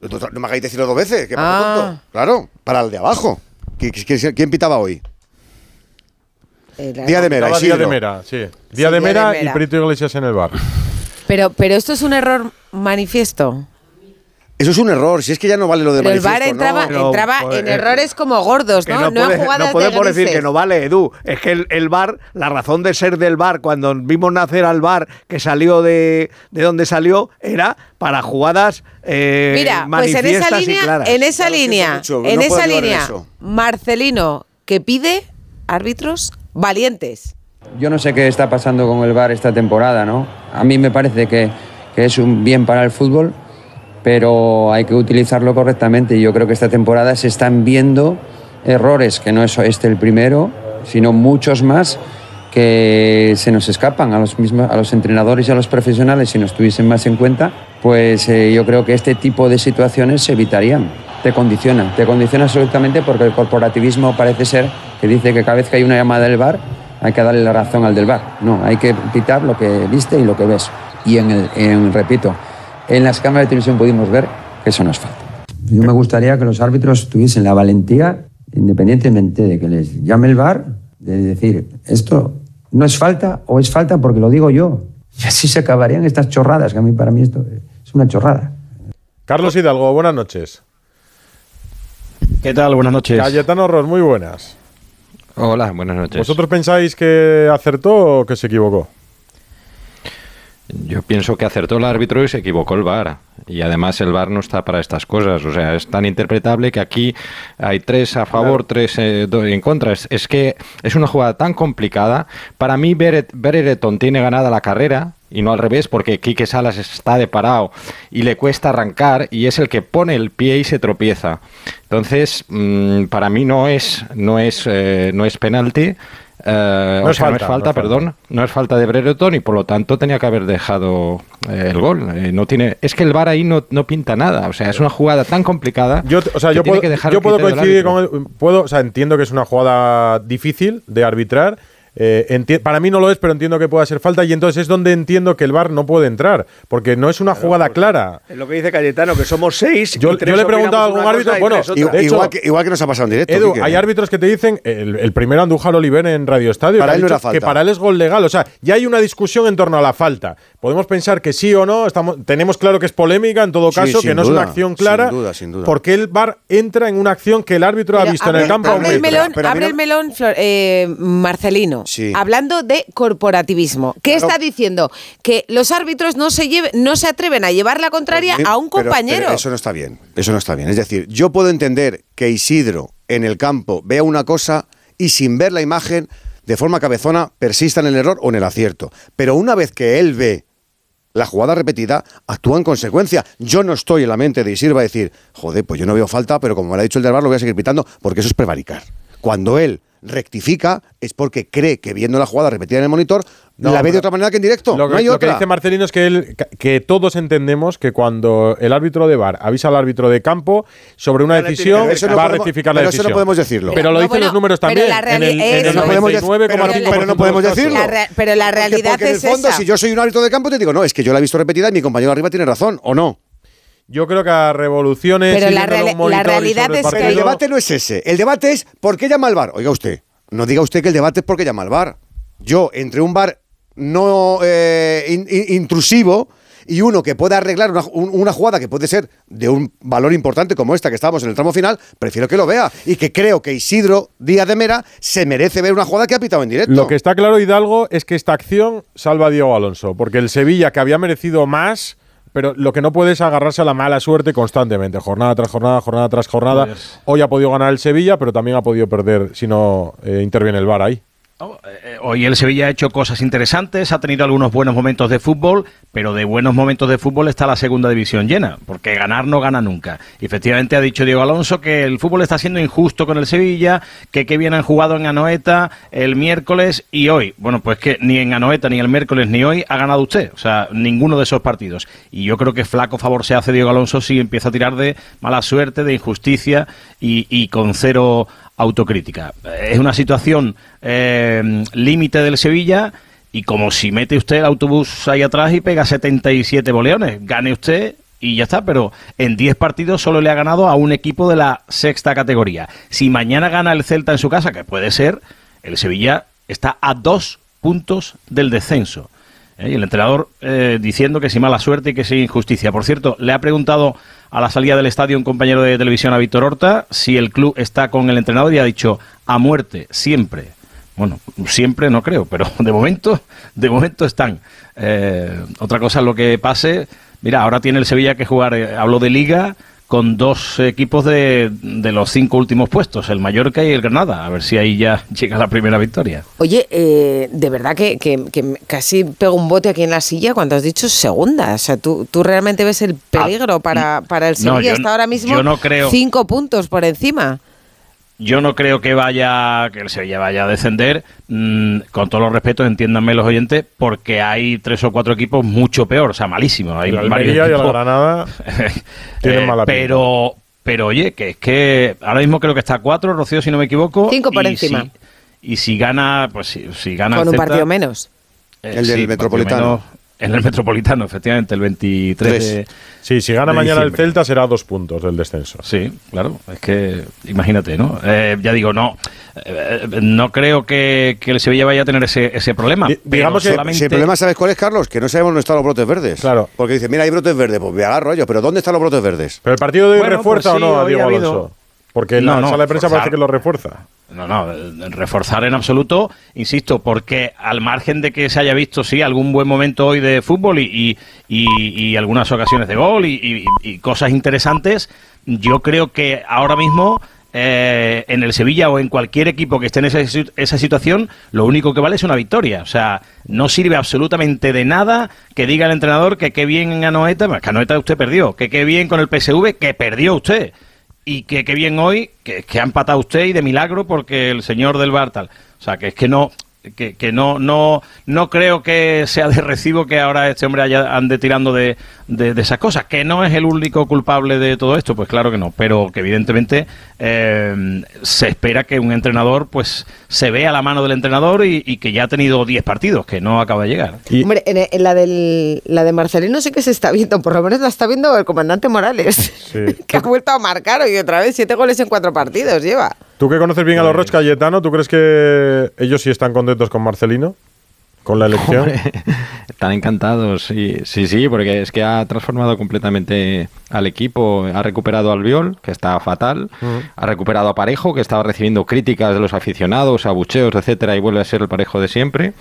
No me hagáis decirlo dos veces, que para Ah. tonto. Claro, para el de abajo. ¿Qui- qui- qui- ¿Quién pitaba hoy? Era- Día de Mera, Día de. Mera, sí. Día Sí, de Día de Mera Mera. y Prieto Iglesias en el bar. Pero, pero esto es un error manifiesto. Eso es un error, si es que ya no vale lo de Pero el VAR entraba, entraba pues, en eh, errores como gordos, Que ¿no? no, jugadas no podemos de decir que no vale, Edu. Es que el, el VAR, la razón de ser del VAR, cuando vimos nacer al VAR que salió de, de donde salió, era para jugadas eh, Mira, pues en esa manifiestas y línea, claras. en esa línea, mucho, en no puedo esa ayudar en línea, eso. Marcelino que pide árbitros valientes. Yo no sé qué está pasando con el VAR esta temporada, ¿no? A mí me parece que, que es un bien para el fútbol, pero hay que utilizarlo correctamente. Y yo creo que esta temporada se están viendo errores, que no es este el primero, sino muchos más que se nos escapan a los mismos, a los entrenadores y a los profesionales si nos tuviesen más en cuenta, pues eh, yo creo que este tipo de situaciones se evitarían. Te condiciona, te condiciona absolutamente porque el corporativismo parece ser que dice que cada vez que hay una llamada del VAR hay que darle la razón al del VAR. No, hay que pitar lo que viste y lo que ves. Y en el, repito, en las cámaras de televisión pudimos ver que eso no es falta. Yo me gustaría que los árbitros tuviesen la valentía, independientemente de que les llame el VAR, de decir, esto no es falta o es falta porque lo digo yo. Y así se acabarían estas chorradas, que a mí para mí esto es una chorrada. Carlos Hidalgo, buenas noches. ¿Qué tal? Buenas noches. Cayetano Ross, muy buenas. Hola, buenas noches. ¿Vosotros pensáis que acertó o que se equivocó? Yo pienso que acertó el árbitro y se equivocó el VAR. Y además el VAR no está para estas cosas. O sea, es tan interpretable que aquí hay tres a favor, tres eh, en contra. Es, es que es una jugada tan complicada. Para mí, Beret, Bereton tiene ganada la carrera y no al revés, porque Quique Salas está de parado y le cuesta arrancar y es el que pone el pie y se tropieza. Entonces, mm, para mí no es, no es, eh, no es penalti. Eh, No o es sea, no falta, es falta, no es falta. perdón, no es falta de Brereton y por lo tanto tenía que haber dejado eh, el gol. Eh, no tiene, es que el VAR ahí no, no pinta nada, o sea, es una jugada tan complicada. Yo, o sea, que yo puedo, que dejar yo puedo coincidir con él, puedo, o sea, entiendo que es una jugada difícil de arbitrar. Eh, para mí no lo es, pero entiendo que pueda ser falta y entonces es donde entiendo que el VAR no puede entrar, porque no es una jugada clara. Es lo que dice Cayetano, que somos seis. Yo, y tres yo le he preguntado a algún árbitro, bueno, hecho, igual, que, igual que nos ha pasado en directo. Edu, Quique. hay árbitros que te dicen, el, el primero Andújar Oliver en Radio Estadio, Para que, ha él no dicho era falta. que para él es gol legal. O sea, ya hay una discusión en torno a la falta. Podemos pensar que sí o no, estamos, tenemos claro que es polémica en todo caso, sin que no es una acción sin clara. duda, sin duda. Porque el VAR entra en una acción que el árbitro ha visto en el campo a un abre el melón, Pero a mí abre no- el melón, Flor- eh, Marcelino. Sí. Hablando de corporativismo. ¿Qué está diciendo? Que los árbitros no se, lleve- no se atreven a llevar la contraria a un Pero- compañero. pero eso no está bien. Eso no está bien. Es decir, yo puedo entender que Isidro en el campo vea una cosa y sin ver la imagen, de forma cabezona, persista en el error o en el acierto. Pero una vez que él ve la jugada repetida, actúa en consecuencia. Yo no estoy en la mente de Isidro va a decir, joder, pues yo no veo falta, pero como me lo ha dicho el del bar, lo voy a seguir pitando, porque eso es prevaricar. Cuando él rectifica, es porque cree que viendo la jugada repetida en el monitor, No, la ve de otra manera que en directo. Lo que, no hay lo que otra. dice Marcelino es que, él, que todos entendemos que cuando el árbitro de VAR avisa al árbitro de campo sobre una decisión, Pero eso no va a rectificar la pero eso no decisión. podemos decirlo. Pero lo No, dicen bueno, los números pero también. en el, en el. No podemos decir- 99,5% pero no- podemos decirlo. La re- pero la Porque- realidad porque en es el fondo, esa. si yo soy un árbitro de campo, te digo, no, es que yo la he visto repetida y mi compañero arriba tiene razón, ¿o no? Yo creo que a revoluciones. Pero y la reali- la realidad es que Pero el debate no es ese. El debate es ¿por qué llama al bar? Oiga usted, no diga usted que el debate es porque llama al bar. Yo, entre un bar no eh, in- in- intrusivo y uno que pueda arreglar una, un- una jugada que puede ser de un valor importante como esta que estábamos en el tramo final, prefiero que lo vea. Y que creo que Isidro Díaz de Mera se merece ver una jugada que ha pitado en directo. Lo que está claro, Hidalgo, es que esta acción salva a Diego Alonso. Porque el Sevilla, que había merecido más. Pero lo que no puede es agarrarse a la mala suerte constantemente, jornada tras jornada, jornada tras jornada. Pues- Hoy ha podido ganar el Sevilla, pero también ha podido perder si no eh, interviene el VAR ahí. Eh, Hoy el Sevilla ha hecho cosas interesantes, ha tenido algunos buenos momentos de fútbol, pero de buenos momentos de fútbol está la segunda división llena, porque ganar no gana nunca. Y efectivamente ha dicho Diego Alonso que el fútbol está siendo injusto con el Sevilla, que qué bien han jugado en Anoeta el miércoles y hoy. Bueno, pues que ni en Anoeta, ni el miércoles, ni hoy ha ganado usted, o sea, ninguno de esos partidos. Y yo creo que flaco favor se hace Diego Alonso si empieza a tirar de mala suerte, de injusticia y con cero autocrítica. Es una situación eh, límite del Sevilla y como si mete usted el autobús ahí atrás y pega 77 boleones, gane usted y ya está, pero en 10 partidos solo le ha ganado a un equipo de la sexta categoría. Si mañana gana el Celta en su casa, que puede ser, el Sevilla está a dos puntos del descenso. ¿Eh? El entrenador eh, diciendo que si mala suerte y que si injusticia. Por cierto, le ha preguntado a la salida del estadio un compañero de televisión a Víctor Horta si el club está con el entrenador y ha dicho a muerte, siempre. Bueno, siempre no creo, pero de momento, de momento están. Eh, otra cosa es lo que pase. Mira, ahora tiene el Sevilla que jugar, hablo de liga, con dos equipos de, de los cinco últimos puestos, el Mallorca y el Granada. A ver si ahí ya llega la primera victoria. Oye, eh, de verdad que, que- que casi pego un bote aquí en la silla cuando has dicho segunda. O sea, tú, tú realmente ves el peligro para, para el Ah, no, Sevilla. yo Está no- ahora mismo yo no creo- cinco puntos por encima. Yo no creo que vaya, que el Sevilla vaya a descender, mm, con todos los respetos, entiéndanme los oyentes, porque hay tres o cuatro equipos mucho peor, o sea, malísimos. Hay Almería y equipos- Granada tienen Eh, mala pero, pero oye, que es que ahora mismo creo que está a cuatro, Rocío, si no me equivoco. Cinco por y encima. Si, y si gana, pues si, si gana Con un Celta, partido menos. eh, El del sí, Metropolitano. menos En el Metropolitano, efectivamente, el 23 de, Sí, si gana mañana el. Celta será dos puntos del descenso. Sí, claro. Es que imagínate, ¿no? Eh, ya digo, no. eh, no creo que, que el Sevilla vaya a tener ese, ese problema. Pero digamos que solamente- si el problema, ¿sabes cuál es, Carlos? Que no sabemos dónde están los brotes verdes. Claro. Porque dice, mira, hay brotes verdes, pues me agarro yo, pero ¿dónde están los brotes verdes? Pero el partido de hoy Bueno, refuerza pues sí, o no Diego ha habido- Alonso. Porque No, la no, sala de prensa forzar. parece que lo refuerza. No, no, eh, reforzar en absoluto, insisto, porque al margen de que se haya visto, sí, algún buen momento hoy de fútbol y, y, y- algunas ocasiones de gol y, cosas interesantes, yo creo que ahora mismo eh, en el Sevilla o en cualquier equipo que esté en esa, esa situación, lo único que vale es una victoria. O sea, no sirve absolutamente de nada que diga el entrenador que qué bien en Anoeta, que Anoeta usted perdió, que qué bien con el PSV, que perdió usted y que qué bien hoy que, que ha empatado usted y de milagro porque el señor del bar tal. O sea, que es que no que, que no no no creo que sea de recibo que ahora este hombre haya, ande tirando de, de, de esas cosas. Que no es el único culpable de todo esto, pues claro que no. Pero que evidentemente eh, se espera que un entrenador pues se vea la mano del entrenador y, y que ya ha tenido 10 partidos, que no acaba de llegar. Hombre, en, en la, del, la de Marcelino sé que se está viendo, por lo menos la está viendo el comandante Morales, que ha vuelto a marcar hoy otra vez, siete goles en cuatro partidos lleva. Tú que conoces bien a los Roch Cayetano, ¿tú crees que ellos sí están contentos con Marcelino? ¿Con la elección? Están encantados, sí, sí, sí, porque es que ha transformado completamente al equipo. Ha recuperado al Viol, que estaba fatal. Ha recuperado a Parejo, que estaba recibiendo críticas de los aficionados, abucheos, etcétera, y vuelve a ser el Parejo de siempre.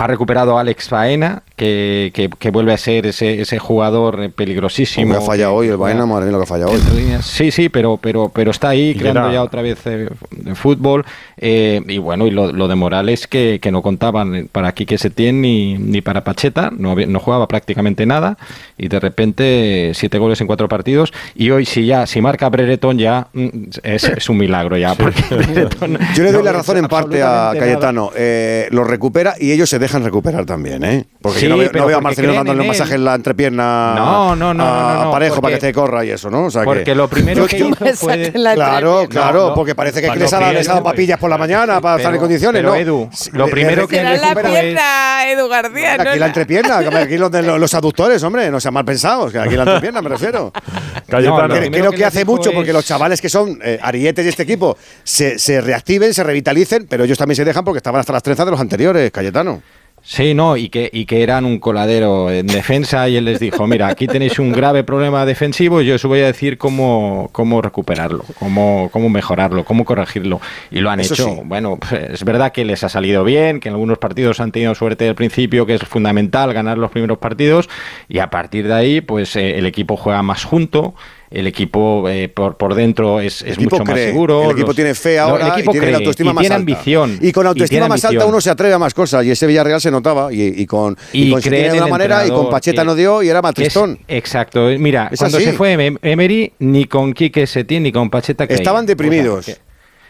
Ha recuperado a Alex Faena, que, que, que vuelve a ser ese, ese jugador peligrosísimo. Como ha fallado hoy el Baena, madre mía lo que ha fallado hoy. Sí, sí, pero, pero, pero está ahí creando era- ya otra vez eh, fútbol. eh, y bueno, y lo, lo de Morales que, que no contaban para Quique Quique Setién ni, ni para Pacheta, no, no jugaba prácticamente nada y de repente siete goles en cuatro partidos y hoy si ya, si marca Brereton ya mm, es, es un milagro ya. porque Brereton Yo le doy no la razón en parte a Cayetano. Eh, lo recupera y ellos se dejan recuperar también, ¿eh? Porque Sí, no veo, pero no veo a Marcelino dándole un masaje en la entrepierna No, no, no, a, no, no, no, a Parejo para porque- que te corra y eso, ¿no? O sea porque que- lo primero que yo- hizo fue... Claro, claro, porque parece que Para les ha dado que Edu- papillas por la mañana para estar en condiciones, ¿no? Edu, lo primero que recupera es- pierna, Edu García, ¿no? Aquí la entrepierna, que aquí los, de los, los aductores, hombre, no sean mal pensados, que aquí la entrepierna me refiero. Cayetano. Creo- Lo creo que, que hace mucho porque los chavales que son eh, arietes de este equipo se, se reactiven, se revitalicen, pero ellos también se dejan porque estaban hasta las trenzas de los anteriores, Cayetano. Sí, no, y que, y que eran un coladero en defensa y él les dijo, mira, aquí tenéis un grave problema defensivo y yo os voy a decir cómo, cómo recuperarlo, cómo, cómo mejorarlo, cómo corregirlo. Y lo han Eso hecho. sí. Bueno, pues, es verdad que les ha salido bien, que en algunos partidos han tenido suerte al principio, que es fundamental ganar los primeros partidos y a partir de ahí, pues eh, el equipo juega más junto. El equipo eh, por, por dentro es, es mucho más seguro. El equipo los- tiene fe no, ahora el equipo y tiene cree, la autoestima y más tiene alta. ambición. Y con autoestima más alta uno se atreve a más cosas. Y ese Villarreal se notaba. Y, y con, y con cree de una manera y con Pacheta que- no dio y era más que es- tristón. exacto. Mira, Es cuando así. se fue Em- Emery, ni con Quique Setién ni con Pacheta. Estaban deprimidos. O sea, que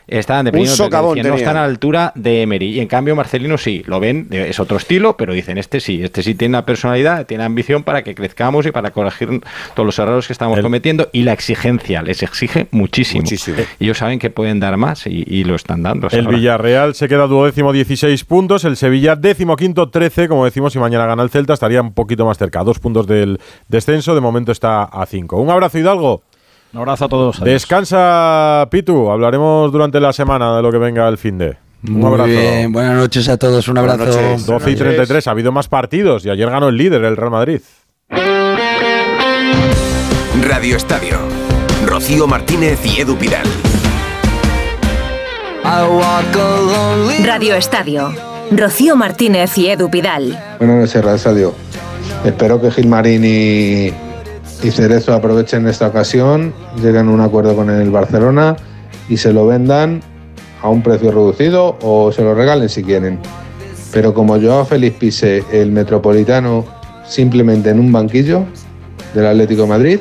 estaban deprimidos. Un socavón decían, no están a la altura de Emery. Y en cambio Marcelino sí, lo ven, es otro estilo, pero dicen, este sí, este sí tiene una personalidad, tiene ambición para que crezcamos y para corregir todos los errores que estamos cometiendo. Y la exigencia, les exige muchísimo. Y ellos saben que pueden dar más y, y lo están dando. El ahora. Villarreal se queda duodécimo 16 puntos, el Sevilla décimo quinto 13, como decimos, si mañana gana el Celta estaría un poquito más cerca, dos puntos del descenso, de momento está a cinco. Un abrazo Hidalgo. Un abrazo a todos. adiós. Descansa Pitu, hablaremos durante la semana de lo que venga el fin de. Un Muy abrazo. bien, buenas noches a todos, un abrazo. 12 y 33, ha habido más partidos y ayer ganó el líder, el Real Madrid. Radio Estadio. Rocío Martínez y Edu Pidal. Radio Estadio. Rocío Martínez y Edu Pidal. Buenas noches, Radio Estadio. Espero que Gilmarín y, y Cerezo aprovechen esta ocasión, lleguen a un acuerdo con el Barcelona y se lo vendan a un precio reducido o se lo regalen si quieren. Pero como Joao Félix pise el Metropolitano simplemente en un banquillo del Atlético Madrid,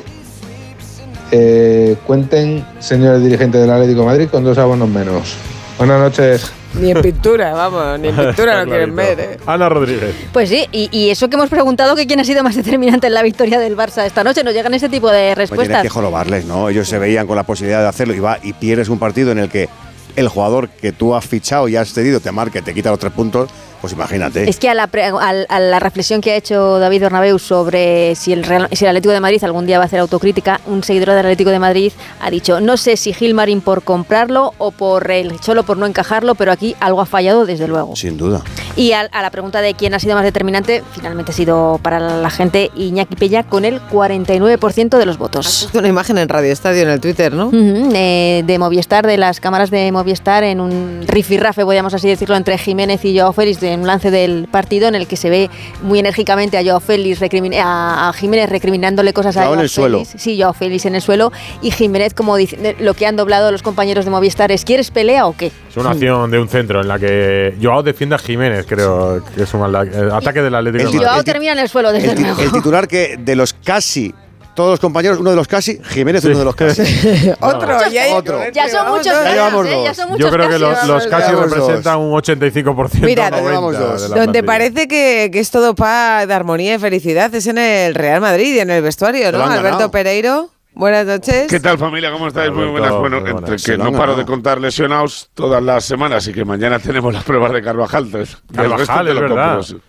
eh, cuenten, señores dirigentes del Atlético Madrid, con dos abonos menos. Buenas noches. Ni en pintura, vamos, ni en pintura lo quieren ver. ¿eh? Ana Rodríguez. Pues sí, y, y eso que hemos preguntado que quién ha sido más determinante en la victoria del Barça esta noche, nos llegan ese tipo de Pues tienes respuestas. que jorobarles, ¿no? Ellos se veían con la posibilidad de hacerlo y va y pierdes un partido en el que el jugador que tú has fichado y has cedido te marca y te quita los tres puntos, pues imagínate. Es que a la, pre- al- a la reflexión que ha hecho David Bernabéu sobre si el, Real- si el Atlético de Madrid algún día va a hacer autocrítica, un seguidor del Atlético de Madrid ha dicho, no sé si Gilmarín por comprarlo o por el solo por no encajarlo, pero aquí algo ha fallado desde luego. Sin duda. Y al- a, la pregunta de quién ha sido más determinante, finalmente ha sido para la gente Iñaki Pella con el 49% de los votos. una imagen en Radio Estadio en el Twitter, ¿no? Eh, de Movistar, de las cámaras de Movistar, en un rifirrafe, podríamos así decirlo, entre Jiménez y Joao Félix, en un lance del partido en el que se ve muy enérgicamente a Joao Félix, a, a Jiménez recriminándole cosas a Joao en el suelo. Sí, Joao Félix en el suelo y Jiménez como dice, lo que han doblado los compañeros de Movistar es ¿quieres pelea o qué? Es una acción de un centro en la que Joao defiende a Jiménez, creo que es un eh, ataque del Atlético Madrid. Joao termina en el suelo, desde El, luego. el titular que de los casi todos los compañeros, uno de los casi, Jiménez uno de los casi. Otro, ya hay Otro. Ya son muchos Ya ¿eh? dos. Ya son muchos Yo creo que los, los casi representan un 85%. Mira, 90 llevamos de dos. Donde parece que, que es todo paz de armonía y felicidad es en el Real Madrid y en el vestuario, ¿no? Alberto ganado. Pereiro, buenas noches. ¿Qué tal familia? ¿Cómo estáis? Muy buenas. Bueno, entre que no paro de contar lesionados todas las semanas y que mañana tenemos las pruebas de Carvajal. Carvajal, es verdad. compro,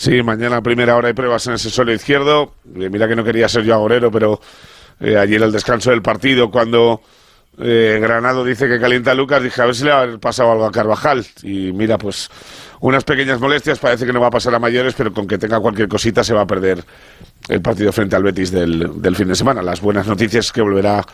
sí. Mañana a primera hora hay pruebas en ese suelo izquierdo. Eh, mira que no quería ser yo agorero, pero eh, ayer el descanso del partido, cuando eh, Granado dice que calienta a Lucas, dije a ver si le ha pasado algo a Carvajal. Y mira, pues unas pequeñas molestias, parece que no va a pasar a mayores, pero con que tenga cualquier cosita se va a perder el partido frente al Betis del, del fin de semana. Las buenas noticias es que volverá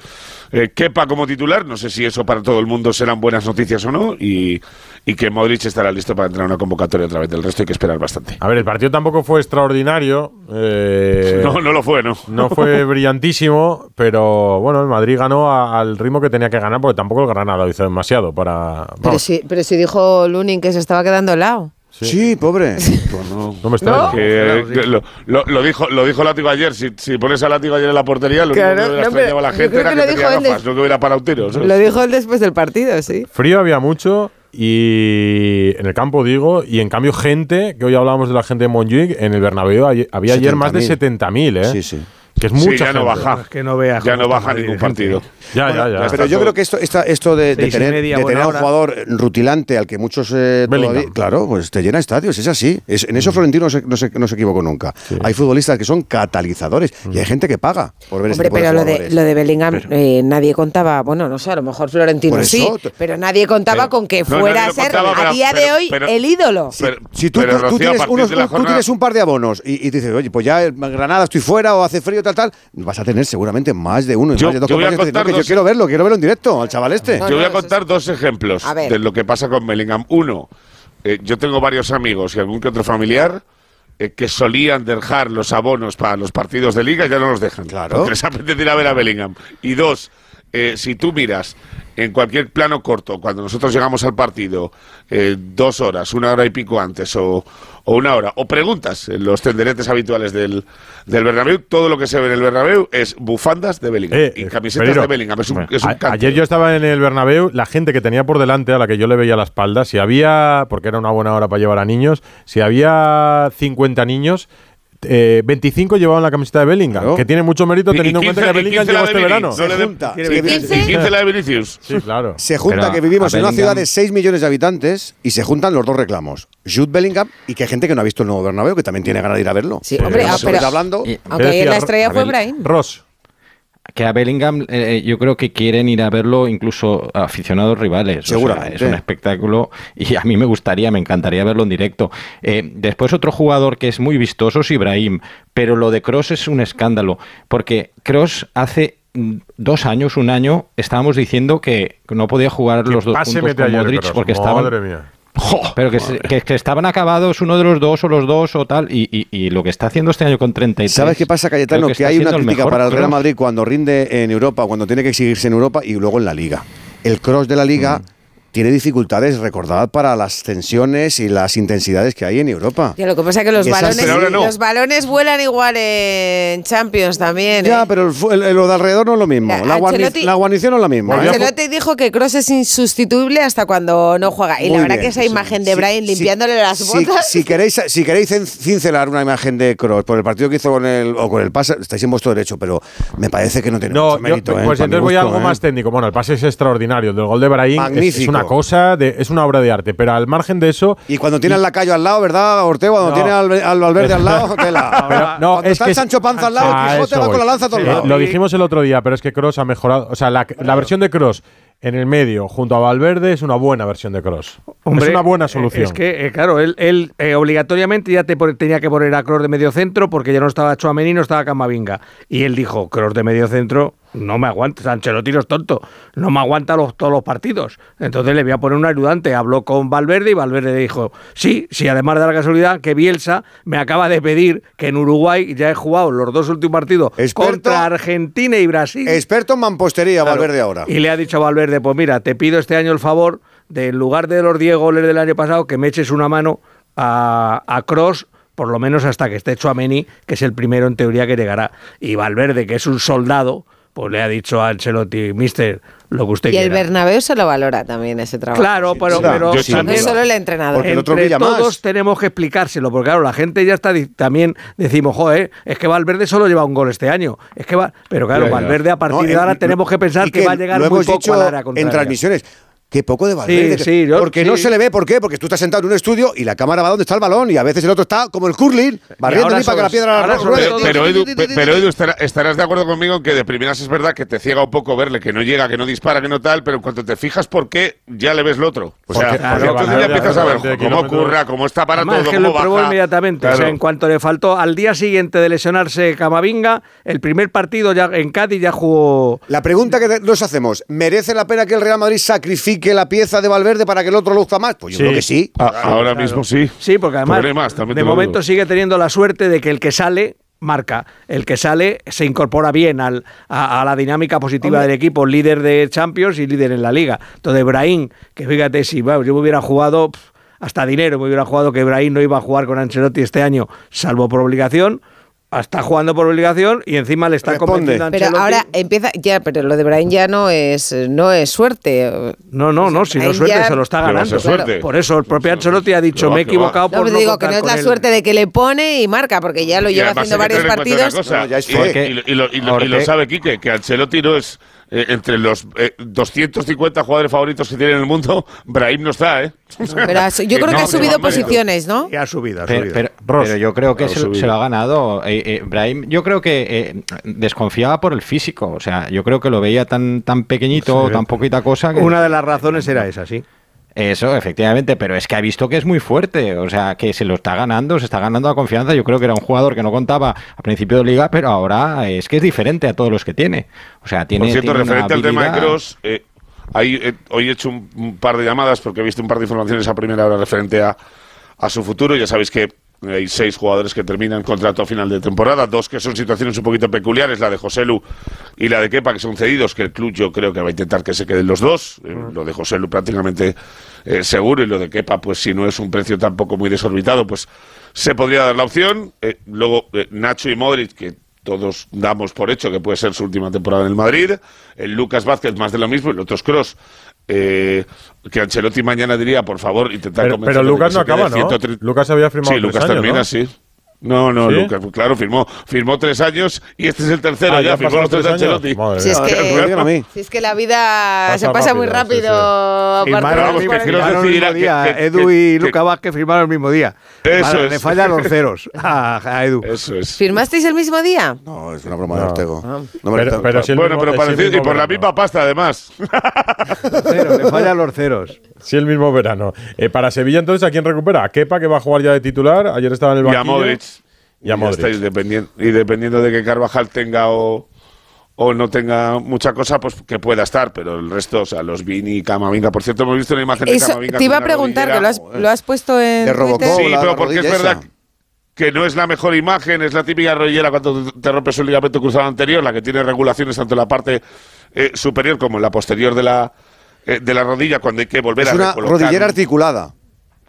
eh, Kepa como titular, no sé si eso para todo el mundo serán buenas noticias o no, y, y que Modric estará listo para entrar a una convocatoria otra vez. Del resto hay que esperar bastante. A ver, el partido tampoco fue extraordinario. eh, No, no lo fue, ¿no? No fue brillantísimo, pero bueno, el Madrid ganó a- al ritmo que tenía que ganar, porque tampoco el Granada hizo demasiado para. Pero sí, pero sí dijo Lunin que se estaba quedando helado. Sí, pobre. Pues no. No me. Que- que lo, lo- lo dijo, lo dijo Látigo ayer. Si, si pones a Látigo ayer en la portería, lo Claro, único que le no, extrañaba a la gente era que que, lo tenía gafas, no que hubiera parado. Lo dijo él después del partido, sí. Frío había mucho y en el campo digo, y en cambio gente, que hoy hablábamos de la gente de Montjuic, en el Bernabéu había ayer más de 70.000, ¿eh? Sí, sí. Que es Sí, mucha ya no baja. Es que no veas Ya no baja ningún partido. Ya, ya, ya. Pero yo creo que esto, esta- esto de, tener, media, de buena tener a un jugador rutilante al que muchos eh, todavía- claro, pues te llena estadios, es así. Es- en Mm. eso Florentino no se, no se- no se equivocó nunca. Hay futbolistas que son catalizadores y hay gente que paga por ver Hombre, este tipo pero de lo de, lo de Bellingham eh, nadie contaba, bueno, no sé, a lo mejor Florentino sí, pero nadie contaba Pero- con que fuera a ser contaba, a pero- día de hoy pero- el ídolo. Si tú, tienes, un par de abonos y, y dices, oye, pues ya en Granada estoy fuera o hace frío, tal, tal, vas a tener seguramente más de uno y Yo- más de dos yo voy a que contar "No, que yo quiero verlo, quiero verlo en directo, al chaval este. Yo voy a contar dos ejemplos de lo que pasa con Bellingham. Uno, eh, yo tengo varios amigos y algún que otro familiar eh, que solían dejar los abonos para los partidos de liga y ya no los dejan. Claro. Porque les apetece ir a ver a Bellingham. Y dos, eh, si tú miras en cualquier plano corto, cuando nosotros llegamos al partido, eh, dos horas, una hora y pico antes o, o una hora, o preguntas en los tenderetes habituales del, del Bernabéu, todo lo que se ve en el Bernabéu es bufandas de Bellingham Eh, y camisetas de Bellingham. Es un, bueno, es un a- canto. ayer yo estaba en el Bernabéu, la gente que tenía por delante, a la que yo le veía la espalda, si había, porque era una buena hora para llevar a niños, si había 50 niños, eh, 25 llevaban la camiseta de Bellingham, que tiene mucho mérito teniendo en cuenta 15 que Bellingham 15 llegó este de verano. Den- junta. y Sí, 15 y 15 la de Vinicius. Sí, claro. Se junta Pero que vivimos en una ciudad de 6 millones de habitantes y se juntan los dos reclamos. Jude Bellingham y que hay gente que no ha visto el nuevo Bernabéu, que también tiene ganas de ir a verlo. Sí, hombre, ah, pero- hablando, Aunque la estrella fue Brahim. Ross. Que a Bellingham eh, yo creo que quieren ir a verlo incluso aficionados rivales. O sea, Seguramente. es un espectáculo y a mí me gustaría, me encantaría verlo en directo. Eh, después otro jugador que es muy vistoso es Ibrahim, pero lo de Cross es un escándalo, porque Cross hace dos años, un año, estábamos diciendo que no podía jugar los dos mete con Modric porque estaban Madre mía. Pero que, se- que- que estaban acabados uno de los dos o los dos o tal y, y- y lo que está haciendo este año con 33 ¿Sabes qué pasa, Cayetano? Que, hay una crítica mejor para el Real. Madrid cuando rinde en Europa, cuando tiene que exigirse en Europa y luego en la Liga. El cross de la Liga tiene dificultades, recordad, para las tensiones y las intensidades que hay en Europa. Ya, lo que pasa es que los balones, no. los balones vuelan igual en Champions también. Ya, ¿eh? pero el el- lo de alrededor no es lo mismo. La, la guarnición no es la misma. ¿eh? Ancelotti dijo que Cross es insustituible hasta cuando no juega. Y Muy la verdad bien, que esa sí, imagen de sí, Brian sí, limpiándole las Si, botas. si queréis, si queréis cin- cincelar una imagen de Cross por el partido que hizo con el o con el pase, estáis en vuestro derecho, pero me parece que no tiene No, mucho mérito. yo- ¿eh? pues para mi entonces voy a gusto, algo ¿eh? más técnico. Bueno, el pase es extraordinario. El del gol de Brahim es- una cosa, de, es una obra de arte. Pero al margen de eso. Y cuando tiene al lacayo al lado, ¿verdad, Ortego? Cuando No. tiene al, al Valverde al lado, tela. Pero, no, cuando es está que el Sancho Panza al lado, a el Quijote va con la lanza a todos Sí, lados. Lo dijimos el otro día, pero es que Cross ha mejorado. O sea, la, la versión de Cross en el medio, junto a Valverde, es una buena versión de Cross. Hombre, es una buena eh, solución. Es que, eh, claro, él, él, eh, obligatoriamente ya te tenía que poner a Kroos de medio centro porque ya no estaba Chouameni, no estaba Camavinga. Y él dijo, Kroos de medio centro no me aguanta, Ancelotti no es tonto, no me aguanta los, todos los partidos. Entonces le voy a poner un ayudante. Habló con Valverde y Valverde le dijo, sí, sí, además de la casualidad que Bielsa me acaba de pedir que en Uruguay ya he jugado los dos últimos partidos contra Argentina y Brasil. Experto en mampostería, Claro. Valverde ahora. Y le ha dicho a Valverde, pues mira, te pido este año el favor de en lugar de los 10 goles del año pasado, que me eches una mano a, a Cross, por lo menos hasta que esté Chouameni, que es el primero en teoría que llegará. Y Valverde, que es un soldado, pues le ha dicho a Ancelotti, mister, lo que usted Y el. Bernabéu se lo valora también ese trabajo. Claro, pero, pero no es solo el entrenador. entre todos tenemos que explicárselo, porque claro, la gente ya está también decimos, joder, es que Valverde solo lleva un gol este año. Es que va, pero claro, Ya, ya. Valverde a partir No, de ahora tenemos que pensar que, va a llegar lo muy hemos poco dicho al área en transmisiones. Qué poco de Valverde. Sí, sí, yo- porque no se le ve, ¿por qué? Porque tú estás sentado en un estudio y la cámara va donde está el balón y a veces el otro está como el curling, barriendo para que la piedra la Pero Edu, pero Edu, estará- estarás de acuerdo conmigo en que de primeras es verdad que te ciega un poco verle, que no llega, que no dispara, que no tal, pero en cuanto te fijas por qué, ya le ves lo otro. O sea, Porque- porque porque entonces ya empiezas a ver hace 20 cómo kilómetros. curra, cómo está para Además, todo, es que cómo lo probó baja. inmediatamente. O sea, en cuanto le faltó, al día siguiente de lesionarse Camavinga, el primer partido ya en Cádiz ya jugó. La pregunta que nos hacemos, ¿merece la pena que el Real Madrid sacrifique la pieza de Valverde para que el otro luzca más? Pues yo creo que sí. A- ahora mismo sí. Sí, porque además, de momento sigue teniendo la suerte de que el que sale marca. El que sale se incorpora bien al, a, a la dinámica positiva del equipo, líder de Champions y líder en la Liga. Entonces, Brahim, que fíjate, si bueno, yo hubiera jugado, hasta dinero me hubiera jugado que Brahim no iba a jugar con Ancelotti este año, salvo por obligación. Está jugando por obligación y encima le está Responde. convenciendo a Pero Ancelotti. ahora empieza, ya, pero lo de Brian ya no es, no es suerte. No, no, no, si no es suerte ya- se lo está ganando. Por eso el propio Ancelotti ha dicho, va, me he equivocado No, por no digo que no es la él". suerte de que le pone y marca, porque ya lo lleva haciendo varios partidos. una cosa, No, ya es y- lo- y lo, y lo- y lo Porque- sabe Quique, que Ancelotti no es eh, entre los eh, 250 jugadores favoritos que tiene en el mundo, Brahim no está, ¿eh? Pero yo creo que no, ha subido posiciones, ¿no? Y ha subido, ha Pero, subido. pero- Ross. pero yo creo que se, lo ha ganado. Eh, eh, Brahim, yo creo que eh, desconfiaba por el físico. O sea, yo creo que lo veía tan, tan pequeñito, Sí. tan poquita cosa. Que, Una de las razones era esa, sí. Eso, efectivamente, pero es que ha visto que es muy fuerte, o sea, que se lo está ganando, se está ganando la confianza. Yo creo que era un jugador que no contaba a principio de liga, pero ahora es que es diferente a todos los que tiene. O sea, tiene. Por cierto, tiene referente al tema de Cross, eh, eh, hoy he hecho un, un par de llamadas porque he visto un par de informaciones a primera hora referente a, a su futuro. Ya sabéis que hay seis jugadores que terminan contrato a final de temporada, dos que son situaciones un poquito peculiares, la de Joselu y la de Kepa, que son cedidos, que el club yo creo que va a intentar que se queden los dos. Eh, Lo de Joselu prácticamente eh, seguro y lo de Kepa, pues si no es un precio tampoco muy desorbitado, pues se podría dar la opción. Eh, luego Nacho y Modric, que todos damos por hecho que puede ser su última temporada en el Madrid. El Lucas Vázquez, más de lo mismo, y el otro es Cross. Eh, que Ancelotti mañana diría, por favor, intentar Pero, convencerle pero Lucas no acaba, ¿no? 130. Lucas había firmado Sí, Lucas años, termina, ¿no? sí. No, no, ¿Sí? Lucas, claro, firmó, firmó tres años y este es el tercero, Ah, ya, firmó los tres de tres. Ancelotti. Si es que, si es la vida Pasa se pasa muy rápido, rápido. sí, aparte sí. Pero de vamos, los que 40. quiero Firmaron decir el mismo que- día. que- Edu y Luca Vázquez firmaron el mismo día. Eso Vale, es. Le fallan los ceros a, a Edu. Eso es. ¿Firmasteis el mismo día? No, es una broma de No. Ortego. Ah. No me Pero- lo- pero si bueno, mismo- pero parecido, y por la misma pasta, además. Cero, le fallan los ceros. Sí, el mismo verano. Eh, para Sevilla, entonces, ¿a quién recupera? ¿A Kepa, que va a jugar ya de titular? Ayer estaba en el y banquillo. a Modric. Y a ya está, y, dependiendo, y dependiendo de que Carvajal tenga o, o no tenga mucha cosa, pues que pueda estar. Pero el resto, o sea, los Vini y Camavinga. Por cierto, hemos visto una imagen de Eso, Camavinga. te iba a una preguntar, que lo has, lo has puesto en De Robocop. Sí, la- pero la porque es verdad esa. que no es la mejor imagen, es la típica rodillera cuando te rompes un ligamento cruzado anterior, la que tiene regulaciones tanto en la parte eh, superior como en la posterior de la, eh, de la rodilla cuando hay que volver Es a una recolocar. rodillera articulada.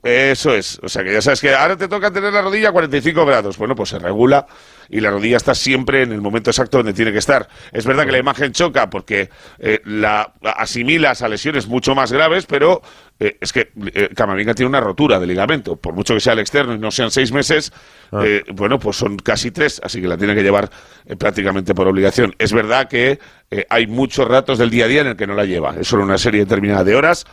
Eso es. O sea que ya sabes que ahora te toca tener la rodilla a 45 grados. Bueno, pues se regula y la rodilla está siempre en el momento exacto donde tiene que estar. Es verdad que la imagen choca porque eh, la asimilas a lesiones mucho más graves, pero eh, es que eh, Camavinga tiene una rotura de ligamento. Por mucho que sea el externo y no sean seis meses, Ah. eh, bueno, pues son casi tres, así que la tiene que llevar eh, prácticamente por obligación. Es verdad que eh, hay muchos ratos del día a día en el que no la lleva. Es solo una serie determinada de horas.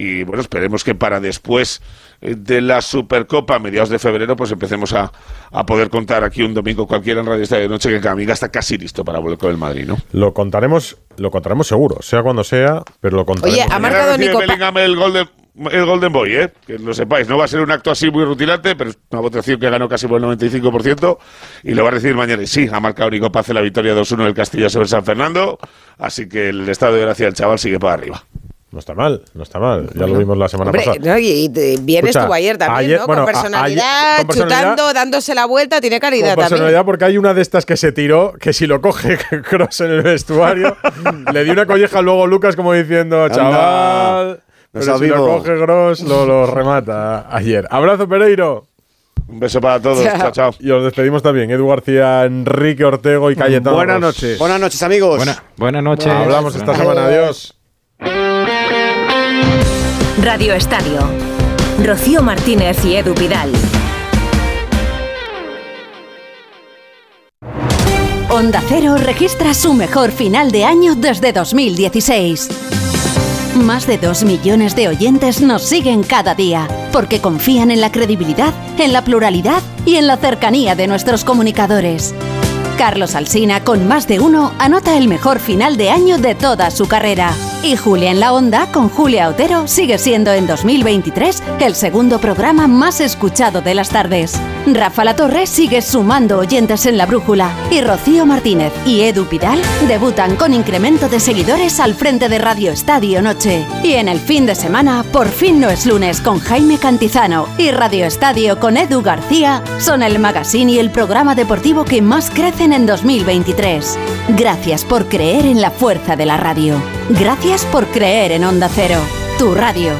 Y bueno, esperemos que para después eh, de la Supercopa, a mediados de febrero, pues empecemos a, a poder contar aquí un domingo cualquiera en Radio Estadio de Noche que Camavinga está casi listo para volver con el Madrid, ¿no? Lo contaremos, lo contaremos seguro, sea cuando sea, pero lo contaremos. Oye, ha marcado Nico el Golden, el Golden Boy, ¿eh? Que lo sepáis, no va a ser un acto así muy rutilante, pero es una votación que ganó casi por el 95% y lo va a recibir mañana. Y sí, ha marcado Nico Paz en la victoria 2-1 del Castilla sobre San Fernando, así que el estado de gracia del chaval sigue para arriba. No está mal, no está mal. Ya lo vimos la semana Hombre, pasada. no, y, y bien Escucha, estuvo ayer también, ayer- ¿no? bueno, con, personalidad, ayer- con personalidad- chutando, dándose la vuelta, tiene calidad Con también. personalidad, porque hay una de estas que se tiró, que si lo coge Cross en el vestuario, le dio una colleja luego Lucas como diciendo, chaval, no pero si lo vivo". coge Cross, lo, lo remata ayer. Abrazo, Pereiro. Un beso para todos, Chao. chao, chao. Y os despedimos también, Edu García, Enrique Ortego y Cayetano. Buenas noches. Buenas noches, amigos. Buena- buenas noches. Hablamos esta semana, adiós. Radio Estadio. Rocío Martínez y Edu Vidal. Onda Cero registra su mejor final de año desde 2016. Más de dos millones de oyentes nos siguen cada día porque confían en la credibilidad, en la pluralidad y en la cercanía de nuestros comunicadores. Carlos Alsina, con más de uno, anota el mejor final de año de toda su carrera. Y Julia en la Onda, con Julia Otero, sigue siendo en 2023 el segundo programa más escuchado de las tardes. Rafa La Torre sigue sumando oyentes en la brújula. Y Rocío Martínez y Edu Pidal debutan con incremento de seguidores al frente de Radio Estadio Noche. Y en el fin de semana, por fin no es lunes con Jaime Cantizano y Radio Estadio con Edu García son el magazine y el programa deportivo que más crecen en 2023. Gracias por creer en la fuerza de la radio. Gracias por creer en Onda Cero, tu radio.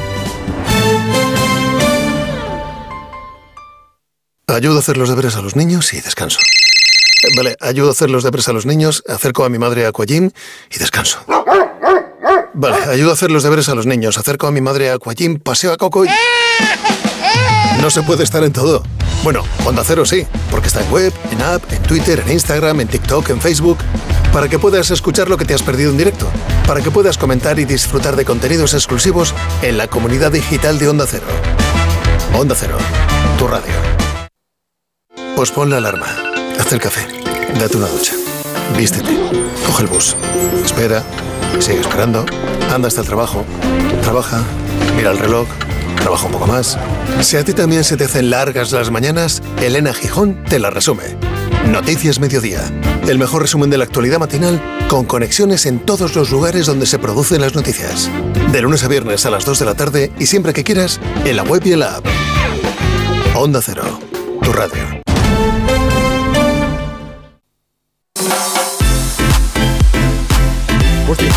Ayudo a hacer los deberes a los niños y descanso. Eh, vale, ayudo a hacer los deberes a los niños, acerco a mi madre a Aquajim y descanso. Vale, ayudo a hacer los deberes a los niños, acerco a mi madre a Aquajim, paseo a Coco y... Eh, eh, no se puede estar en todo. Bueno, Onda Cero sí, porque está en web, en app, en Twitter, en Instagram, en TikTok, en Facebook, para que puedas escuchar lo que te has perdido en directo, para que puedas comentar y disfrutar de contenidos exclusivos en la comunidad digital de Onda Cero. Onda Cero, tu radio. Pues pon la alarma, haz el café, date una ducha, vístete, coge el bus, espera, sigue esperando, anda hasta el trabajo, trabaja, mira el reloj, trabaja un poco más. Si a ti también se te hacen largas las mañanas, Elena Gijón te la resume. Noticias Mediodía, el mejor resumen de la actualidad matinal con conexiones en todos los lugares donde se producen las noticias. De lunes a viernes a las 2 de la tarde y siempre que quieras, en la web y en la app. Onda Cero, tu radio.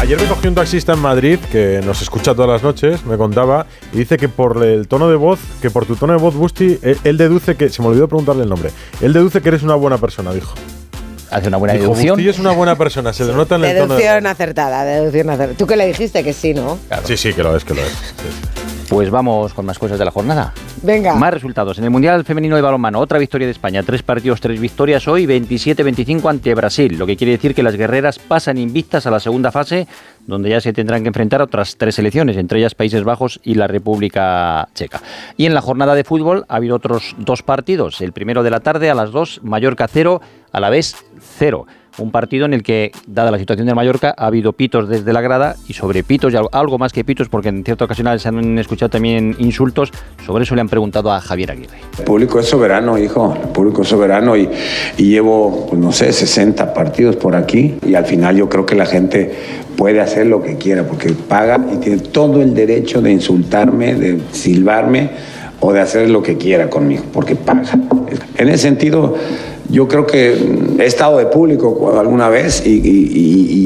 Ayer me cogió un taxista en Madrid que nos escucha todas las noches, me contaba, y dice que por el tono de voz, que por tu tono de voz, Busti, él, él deduce que, se me olvidó preguntarle el nombre, él deduce que eres una buena persona, dijo. Hace una buena Dijo, deducción. Busti es una buena persona, se le nota en el tono de Deducción acertada, deducción acertada. Tú que le dijiste que sí, ¿no? Sí, sí, que lo es, que lo es. Pues vamos con más cosas de la jornada. Venga. Más resultados. En el Mundial Femenino de Balonmano, otra victoria de España. Tres partidos, tres victorias hoy, 27-25 ante Brasil. Lo que quiere decir que las guerreras pasan invictas a la segunda fase, donde ya se tendrán que enfrentar a otras tres selecciones, entre ellas Países Bajos y la República Checa. Y en la jornada de fútbol ha habido otros dos partidos. El primero de la tarde a las 2, Mallorca 0, a la vez 0. Un partido en el que, dada la situación del Mallorca, ha habido pitos desde la grada y sobre pitos, y algo- más que pitos, porque en cierta ocasión se han escuchado también insultos. Sobre eso le han preguntado a Javier Aguirre. El público es soberano, hijo. El público es soberano y, y llevo, pues, no sé, 60 partidos por aquí y al final yo creo que la gente puede hacer lo que quiera porque paga y tiene todo el derecho de insultarme, de silbarme o de hacer lo que quiera conmigo porque paga. En ese sentido, yo creo que he estado de público alguna vez y-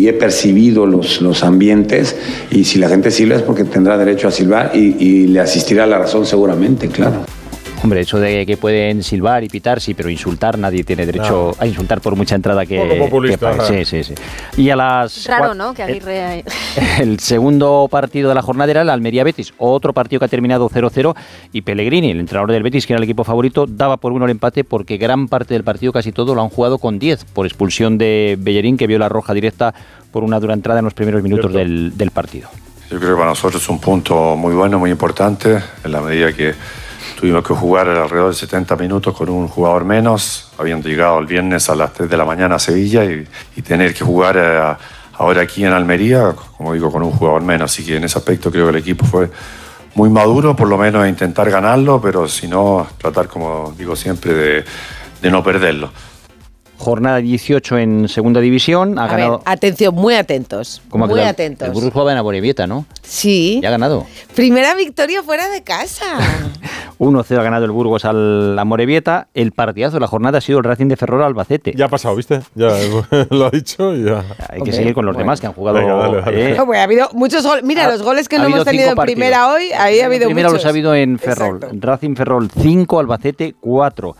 y he percibido los, los ambientes y si la gente silba es porque tendrá derecho a silbar y, y le asistirá la razón seguramente, claro. Hombre, eso de que pueden silbar y pitar, sí, pero insultar nadie tiene derecho a insultar por mucha entrada que, Poco populista, que. Sí, sí, sí. Y a las Raro, ¿no? Que Aguirre... El segundo partido de la jornada era el Almería Betis, otro partido que ha terminado 0-0 y Pellegrini, el entrenador del Betis, que era el equipo favorito, daba por uno el empate porque gran parte del partido, casi todo, lo han jugado con 10 por expulsión de Bellerín, que vio la roja directa por una dura entrada en los primeros minutos del, del partido. Yo creo que para nosotros es un punto muy bueno, muy importante, en la medida que tuvimos que jugar alrededor de 70 minutos con un jugador menos, habiendo llegado el viernes a las 3 de la mañana a Sevilla y, y tener que jugar eh, ahora aquí en Almería, como digo, con un jugador menos. Así que en ese aspecto creo que el equipo fue muy maduro, por lo menos intentar ganarlo, pero si no, tratar, como digo siempre, de, de no perderlo. Jornada 18 en segunda división, ha A ver, ganado... atención, muy atentos. ¿Cómo ha muy quedado? atentos. El Burgos jugaba en Amorebieta, ¿no? Sí. Ya ha ganado. Primera victoria fuera de casa. 1-0 ha ganado el Burgos al Amorebieta. El partidazo de la jornada ha sido el Racing de Ferrol Albacete. Ya ha pasado, ¿viste? Ya lo ha dicho y ya. Hay que seguir con los demás que han jugado. Venga, dale, dale. eh, No, pues ha habido muchos goles. Mira, Ha- los goles que ha no hemos tenido en partidos. primera hoy, ahí ha habido Primero muchos. los ha habido en Ferrol. Racing Ferrol 5, Albacete 4.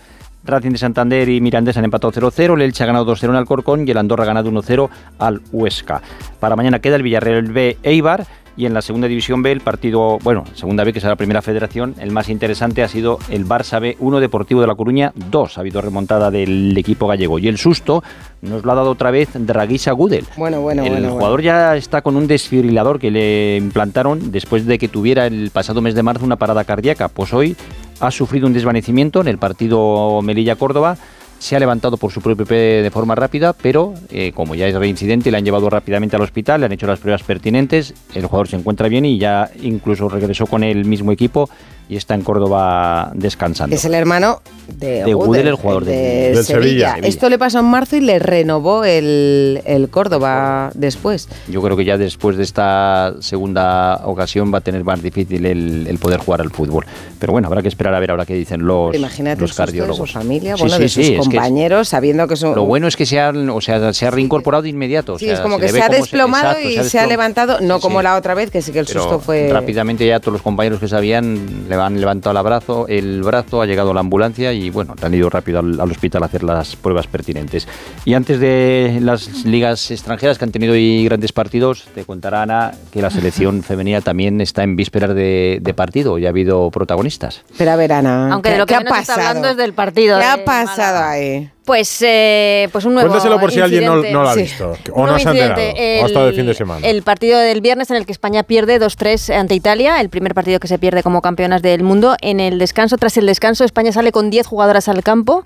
Racing de Santander y Mirandés han empatado 0-0. El Elche ha ganado 2-0 en Alcorcón y el Andorra ha ganado 1-0 al Huesca. Para mañana queda el Villarreal B Eibar. Y en la segunda división B, el partido, bueno, segunda B, que es la primera federación, el más interesante ha sido el Barça B 1 Deportivo de La Coruña 2. Ha habido remontada del equipo gallego. Y el susto nos lo ha dado otra vez Draguisa Gudel. Bueno, bueno, el bueno. bueno. jugador ya está con un desfibrilador que le implantaron después de que tuviera el pasado mes de marzo una parada cardíaca. Pues hoy ha sufrido un desvanecimiento en el partido Melilla-Córdoba. Se ha levantado por su propio pie de forma rápida, pero eh, como ya es reincidente, le han llevado rápidamente al hospital, le han hecho las pruebas pertinentes. El jugador se encuentra bien y ya incluso regresó con el mismo equipo y está en Córdoba descansando. Es el hermano de, De Gudel, el jugador de, del- del Sevilla. Sevilla. Esto le pasó en marzo y le renovó el, el Córdoba después. Yo creo que ya después de esta segunda ocasión va a tener más difícil el, el poder jugar al fútbol. Pero bueno, habrá que esperar a ver ahora qué dicen los, Imagínate los de su cardiólogos. familia, Sí, bueno, sí, de sí, sus es que es- compañeros, sabiendo que son... Lo bueno es que se ha, o sea, se ha reincorporado de inmediato. o Sí, sea, es como se que se ha desplomado exacto, y se ha, desplomado. levantado, no Sí, como sí. la otra vez, que sí que el Pero susto fue... rápidamente ya todos los compañeros que sabían le han levantado el brazo, el brazo, ha llegado la ambulancia y bueno, han ido rápido al, al hospital a hacer las pruebas pertinentes. Y antes de las ligas extranjeras que han tenido hoy grandes partidos, te contará Ana que la selección femenina también está en vísperas de, de partido y ha habido protagonistas. Pero a ver, Ana. Aunque ¿qué- de lo que menos está pasado? hablando es del partido. ¿Qué ha pasado Málaga. ahí? Pues, eh, pues un nuevo Cuéntaselo por si alguien no, no lo ha Sí. visto. O no se ha enterado. incidente. O ha estado de El- fin de semana. El partido del viernes en el que España pierde 2-3 ante Italia, el primer partido que se pierde como campeonas del mundo. En el descanso, tras el descanso, España sale con 10 jugadoras al campo.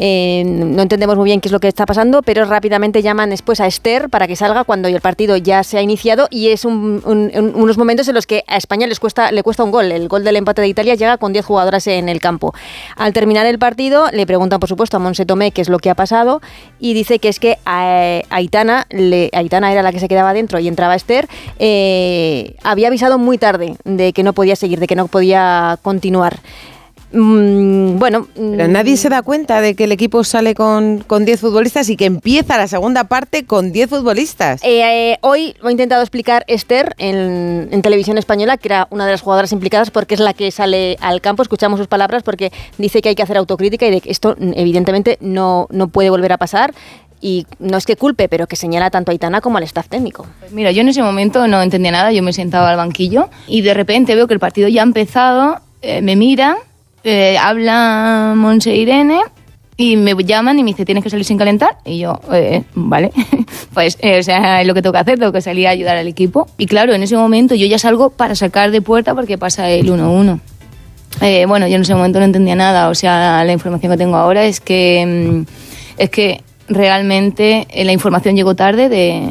Eh, no entendemos muy bien qué es lo que está pasando, pero rápidamente llaman después a Esther para que salga cuando el partido ya se ha iniciado y es un- un- un- unos momentos en los que a España les cuesta, le cuesta un gol. El gol del empate de Italia llega con 10 jugadoras en el campo. Al terminar el partido le preguntan, por supuesto, a Monse Tomé qué es lo que ha pasado y dice que es que a Aitana, le, era la que se quedaba dentro y entraba Esther, eh, había avisado muy tarde de que no podía seguir, de que no podía continuar. Mm, bueno, Pero nadie se da cuenta de que el equipo sale con, con 10 futbolistas y que empieza la segunda parte con 10 futbolistas. Eh, eh, hoy lo ha intentado explicar Esther en, en televisión española, que era una de las jugadoras implicadas porque es la que sale al campo. Escuchamos sus palabras porque dice que hay que hacer autocrítica y de que esto mm, evidentemente no, no puede volver a pasar. Y no es que culpe, pero que señala tanto a Aitana como al staff técnico. Mira, yo en ese momento no entendía nada, yo me sentaba al banquillo y de repente veo que el partido ya ha empezado, eh, me miran, eh, habla Monse Irene y me llaman y me dice, tienes que salir sin calentar. Y yo, eh, vale, pues eh, o sea, es lo que tengo que hacer, tengo que salir a ayudar al equipo. Y claro, en ese momento yo ya salgo para sacar de puerta porque pasa el 1-1. Eh, bueno, yo en ese momento no entendía nada, o sea, la información que tengo ahora es que, mm, es que realmente eh, la información llegó tarde de,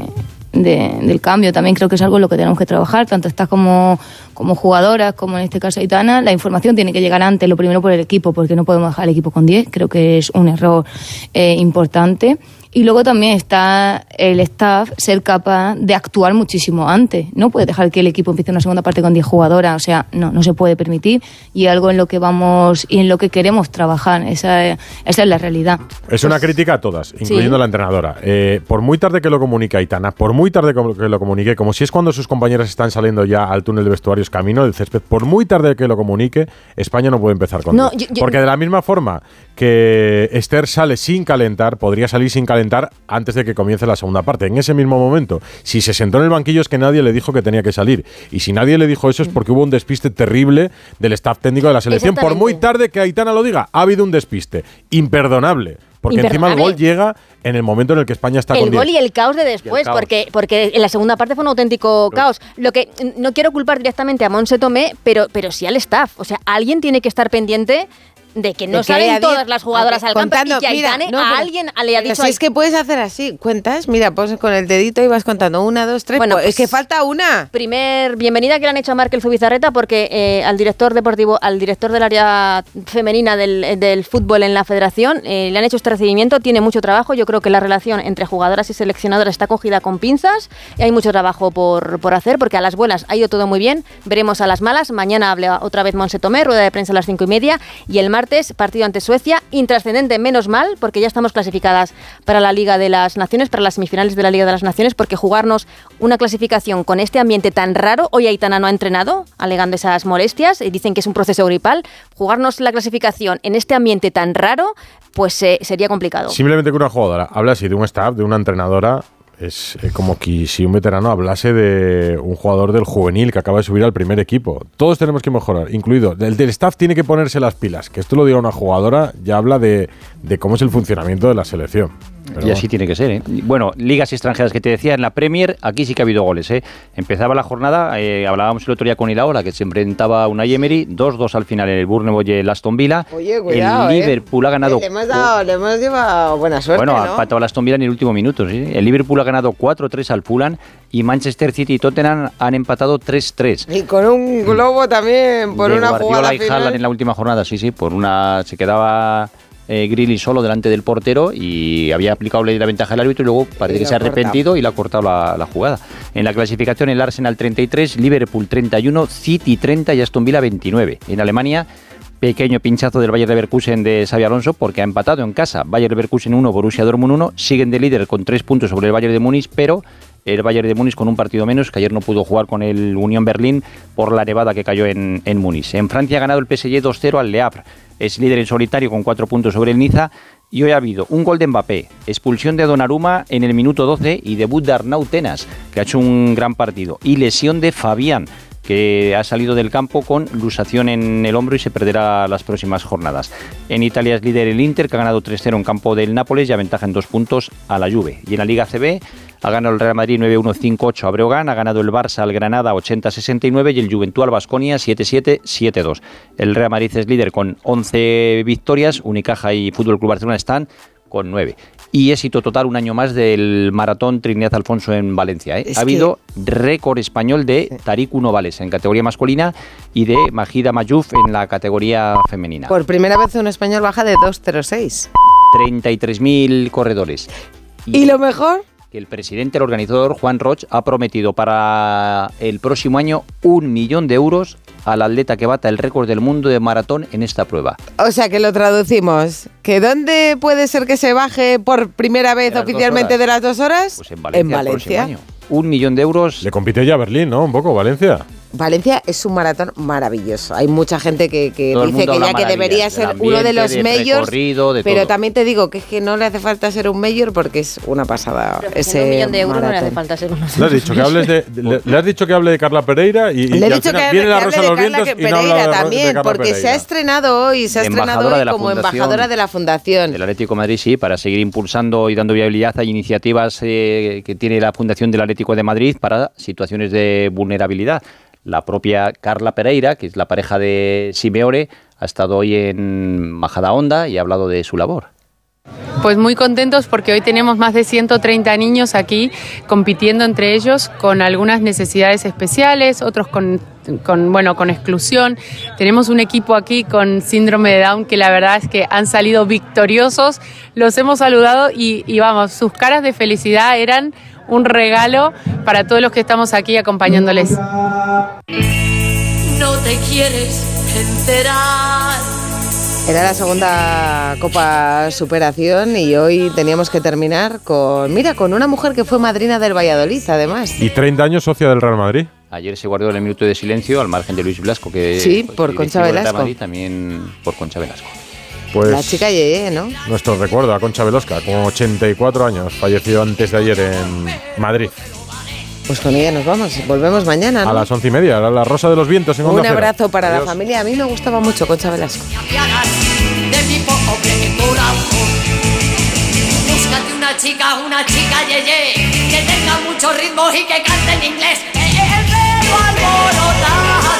de- del cambio. También creo que es algo en lo que tenemos que trabajar, tanto estás como, como jugadoras, como en este caso Aitana. La información tiene que llegar antes, lo primero por el equipo, porque no podemos dejar el equipo con 10, creo que es un error eh, importante. Y luego también está el staff ser capaz de actuar muchísimo antes. No puede dejar que el equipo empiece una segunda parte con 10 jugadoras. O sea, no, no se puede permitir. Y algo en lo que vamos y en lo que queremos trabajar. Esa, es- esa es la realidad. Es una crítica a todas, incluyendo a la entrenadora. Eh, por muy tarde que lo comunique Aitana, por muy tarde que lo comunique, como si es cuando sus compañeras están saliendo ya al túnel de vestuarios camino del césped, por muy tarde que lo comunique, España no puede empezar con No, yo- yo- Porque de la misma forma que Esther sale sin calentar, podría salir sin calentar antes de que comience la segunda parte. En ese mismo momento, si se sentó en el banquillo es que nadie le dijo que tenía que salir. Y si nadie le dijo eso es porque hubo un despiste terrible del staff técnico de la selección. Por muy tarde que Aitana lo diga, ha habido un despiste. Imperdonable. Porque encima el gol llega en el momento en el que España está el con 10. gol y el caos de después, caos. porque, porque en la segunda parte fue un auténtico caos. Lo que no quiero culpar directamente a Monse Tomé, pero, pero sí al staff. O sea, alguien tiene que estar pendiente de que no De que salen todas las jugadoras al campo contando, y que mira, Aitane no, a pero- alguien le ha dicho... si es que puedes hacer así, cuentas, mira, pues con el dedito ibas contando una, dos, tres. Bueno, pues, es pues- que falta una. Primer bienvenida que le han hecho a Markel Zubizarreta porque eh, al director deportivo, al director del área femenina del, del fútbol en la federación, eh, le han hecho este recibimiento, tiene mucho trabajo, yo creo que la relación entre jugadoras y seleccionadoras está cogida con pinzas y hay mucho trabajo por, por hacer porque a las buenas ha ido todo muy bien, veremos a las malas, mañana habla otra vez Monse Tomé, rueda de prensa a las cinco y media y el martes partido ante Suecia, intrascendente menos mal porque ya estamos clasificadas para la Liga de las Naciones, para las semifinales de la Liga de las Naciones porque jugarnos una clasificación con este ambiente tan raro, hoy Aitana no ha entrenado, alegando esas molestias, y dicen que es un proceso gripal, jugarnos la clasificación en este ambiente tan raro, pues eh, sería complicado. Simplemente que una jugadora habla así de un staff, de una entrenadora, es como que si un veterano hablase de un jugador del juvenil que acaba de subir al primer equipo. Todos tenemos que mejorar, incluido el del staff tiene que ponerse las pilas. Que esto lo diga una jugadora ya habla de, de cómo es el funcionamiento de la selección. Pero y así tiene que ser. ¿eh? Bueno, ligas extranjeras que te decía, en la Premier, aquí sí que ha habido goles. ¿eh? Empezaba la jornada, eh, hablábamos el otro día con Ilaola, que se enfrentaba a una Emery, 2-2 al final en el Bournemouth y el Aston Villa. Oye, cuidado, el eh. Liverpool ha ganado. Le hemos, dado, le hemos llevado buena suerte, bueno, ha ¿no? empatado el Aston Villa en el último minuto. ¿sí? El Liverpool ha ganado 4-3 al Fulham y Manchester City y Tottenham han empatado 3-3. Y con un globo también, por de una Guardiola jugada y final. En la última jornada, sí, sí, por una se quedaba eh, Grilly solo delante del portero y había aplicado ley de la ventaja del árbitro y luego parece Y que se ha arrepentido y le ha cortado la, la jugada. En la clasificación el Arsenal 33, Liverpool 31, City 30 y Aston Villa 29. En Alemania pequeño pinchazo del Bayern Leverkusen de Xavi Alonso porque ha empatado en casa. Bayern Leverkusen 1, Borussia Dortmund 1, siguen de líder con tres puntos sobre el Bayern de Múnich, pero el Bayern de Múnich con un partido menos, que ayer no pudo jugar con el Unión Berlín por la nevada que cayó en, en Múnich. En Francia ha ganado el PSG 2-0 al Le Havre. Es líder en solitario con cuatro puntos sobre el Niza. Y hoy ha habido un gol de Mbappé, expulsión de Donnarumma en el minuto 12 y debut de Arnau Tenas, que ha hecho un gran partido. Y lesión de Fabián, que ha salido del campo con lusación en el hombro y se perderá las próximas jornadas. En Italia es líder el Inter, que ha ganado 3-0 en campo del Nápoles y aventaja en dos puntos a la Juve. Y en la Liga CB ha ganado el Real Madrid 9-1-5-8 a Breogán, ha ganado el Barça al Granada 80-69 y el Juventud al Basconia 7-7-7-2. El Real Madrid es líder con 11 victorias, Unicaja y Fútbol Club Barcelona están con 9 y éxito total un año más del maratón Trinidad Alfonso en Valencia. ¿eh? Ha habido récord español de Tarik Novales en categoría masculina y de Majida Mayuf en la categoría femenina. Por primera vez un español baja de 2.06. 33.000 corredores. ¿Y lo mejor? Que el presidente, el organizador, Juan Roch, ha prometido para el próximo año un millón de euros al atleta que bata el récord del mundo de maratón en esta prueba. O sea que lo traducimos. ¿Que dónde puede ser que se baje por primera vez De oficialmente de las dos horas? Pues en Valencia. el próximo año. Un millón de euros. Le compite ya Berlín, ¿no? Un poco, Valencia. Valencia es un maratón maravilloso. Hay mucha gente que, dice que ya que debería ser uno de los del mayors. recorrido, de Pero todo. también te digo que es que no le hace falta ser un mayor porque es una pasada. ese un millón de euros no le hace falta ser uno. Le has dicho que hables de, le, le has dicho que hable de Carla Pereira y, y Le he al dicho final que, viene la Rosa de los Carla Vientos y no habla Pereira de, también, Carla porque se ha Pereira. estrenado hoy, se ha estrenado hoy como Fundación. embajadora de la Fundación. El Atlético de Madrid, sí, para seguir impulsando y dando viabilidad a iniciativas eh, que tiene la Fundación del Atlético de Madrid para situaciones de vulnerabilidad. La propia Carla Pereira, que es la pareja de Simeone, ha estado hoy en Majada Honda y ha hablado de su labor. Pues muy contentos porque hoy tenemos más de 130 niños aquí compitiendo entre ellos con algunas necesidades especiales, otros con, con, bueno, con exclusión. Tenemos un equipo aquí con síndrome de Down que la verdad es que han salido victoriosos. Los hemos saludado y, y vamos, sus caras de felicidad eran un regalo para todos los que estamos aquí acompañándoles. No te quieres enterar. Era la segunda Copa Superación y hoy teníamos que terminar con, mira, con una mujer que fue madrina del Valladolid, además. Y 30 años socia del Real Madrid. Ayer se guardó el minuto de silencio al margen de Luis Blasco, que Sí, pues, por Concha Velasco. Madrid, también por Concha Velasco. Pues La chica Yeye, ¿no? nuestro recuerdo a Concha Velosca, con 84 años, falleció antes de ayer en Madrid. Pues con ella nos vamos. Volvemos mañana, ¿no? A las once y media, era la Rosa de los Vientos en Onda Un Cero. abrazo para Adiós. la familia. A mí me gustaba mucho Concha Velasco. de mi pobre corazón. Búscate una chica, una chica yeye, que tenga mucho ritmo y que cante en inglés. El